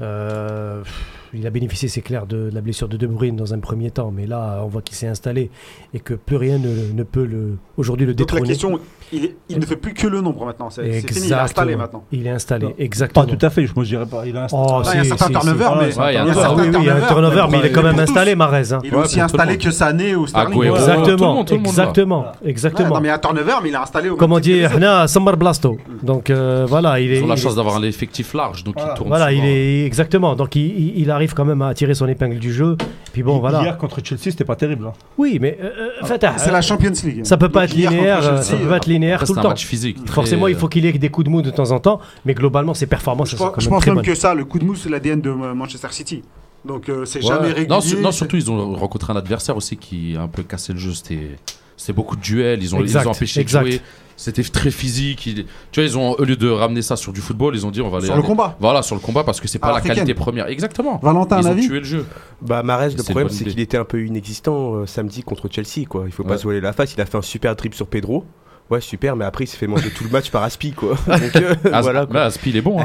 Speaker 2: Euh, il a bénéficié, c'est clair, de, la blessure de De Bruyne dans un premier temps, mais là, on voit qu'il s'est installé et que plus rien ne, ne peut le, aujourd'hui le
Speaker 1: Donc la question, il, est- il ne fait plus que le nombre maintenant. C'est c'est fini, il est installé maintenant.
Speaker 2: Il est installé,
Speaker 3: Non,
Speaker 2: exactement.
Speaker 3: Pas tout à fait, je ne dirais pas. Il a un
Speaker 2: Oh,
Speaker 1: Ah, il y a un certain turnover, mais
Speaker 3: Ouais,
Speaker 1: il y
Speaker 3: il a
Speaker 1: a
Speaker 3: un
Speaker 2: il a
Speaker 1: turnover,
Speaker 2: mais il est quand même installé, Mahrez. hein.
Speaker 1: Il est
Speaker 4: Ouais,
Speaker 1: aussi installé que Sané ou Sterling.
Speaker 2: Exactement,
Speaker 4: monde, tout le monde
Speaker 2: exactement,
Speaker 1: Ouais,
Speaker 2: exactement.
Speaker 1: non, mais il a un turnover, mais il est installé au
Speaker 2: Comme on dit, Samar Blasto. Donc euh, voilà, il est.
Speaker 4: Ils ont la
Speaker 2: il est-
Speaker 4: chance d'avoir un effectif large, donc
Speaker 3: Voilà.
Speaker 4: ils tournent
Speaker 2: Voilà, il est exactement. Donc il, il- il arrive quand même à tirer son épingle du jeu. Puis bon, voilà.
Speaker 3: Hier contre Chelsea, c'était pas terrible. hein.
Speaker 2: Oui, mais euh, euh, Fatah,
Speaker 1: C'est la Champions League.
Speaker 2: ça peut pas être linéaire. euh,
Speaker 1: Chelsea,
Speaker 2: Ça peut pas être linéaire
Speaker 4: Après,
Speaker 2: tout
Speaker 4: c'est
Speaker 2: le
Speaker 4: un
Speaker 2: temps.
Speaker 4: match physique. très,
Speaker 2: Forcément, il
Speaker 4: euh,
Speaker 2: faut qu'il ait des coups de mou de temps en temps, mais globalement, ses performances
Speaker 1: Je pense,
Speaker 2: quand
Speaker 1: je
Speaker 2: même
Speaker 1: pense
Speaker 2: très
Speaker 1: même
Speaker 2: bonnes.
Speaker 1: que ça, le coup de mousse, c'est l'ADN de euh, Manchester City. Donc euh, c'est
Speaker 4: Ouais.
Speaker 1: jamais régulier.
Speaker 4: Non, su- non,
Speaker 1: c'est-
Speaker 4: surtout, ils ont rencontré un adversaire aussi qui a un peu cassé le jeu. C'était c'était beaucoup de duels. Ils ont,
Speaker 2: Exact,
Speaker 4: ils ont empêché
Speaker 2: exact.
Speaker 4: de jouer. C'était très physique. Ils- tu vois, ils ont, au lieu de ramener ça sur du football, ils ont dit on va aller.
Speaker 1: Sur le
Speaker 4: aller-
Speaker 1: combat.
Speaker 4: Voilà, sur le combat, parce que c'est pas la qualité première. Exactement.
Speaker 1: Valentin, un
Speaker 4: Ils ont
Speaker 1: avis
Speaker 4: tué le jeu.
Speaker 5: Bah Mahrez,
Speaker 4: C'est
Speaker 5: le problème c'est qu'il était un peu inexistant euh, samedi contre Chelsea quoi. Il faut pas se voiler la face. Il a fait un super dribble sur Pedro. Ouais super, mais après il s'est fait manger tout le match par Aspi quoi. Donc euh,
Speaker 4: As-
Speaker 5: voilà. Quoi.
Speaker 4: Là, Aspi, il est bon. hein.
Speaker 5: Mais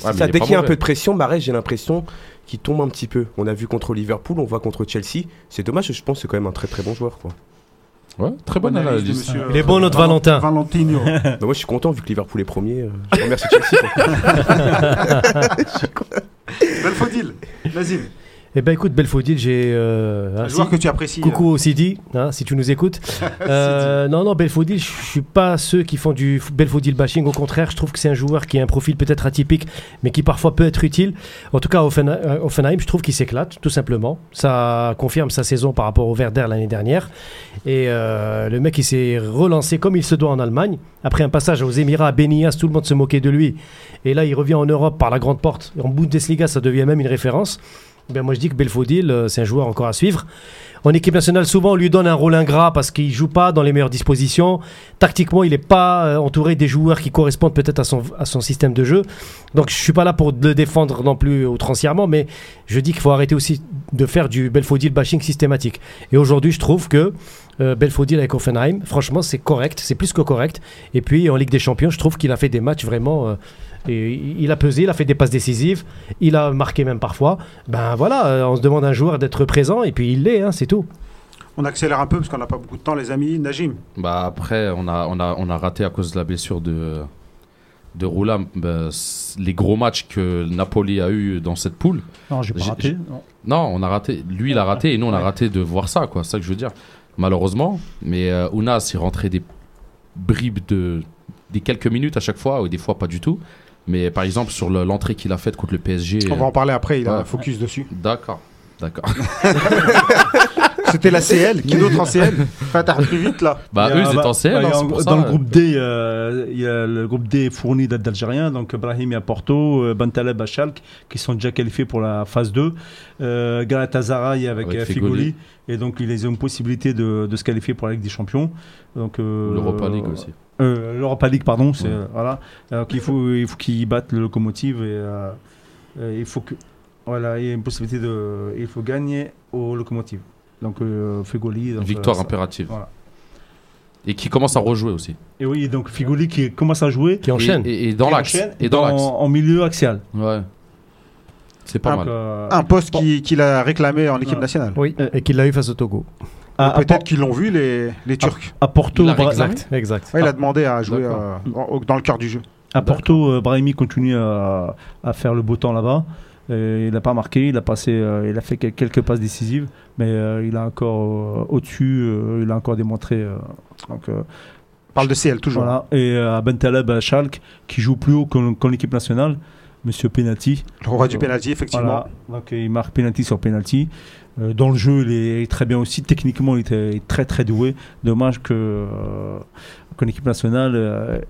Speaker 5: c'est
Speaker 4: Ouais, mais
Speaker 5: ça.
Speaker 4: est
Speaker 5: Dès qu'il y a un peu de pression, Mahrez, j'ai l'impression qu'il tombe un petit peu. On a vu contre Liverpool, on voit contre Chelsea. C'est dommage, je pense que c'est quand même un très très bon joueur quoi.
Speaker 4: Ouais, très bonne
Speaker 1: Bonne analyse
Speaker 4: analyse.
Speaker 1: monsieur,
Speaker 2: Il est bon, notre
Speaker 1: Val-
Speaker 2: Valentin.
Speaker 1: Valentino.
Speaker 5: Bah, moi je suis content vu que Liverpool est premier. euh, je remercie Chelsea.
Speaker 1: Belfodil. Vas-y.
Speaker 2: Eh ben écoute, Belfodil, j'ai. euh,
Speaker 1: Un
Speaker 2: ah,
Speaker 1: joueur
Speaker 2: si-
Speaker 1: que tu apprécies.
Speaker 2: Coucou au Sidi, hein, si tu nous écoutes. Euh, non, non, Belfodil, je suis pas ceux qui font du Belfodil bashing. Au contraire, je trouve que c'est un joueur qui a un profil peut-être atypique, mais qui parfois peut être utile. En tout cas, Offen- euh, Offenheim, je trouve qu'il s'éclate, tout simplement. Ça confirme sa saison par rapport au Werder l'année dernière. Et euh, le mec, il s'est relancé comme il se doit en Allemagne. Après un passage aux Émirats, à Benias, tout le monde se moquait de lui. Et là, il revient en Europe par la grande porte. En Bundesliga, ça devient même une référence. Ben moi je dis que Belfodil, euh, c'est un joueur encore à suivre. En équipe nationale, souvent on lui donne un rôle ingrat parce qu'il joue pas dans les meilleures dispositions. Tactiquement, il n'est pas euh, entouré des joueurs qui correspondent peut-être à son, à système de jeu. Donc je suis pas là pour le défendre non plus outrancièrement, mais je dis qu'il faut arrêter aussi de faire du Belfodil bashing systématique. Et aujourd'hui, je trouve que euh, Belfodil avec Offenheim, franchement, c'est correct, c'est plus que correct. Et puis en Ligue des Champions, je trouve qu'il a fait des matchs vraiment. Et il a pesé, il a fait des passes décisives, il a marqué même parfois. Ben voilà, euh, on se demande à un joueur d'être présent et puis il l'est, hein, c'est tout.
Speaker 1: On accélère un peu parce qu'on n'a pas beaucoup de temps, les amis. Najim,
Speaker 4: Bah après, on a, on, a, on a raté à cause de la blessure de, de Roulam bah, les gros matchs que Napoli a eu dans cette poule.
Speaker 3: Non, j'ai pas
Speaker 4: J'ai-
Speaker 3: raté. non.
Speaker 4: Non, on a raté. Lui, il a raté et nous, on a
Speaker 3: Ouais.
Speaker 4: raté de voir ça, quoi. C'est ça que je veux dire. Malheureusement. Mais euh, Ounas, il rentrait des bribes de des quelques minutes à chaque fois, ou des fois pas du tout. Mais par exemple, sur le- l'entrée qu'il a faite contre le PSG.
Speaker 1: on va en parler après, il a
Speaker 4: Ouais.
Speaker 1: un focus dessus.
Speaker 4: D'accord. D'accord.
Speaker 1: C'était la CL, qui d'autre en CL Fatah plus vite là.
Speaker 4: Bah, eux,
Speaker 3: a-
Speaker 4: ils étaient en CL.
Speaker 3: bah,
Speaker 4: hein, pour ça,
Speaker 3: dans le
Speaker 4: euh.
Speaker 3: groupe D, euh, il y a le groupe D fourni d'Al- d'Algériens, donc Brahimi à Porto, euh, Bentaleb à Schalke, qui sont déjà qualifiés pour la phase 2. Euh, Galatasaray avec,
Speaker 4: Avec
Speaker 3: euh,
Speaker 4: Figoli.
Speaker 3: Figoli. Et donc, ils ont une possibilité de, de se qualifier pour la Ligue des Champions. Donc, euh,
Speaker 4: L'Europa League aussi.
Speaker 3: Euh, L'Europa League, pardon. c'est
Speaker 4: Ouais.
Speaker 3: voilà. Donc, il faut, il faut qu'ils battent le locomotive et euh, euh, il faut que. Voilà, il y a une possibilité de. Il faut gagner au locomotive. Donc, euh, Figoli. donc,
Speaker 4: Victoire
Speaker 3: euh,
Speaker 4: impérative.
Speaker 3: Voilà.
Speaker 4: Et qui commence à rejouer aussi.
Speaker 3: Et oui, donc Figoli qui commence à jouer.
Speaker 2: Qui enchaîne.
Speaker 4: Et, et- et dans l'axe. Et dans l'axe.
Speaker 3: En milieu axial.
Speaker 4: Ouais. C'est pas
Speaker 3: Donc,
Speaker 4: mal.
Speaker 3: euh,
Speaker 1: Un poste qui- qu'il a réclamé en équipe nationale.
Speaker 2: Oui, et qu'il l'a eu face au Togo.
Speaker 3: À, à
Speaker 1: Peut-être qu'ils l'ont vu, les, les Turcs.
Speaker 3: à Porto, Bra-
Speaker 2: Exact, exact.
Speaker 1: Ouais, il a demandé à jouer euh, dans le cœur du jeu.
Speaker 3: à Porto, euh, Brahimi continue à, à faire le beau temps là-bas. Et il n'a pas marqué, il a passé, euh, il a fait quel- quelques passes décisives, mais euh, il a encore euh, au-dessus, euh, il a encore démontré. euh, donc, euh,
Speaker 1: On parle de CL toujours.
Speaker 3: voilà. Et euh, à Bentaleb à Schalke, qui joue plus haut qu'en qu'en équipe nationale, Monsieur Penalty.
Speaker 1: Le roi du penalty, effectivement.
Speaker 3: Voilà. Donc il marque penalty sur penalty. Euh, dans le jeu, il est très bien aussi. Techniquement, il était très très doué. Dommage que euh, qu'en équipe nationale, euh,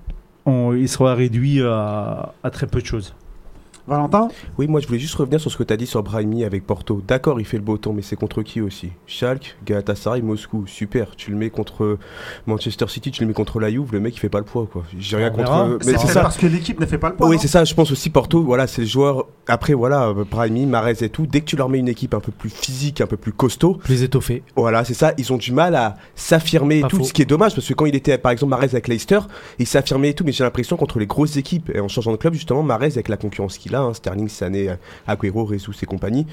Speaker 3: il soit réduit à très peu de choses.
Speaker 1: Valentin
Speaker 5: Oui, moi je voulais juste revenir sur ce que tu as dit sur Brahimi avec Porto. D'accord, il fait le beau temps, mais c'est contre qui aussi? Schalke, Galatasaray, Moscou. Super. Tu le mets contre Manchester City, tu le mets contre la Juve, le mec il fait pas le poids quoi. J'ai rien
Speaker 2: On
Speaker 5: contre.
Speaker 2: verra.
Speaker 5: Mais
Speaker 1: C'est
Speaker 5: ça.
Speaker 1: parce que l'équipe ne fait pas le poids.
Speaker 5: Oui, c'est ça, je pense aussi Porto, voilà, c'est le joueur. Après, voilà, Brahimi, Marez et tout, dès que tu leur mets une équipe un peu plus physique, un peu plus costaud,
Speaker 2: Plus étoffé.
Speaker 5: voilà, c'est ça, ils ont du mal à s'affirmer et tout,
Speaker 2: faux.
Speaker 5: ce qui est dommage parce que quand il était par exemple Marez avec Leicester, il s'affirmait et tout, mais j'ai l'impression contre les grosses équipes et en changeant de club, justement, Marez avec la concurrence qu'il hein, Sterling, Sané, euh, Agüero, Rezou et compagnie,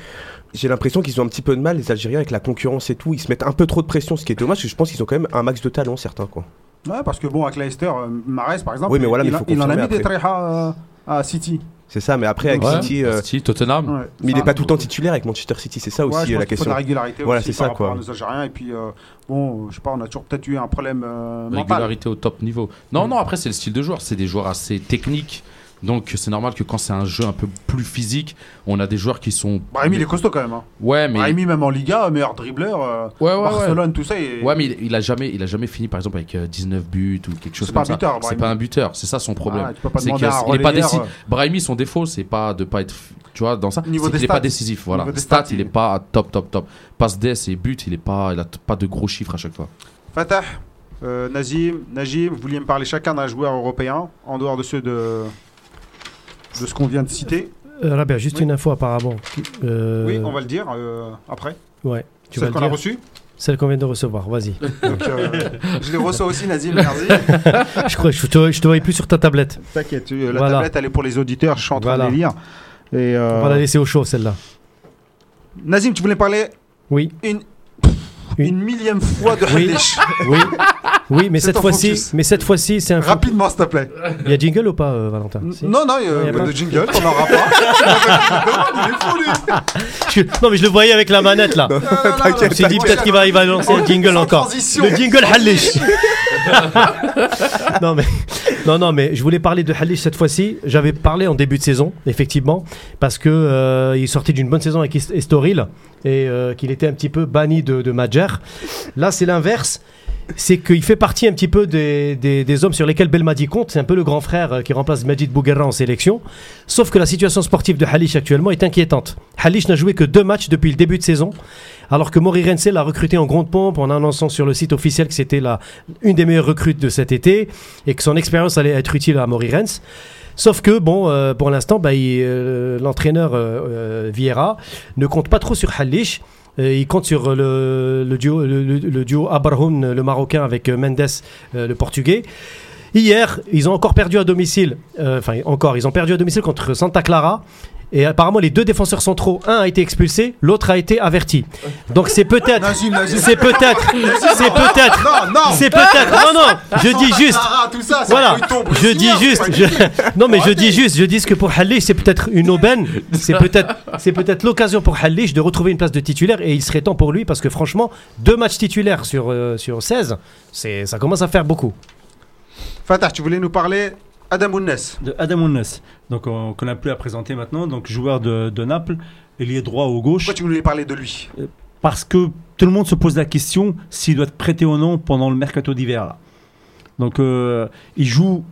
Speaker 5: j'ai l'impression qu'ils ont un petit peu de mal, les Algériens, avec la concurrence et tout, ils se mettent un peu trop de pression, ce qui est dommage parce que je pense qu'ils ont quand même un max de talent, certains quoi.
Speaker 1: Ouais, parce que bon, avec Leicester, euh, Mahrez par exemple,
Speaker 5: Oui, mais voilà,
Speaker 1: il,
Speaker 5: mais
Speaker 1: a-
Speaker 5: faut
Speaker 1: il en a mis des
Speaker 5: après.
Speaker 1: tréhas euh, à City.
Speaker 5: C'est ça, mais après avec
Speaker 4: Ouais,
Speaker 5: City, euh,
Speaker 4: City, Tottenham.
Speaker 1: Ouais.
Speaker 5: mais il
Speaker 1: Ça,
Speaker 5: est pas tout le temps titulaire avec Manchester City, c'est ça
Speaker 1: Ouais,
Speaker 5: aussi
Speaker 1: je
Speaker 5: euh,
Speaker 1: pense
Speaker 5: la
Speaker 1: qu'il faut de
Speaker 5: question.
Speaker 1: la régularité
Speaker 5: Voilà, c'est ça, quoi.
Speaker 1: à nos Algériens. Et puis, euh, bon, je sais pas, on a toujours peut-être eu un problème euh, mental.
Speaker 4: Régularité au top niveau. Non, non, après, c'est le style de joueur. C'est des joueurs assez techniques. Donc, c'est normal que quand c'est un jeu un peu plus physique, on a des joueurs qui sont.
Speaker 1: Brahimi, il est costaud quand même. Hein.
Speaker 4: Ouais, mais.
Speaker 1: Brahimi, même en Liga, meilleur dribbleur. euh,
Speaker 4: Ouais, ouais, ouais.
Speaker 1: Barcelone, tout ça. il-
Speaker 4: Ouais, mais il, il a jamais, il a jamais fini, par exemple, avec euh, 19 buts ou quelque chose
Speaker 1: C'est
Speaker 4: comme
Speaker 1: pas un
Speaker 4: ça.
Speaker 1: buteur,
Speaker 4: C'est pas un buteur. C'est ça son problème.
Speaker 1: Ah, tu peux pas demander à
Speaker 4: il est pas décisif.
Speaker 1: euh,
Speaker 4: Brahimi, son défaut, c'est pas de pas être, tu vois, dans ça.
Speaker 1: Niveau des
Speaker 4: qu'il est pas décisif. Voilà.
Speaker 1: Des
Speaker 4: Stats, il
Speaker 1: il-
Speaker 4: est pas top, top, top. Passe des et but, il est pas, il a pas de gros chiffres à chaque fois.
Speaker 1: Fatah, euh, Nazim, Najim, vous vouliez me parler chacun d'un joueur européen, en dehors de ceux de, de ce qu'on vient de citer.
Speaker 2: Euh, Rabia, juste
Speaker 1: Oui.
Speaker 2: une info apparemment. Euh,
Speaker 1: Oui, on va le dire euh, après.
Speaker 2: Ouais, tu
Speaker 1: Celle qu'on a reçue.
Speaker 2: Celle qu'on vient de recevoir, vas-y.
Speaker 1: Euh, je les reçois aussi, Nazim, merci.
Speaker 2: je crois je te, je te voyais plus sur ta tablette.
Speaker 1: T'inquiète, la
Speaker 2: Voilà.
Speaker 1: tablette, elle est pour les auditeurs, je suis en train
Speaker 2: Voilà.
Speaker 1: de les lire. Et,
Speaker 2: On va la laisser au chaud, celle-là.
Speaker 1: Nazim, tu voulais parler
Speaker 2: Oui,
Speaker 1: une, une millième fois de
Speaker 2: Oui. Oui, oui, mais
Speaker 1: C'est
Speaker 2: cette fois-ci, mais cette fois-ci, c'est un.
Speaker 1: Rapidement, s'il te plaît.
Speaker 2: Il y a jingle ou pas, euh, Valentin Si
Speaker 1: Non, non, il y a,
Speaker 2: Non, y a
Speaker 1: pas
Speaker 2: pas.
Speaker 1: de jingle, on n'aura pas. il est fou, lui.
Speaker 2: Je- Non, mais je le voyais avec la manette là. Je me suis dit peut-être qu'il va, il va lancer un jingle encore.
Speaker 1: transition.
Speaker 2: Le jingle Halish. non mais non non mais je voulais parler de Halish cette fois-ci. J'avais parlé en début de saison effectivement parce que euh, il sortait d'une bonne saison avec Est- Estoril et euh, qu'il était un petit peu banni de, de Madjer. Là c'est l'inverse. C'est qu'il fait partie un petit peu des, des- hommes sur lesquels Belmadi compte. C'est un peu le grand frère euh, qui remplace Majid Bouguerra en sélection. Sauf que la situation sportive de Halish actuellement est inquiétante. Halish n'a joué que deux matchs depuis le début de saison, alors que Maury Rense l'a recruté en grande pompe en annonçant sur le site officiel que c'était la, une des meilleures recrutes de cet été et que son expérience allait être utile à Maury Rense. Sauf que, bon, euh, pour l'instant, bah, euh, l'entraîneur Vieira ne compte pas trop sur Halish. Euh, il compte sur le, le duo, le, le- duo Abarhoun, le Marocain, avec euh, Mendes, euh, le Portugais. Hier, ils ont encore perdu à domicile. euh, Enfin, encore, ils ont perdu à domicile contre Santa Clara. Et apparemment, les deux défenseurs centraux, un a été expulsé, l'autre a été averti. Donc c'est peut-être, c'est peut-être, c'est peut-être,
Speaker 1: Non, non.
Speaker 2: c'est peut-être. Non, non, je dis juste. Voilà, je dis juste, je- non mais je dis juste, je dis que pour Halish c'est peut-être une aubaine, c'est peut-être, c'est peut-être l'occasion pour Halish de retrouver une place de titulaire et il serait temps pour lui parce que franchement deux matchs titulaires sur euh, sur 16, c'est ça commence à faire beaucoup.
Speaker 1: Fatah, tu voulais nous parler Adam Ounes.
Speaker 3: de Adam Ounes, donc on- qu'on n'a plus à présenter maintenant, donc joueur de, de Naples, ailier droit ou gauche,
Speaker 1: Pourquoi tu voulais parler de lui?
Speaker 3: Parce que tout le monde se pose la question s'il doit être prêté ou non pendant le mercato d'hiver. Donc euh, il joue,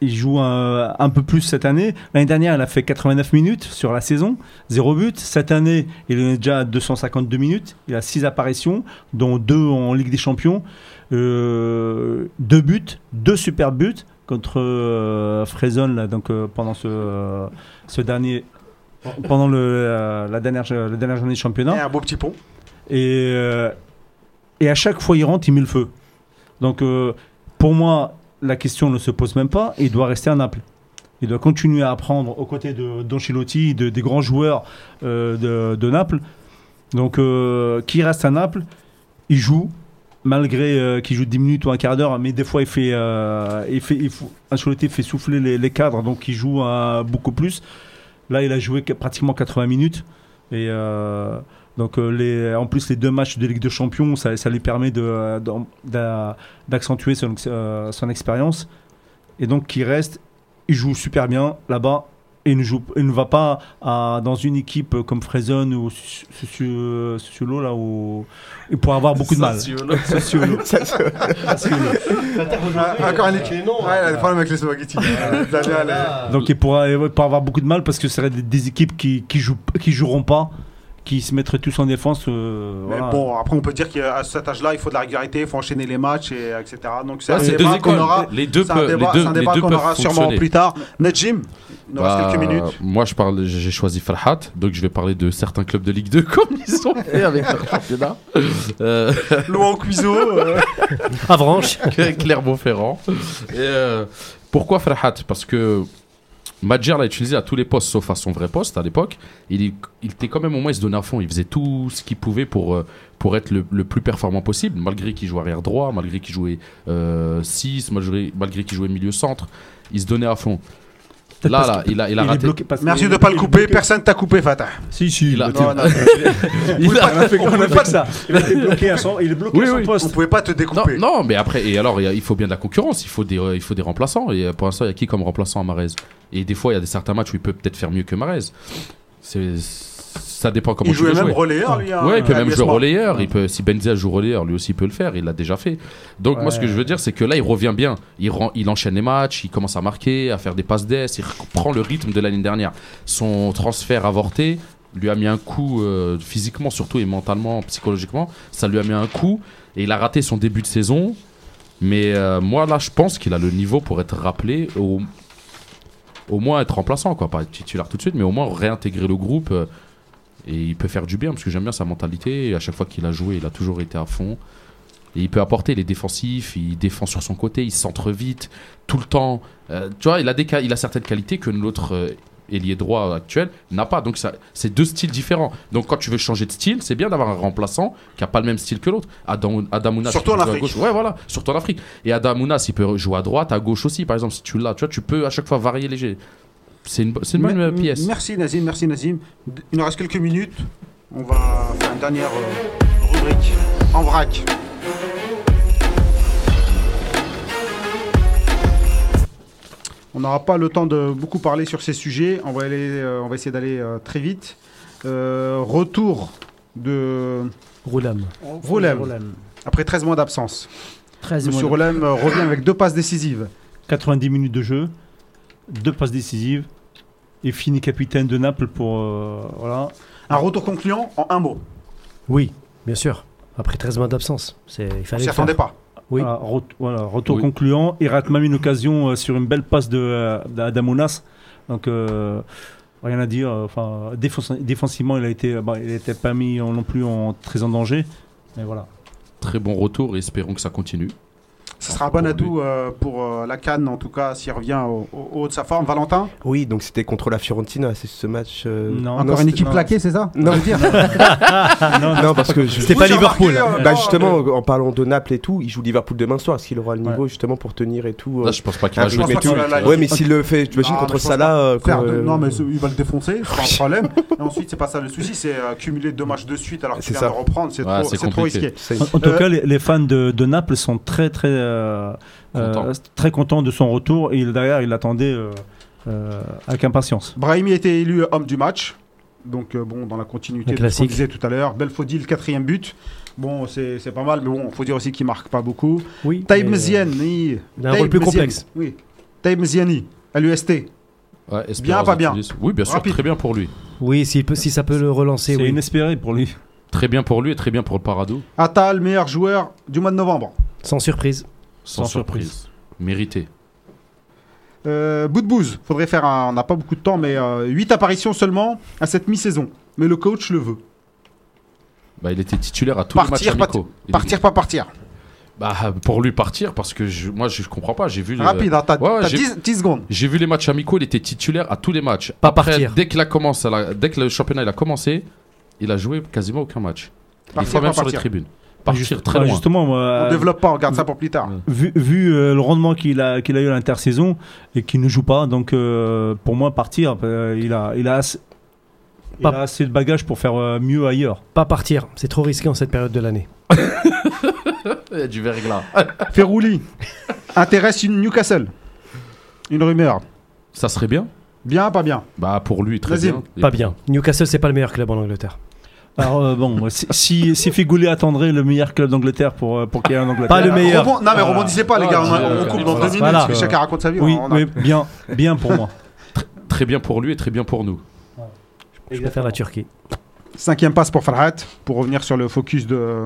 Speaker 3: il joue un, un peu plus cette année. L'année dernière, il a fait 89 minutes sur la saison, 0 but. Cette année, il est déjà à 252 minutes. Il a 6 apparitions, dont 2 en Ligue des Champions, 2 buts, 2 super buts contre euh, là, donc, euh, pendant ce, euh, ce dernier pendant le, euh, la, dernière, la dernière journée de championnat.
Speaker 1: Et un beau petit pont.
Speaker 3: Et, et à chaque fois, il rentre, il met le feu. Donc, pour moi, la question ne se pose même pas. Il doit rester à Naples. Il doit continuer à apprendre aux côtés de d'Ancelotti, de, des grands joueurs de, de Naples. Donc, qui reste à Naples, il joue, malgré euh, qu'il joue 10 minutes ou un quart d'heure, mais des fois, il fait, euh, il fait, il faut- Ancelotti fait souffler les, cadres, donc il joue euh, beaucoup plus. Là, il a joué que- pratiquement 80 minutes. Et donc, les, en plus, les deux matchs de Ligue de Champions, ça, ça lui permet de- d'accentuer son, son expérience. Et donc, qui reste, il joue super bien là-bas. Et il ne, joue, il ne va pas à- dans une équipe comme Freyson ou Sassuolo, là où il pourrait avoir beaucoup de mal. Sassuolo.
Speaker 1: Ah, encore un équipe. Ouais, il a des problèmes avec les spaghettis. Euh,
Speaker 3: Donc il pourra, avoir beaucoup de mal parce que ce seraient des, des équipes qui, qui, jouent, qui joueront pas, qui se mettraient tous en défense. euh,
Speaker 1: Mais
Speaker 3: voilà.
Speaker 1: bon, après, on peut dire qu'à cet âge-là, il faut de la régularité, il faut enchaîner les matchs, et, etc. Donc, c'est
Speaker 4: Ouais,
Speaker 1: un
Speaker 4: c'est deux
Speaker 1: débat qu'on
Speaker 4: écoles.
Speaker 1: aura.
Speaker 4: Les deux
Speaker 1: C'est un
Speaker 4: les
Speaker 1: débat,
Speaker 4: deux-
Speaker 1: un qu'on aura sûrement plus tard. Najim, il nous reste
Speaker 4: Bah,
Speaker 1: quelques minutes.
Speaker 4: Moi, je parle, j'ai choisi Farhat, donc je vais parler de certains clubs de Ligue 2 comme ils ont fait avec leur championnat. Euh,
Speaker 1: Louan Cuiseau. euh,
Speaker 2: Avranches.
Speaker 4: Clermont-Ferrand. Et, euh, pourquoi Farhat? Parce que Madjer l'a utilisé à tous les postes, sauf à son vrai poste à l'époque. Il, était quand même au moins, il se donnait à fond. Il faisait tout ce qu'il pouvait pour, euh, pour être le, plus performant possible, malgré qu'il jouait arrière droit, malgré qu'il jouait 6, malgré, malgré qu'il jouait milieu centre. Il se donnait à fond. Là, là, il a, il a
Speaker 3: il
Speaker 4: raté.
Speaker 3: bloqué parce
Speaker 1: Merci de ne pas le couper.
Speaker 3: bloqué.
Speaker 1: Personne t'a coupé, Fatah.
Speaker 3: Si, si.
Speaker 4: Il a-
Speaker 1: Non, non,
Speaker 4: Il a-
Speaker 3: On a fait, on que ça. Il a été bloqué à son, il est bloqué
Speaker 4: Oui,
Speaker 3: à son
Speaker 4: oui.
Speaker 1: on
Speaker 3: poste.
Speaker 1: pouvait pas te
Speaker 4: Non,
Speaker 1: découper.
Speaker 4: non, mais après, et alors, il faut bien de la concurrence, il faut des, il faut des remplaçants. Et euh, pour l'instant, il y a qui comme remplaçant à Marez? Et des fois, il y a des certains matchs où il peut peut-être faire mieux que Marez. C'est, ça dépend comment
Speaker 1: il
Speaker 4: tu veux
Speaker 1: jouait même
Speaker 4: jouer.
Speaker 1: relayeur, lui. hein,
Speaker 4: Ouais, il peut même jouer relayeur. Il peut, si Benzia joue relayeur, lui aussi peut le faire. Il l'a déjà fait. Donc moi, ce que je veux dire, c'est que là, il revient bien. Il, rend, il enchaîne les matchs, il commence à marquer, à faire des passes d'ess. Il reprend le rythme de l'année dernière. Son transfert avorté lui a mis un coup euh, physiquement, surtout et mentalement, psychologiquement. Ça lui a mis un coup et il a raté son début de saison. Mais euh, moi, là, je pense qu'il a le niveau pour être rappelé au, au moins être remplaçant, quoi. Pas être titulaire tout de suite, mais au moins réintégrer le groupe. euh, et il peut faire du bien parce que j'aime bien sa mentalité. Et à chaque fois qu'il a joué, il a toujours été à fond. Et il peut apporter les défensifs, il défend sur son côté, il centre vite, tout le temps. Euh, tu vois, il a, des, il a certaines qualités que l'autre euh, ailier droit actuel n'a pas. Donc c'est deux styles différents. Donc quand tu veux changer de style, c'est bien d'avoir un remplaçant qui n'a pas le même style que l'autre. Adam,
Speaker 1: Surtout
Speaker 4: il
Speaker 1: en Afrique.
Speaker 4: gauche. Ouais, voilà, surtout en Afrique. Et Adamounas, il peut jouer à droite, à gauche aussi, par exemple, si tu l'as. Tu vois, tu peux à chaque fois varier les jets. C'est une, une bonne euh, pièce.
Speaker 1: Merci Nazim, merci Nazim. Il nous reste quelques minutes. On va faire une dernière euh, rubrique en vrac. On n'aura pas le temps de beaucoup parler sur ces sujets. On va, aller, euh, on va essayer d'aller euh, très vite. Euh, retour de
Speaker 2: Roulam.
Speaker 1: Roulem. après 13 mois d'absence.
Speaker 8: 13
Speaker 1: Monsieur euh, revient avec deux passes décisives.
Speaker 3: 90 minutes de jeu, deux passes décisives et fini capitaine de Naples pour euh, voilà.
Speaker 1: Un retour concluant en un mot.
Speaker 2: Oui, bien sûr. Après 13 mois d'absence, c'est- il
Speaker 1: On
Speaker 2: fallait
Speaker 1: s'y
Speaker 2: le faire.
Speaker 1: attendait pas.
Speaker 2: Oui.
Speaker 3: Voilà, voilà, retour
Speaker 4: Oui.
Speaker 3: concluant. Il rate même une occasion euh, sur une belle passe de euh. Donc euh, rien à dire. Enfin, défense- défensivement, il a été, bah, il n'était pas mis en- non plus en très en danger. Mais voilà.
Speaker 4: Très bon retour et espérons que ça continue.
Speaker 1: Ce sera un bon atout euh, pour euh, la Cannes, en tout cas, s'il revient au, au haut de sa forme. Valentin
Speaker 5: Oui, donc c'était contre la Fiorentina, c'est ce match. euh,
Speaker 3: Non.
Speaker 1: Encore
Speaker 5: non,
Speaker 1: une équipe
Speaker 5: non.
Speaker 1: plaquée, c'est ça
Speaker 5: Non,
Speaker 3: non,
Speaker 5: non, parce que je-
Speaker 2: C'était pas Liverpool.
Speaker 1: remarqué, euh,
Speaker 5: Bah
Speaker 1: non,
Speaker 5: justement, en parlant de Naples et tout, il joue Liverpool demain soir. Est-ce qu'il aura le
Speaker 3: Ouais.
Speaker 5: niveau justement pour tenir et tout euh,
Speaker 4: Là, je pense pas qu'il va jouer.
Speaker 5: Ouais, mais s'il le fait, tu imagines
Speaker 1: Ah,
Speaker 5: contre Salah.
Speaker 1: Non, mais il va le défoncer, c'est pas un problème. Et ensuite, c'est pas ça le souci, c'est cumuler deux matchs de suite alors qu'il vient de reprendre. C'est trop, risqué.
Speaker 3: En, tout cas, les, fans de Naples sont très très euh, euh, très contents de son retour et il- derrière, il l'attendait euh, euh, avec impatience.
Speaker 1: Brahimi a été élu homme du match. Donc, euh, bon, dans la continuité de ce qu'on
Speaker 2: classique.
Speaker 1: disait tout à l'heure. Belfodil, quatrième but. Bon, c'est c'est pas mal, mais bon, faut dire aussi qu'il marque pas beaucoup.
Speaker 2: Oui.
Speaker 1: Taïb
Speaker 2: mais-
Speaker 1: Mziani.
Speaker 2: Il a un rôle plus complexe.
Speaker 1: Oui. Taïb Mziani, à l'UST.
Speaker 4: Ouais,
Speaker 1: Bien, pas bien.
Speaker 4: Oui, bien sûr,
Speaker 1: Rapide.
Speaker 4: très bien pour lui.
Speaker 2: Oui, peut- si ça peut le relancer,
Speaker 3: C'est
Speaker 2: oui.
Speaker 3: inespéré pour lui.
Speaker 4: Très bien pour lui et très bien pour le Parado.
Speaker 1: Atal, meilleur joueur du mois de novembre.
Speaker 2: Sans surprise.
Speaker 4: Sans,
Speaker 3: Sans
Speaker 4: surprise. Mérité.
Speaker 1: Euh, Boudbouz, faudrait faire un. On n'a pas beaucoup de temps, mais 8 apparitions seulement à cette mi-saison. Mais le coach le veut.
Speaker 4: Bah, il était titulaire à tous
Speaker 1: Partir,
Speaker 4: les matchs amicaux. Il-
Speaker 1: Partir, pas partir.
Speaker 4: Bah, pour lui partir parce que je- moi je comprends pas. J'ai vu. le-
Speaker 1: Rapide, hein, t'as
Speaker 4: Ouais, ouais,
Speaker 1: t'as
Speaker 4: j'ai-
Speaker 1: 10, 10 secondes.
Speaker 4: J'ai vu les matchs amicaux, il était titulaire à tous les matchs.
Speaker 2: Pas
Speaker 4: Après,
Speaker 2: partir.
Speaker 4: Dès, qu'il a commencé à la- dès que le championnat il a commencé, il a joué quasiment aucun match. Il
Speaker 1: Partir,
Speaker 4: fois même
Speaker 1: pas
Speaker 4: sur les tribunes. Partir
Speaker 3: Juste-
Speaker 4: très loin.
Speaker 3: Justement, moi,
Speaker 1: On développe pas, on garde ça pour plus tard.
Speaker 3: Vu, vu, euh, le rendement qu'il a, qu'il a eu à l'intersaison et qu'il ne joue pas, donc euh, pour moi, partir, euh, il, a, il, a assez, il
Speaker 2: Pas-
Speaker 3: a assez de bagages pour faire euh, mieux ailleurs.
Speaker 2: Pas partir. C'est trop risqué en cette période de l'année.
Speaker 4: Il y a du verglas.
Speaker 1: Ferrouli intéresse une Newcastle. Une rumeur.
Speaker 4: Ça serait bien.
Speaker 1: Bien, pas bien?
Speaker 4: Bah pour lui très
Speaker 1: Vas-y.
Speaker 4: bien.
Speaker 2: Pas bien. Newcastle, c'est pas le meilleur club en Angleterre.
Speaker 3: Alors euh, bon, si, si, si Figoulet attendrait le meilleur club d'Angleterre pour, euh, pour qu'il y ait un Angleterre.
Speaker 2: Pas le meilleur.
Speaker 1: Rebond- Non, mais
Speaker 3: Voilà.
Speaker 1: rebondissez pas, les gars. On, a- on coupe dans deux minutes.
Speaker 2: Voilà.
Speaker 1: parce que chacun raconte sa vie.
Speaker 3: Oui,
Speaker 1: on a-
Speaker 3: mais bien, bien pour moi.
Speaker 4: Très bien pour lui et très bien pour nous.
Speaker 2: Je préfère la Turquie.
Speaker 1: Cinquième passe pour Farhat, pour revenir sur le focus de.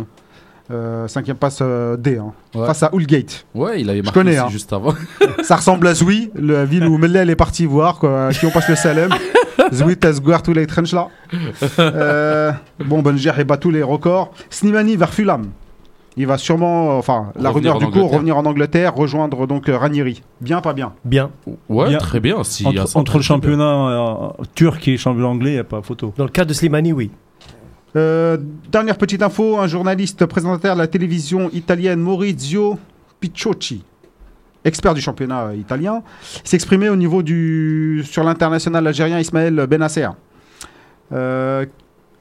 Speaker 1: Euh, cinquième passe euh, D, hein,
Speaker 4: Ouais.
Speaker 1: face à Oulgate.
Speaker 4: Ouais, il avait marqué
Speaker 1: connais,
Speaker 4: aussi
Speaker 1: hein.
Speaker 4: juste avant.
Speaker 1: Ça ressemble à Zoui, la ville où Mellel est parti voir, quoi, qui on passe le Salem. Zoui, Tazgouar, tous les trenches là. Euh, bon, Benjer et bat tous les records. Slimani vers Fulham. Il va sûrement, euh, enfin, la
Speaker 4: Revenir
Speaker 1: rumeur du
Speaker 4: Angleterre.
Speaker 1: revenir en Angleterre, rejoindre donc euh, Ranieri. Bien, pas bien?
Speaker 2: Bien.
Speaker 4: Ouais,
Speaker 3: Bien.
Speaker 4: très bien. Si,
Speaker 3: Entre, entre le championnat euh, turc et le championnat anglais, il n'y a pas photo.
Speaker 2: Dans le cas de Slimani, oui.
Speaker 1: Euh, dernière petite info, un journaliste présentateur de la télévision italienne Maurizio Picciocci, expert du championnat italien, s'exprimait au niveau du sur l'international algérien Ismaël Benasser. Euh,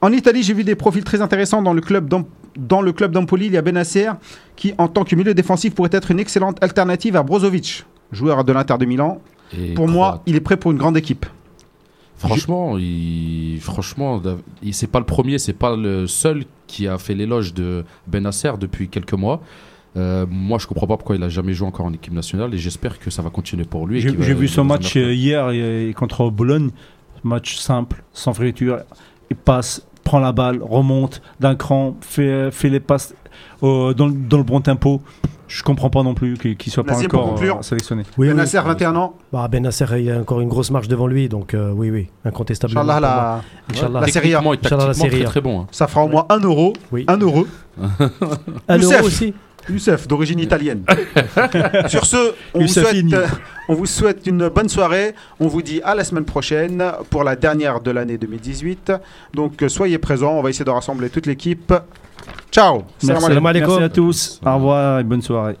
Speaker 1: en Italie, j'ai vu des profils très intéressants dans le club d'Am- dans le club d'Empoli. Il y a Benasser qui, en tant que milieu défensif, pourrait être une excellente alternative à Brozovic, joueur de l'Inter de Milan.
Speaker 4: Et
Speaker 1: Pour moi, il est prêt pour une grande équipe.
Speaker 4: Franchement, il... franchement, il- c'est pas le premier, c'est pas le seul qui a fait l'éloge de Benasser depuis quelques mois. Euh, moi, je comprends pas pourquoi il a jamais joué encore en équipe nationale et j'espère que ça va continuer pour lui.
Speaker 3: J'ai vu son match hier et- contre Bologne. Match simple, sans friture. Il passe, prend la balle, remonte d'un cran, fait, fait les passes euh, dans, le- dans le bon tempo. Je comprends pas non plus qu'il qu'il soit pas
Speaker 1: Nazim, pour
Speaker 3: encore
Speaker 1: conclure.
Speaker 3: euh, sélectionné.
Speaker 2: Oui, oui.
Speaker 1: Benasser, 21 ans.
Speaker 2: Bah, ben Nasser, il y a encore une grosse marche devant lui, donc euh, oui, oui, incontestablement.
Speaker 1: Inch'Allah, la-
Speaker 2: Inch'Allah.
Speaker 1: la Serie A.
Speaker 2: Inch'Allah, la Serie
Speaker 4: très très bon. hein.
Speaker 1: ça fera au moins 1 euro.
Speaker 2: Oui.
Speaker 1: 1 euro.
Speaker 2: Un
Speaker 1: Youssef.
Speaker 2: euro aussi
Speaker 1: Youssef, d'origine italienne. Sur ce, on vous,
Speaker 3: Youssefini.
Speaker 1: souhaite, euh, on vous souhaite une bonne soirée. On vous dit à la semaine prochaine pour la dernière de l'année 2018. Donc euh, soyez présents, on va essayer de rassembler toute l'équipe. Ciao.
Speaker 3: Merci, merci à tous. Au revoir et bonne soirée.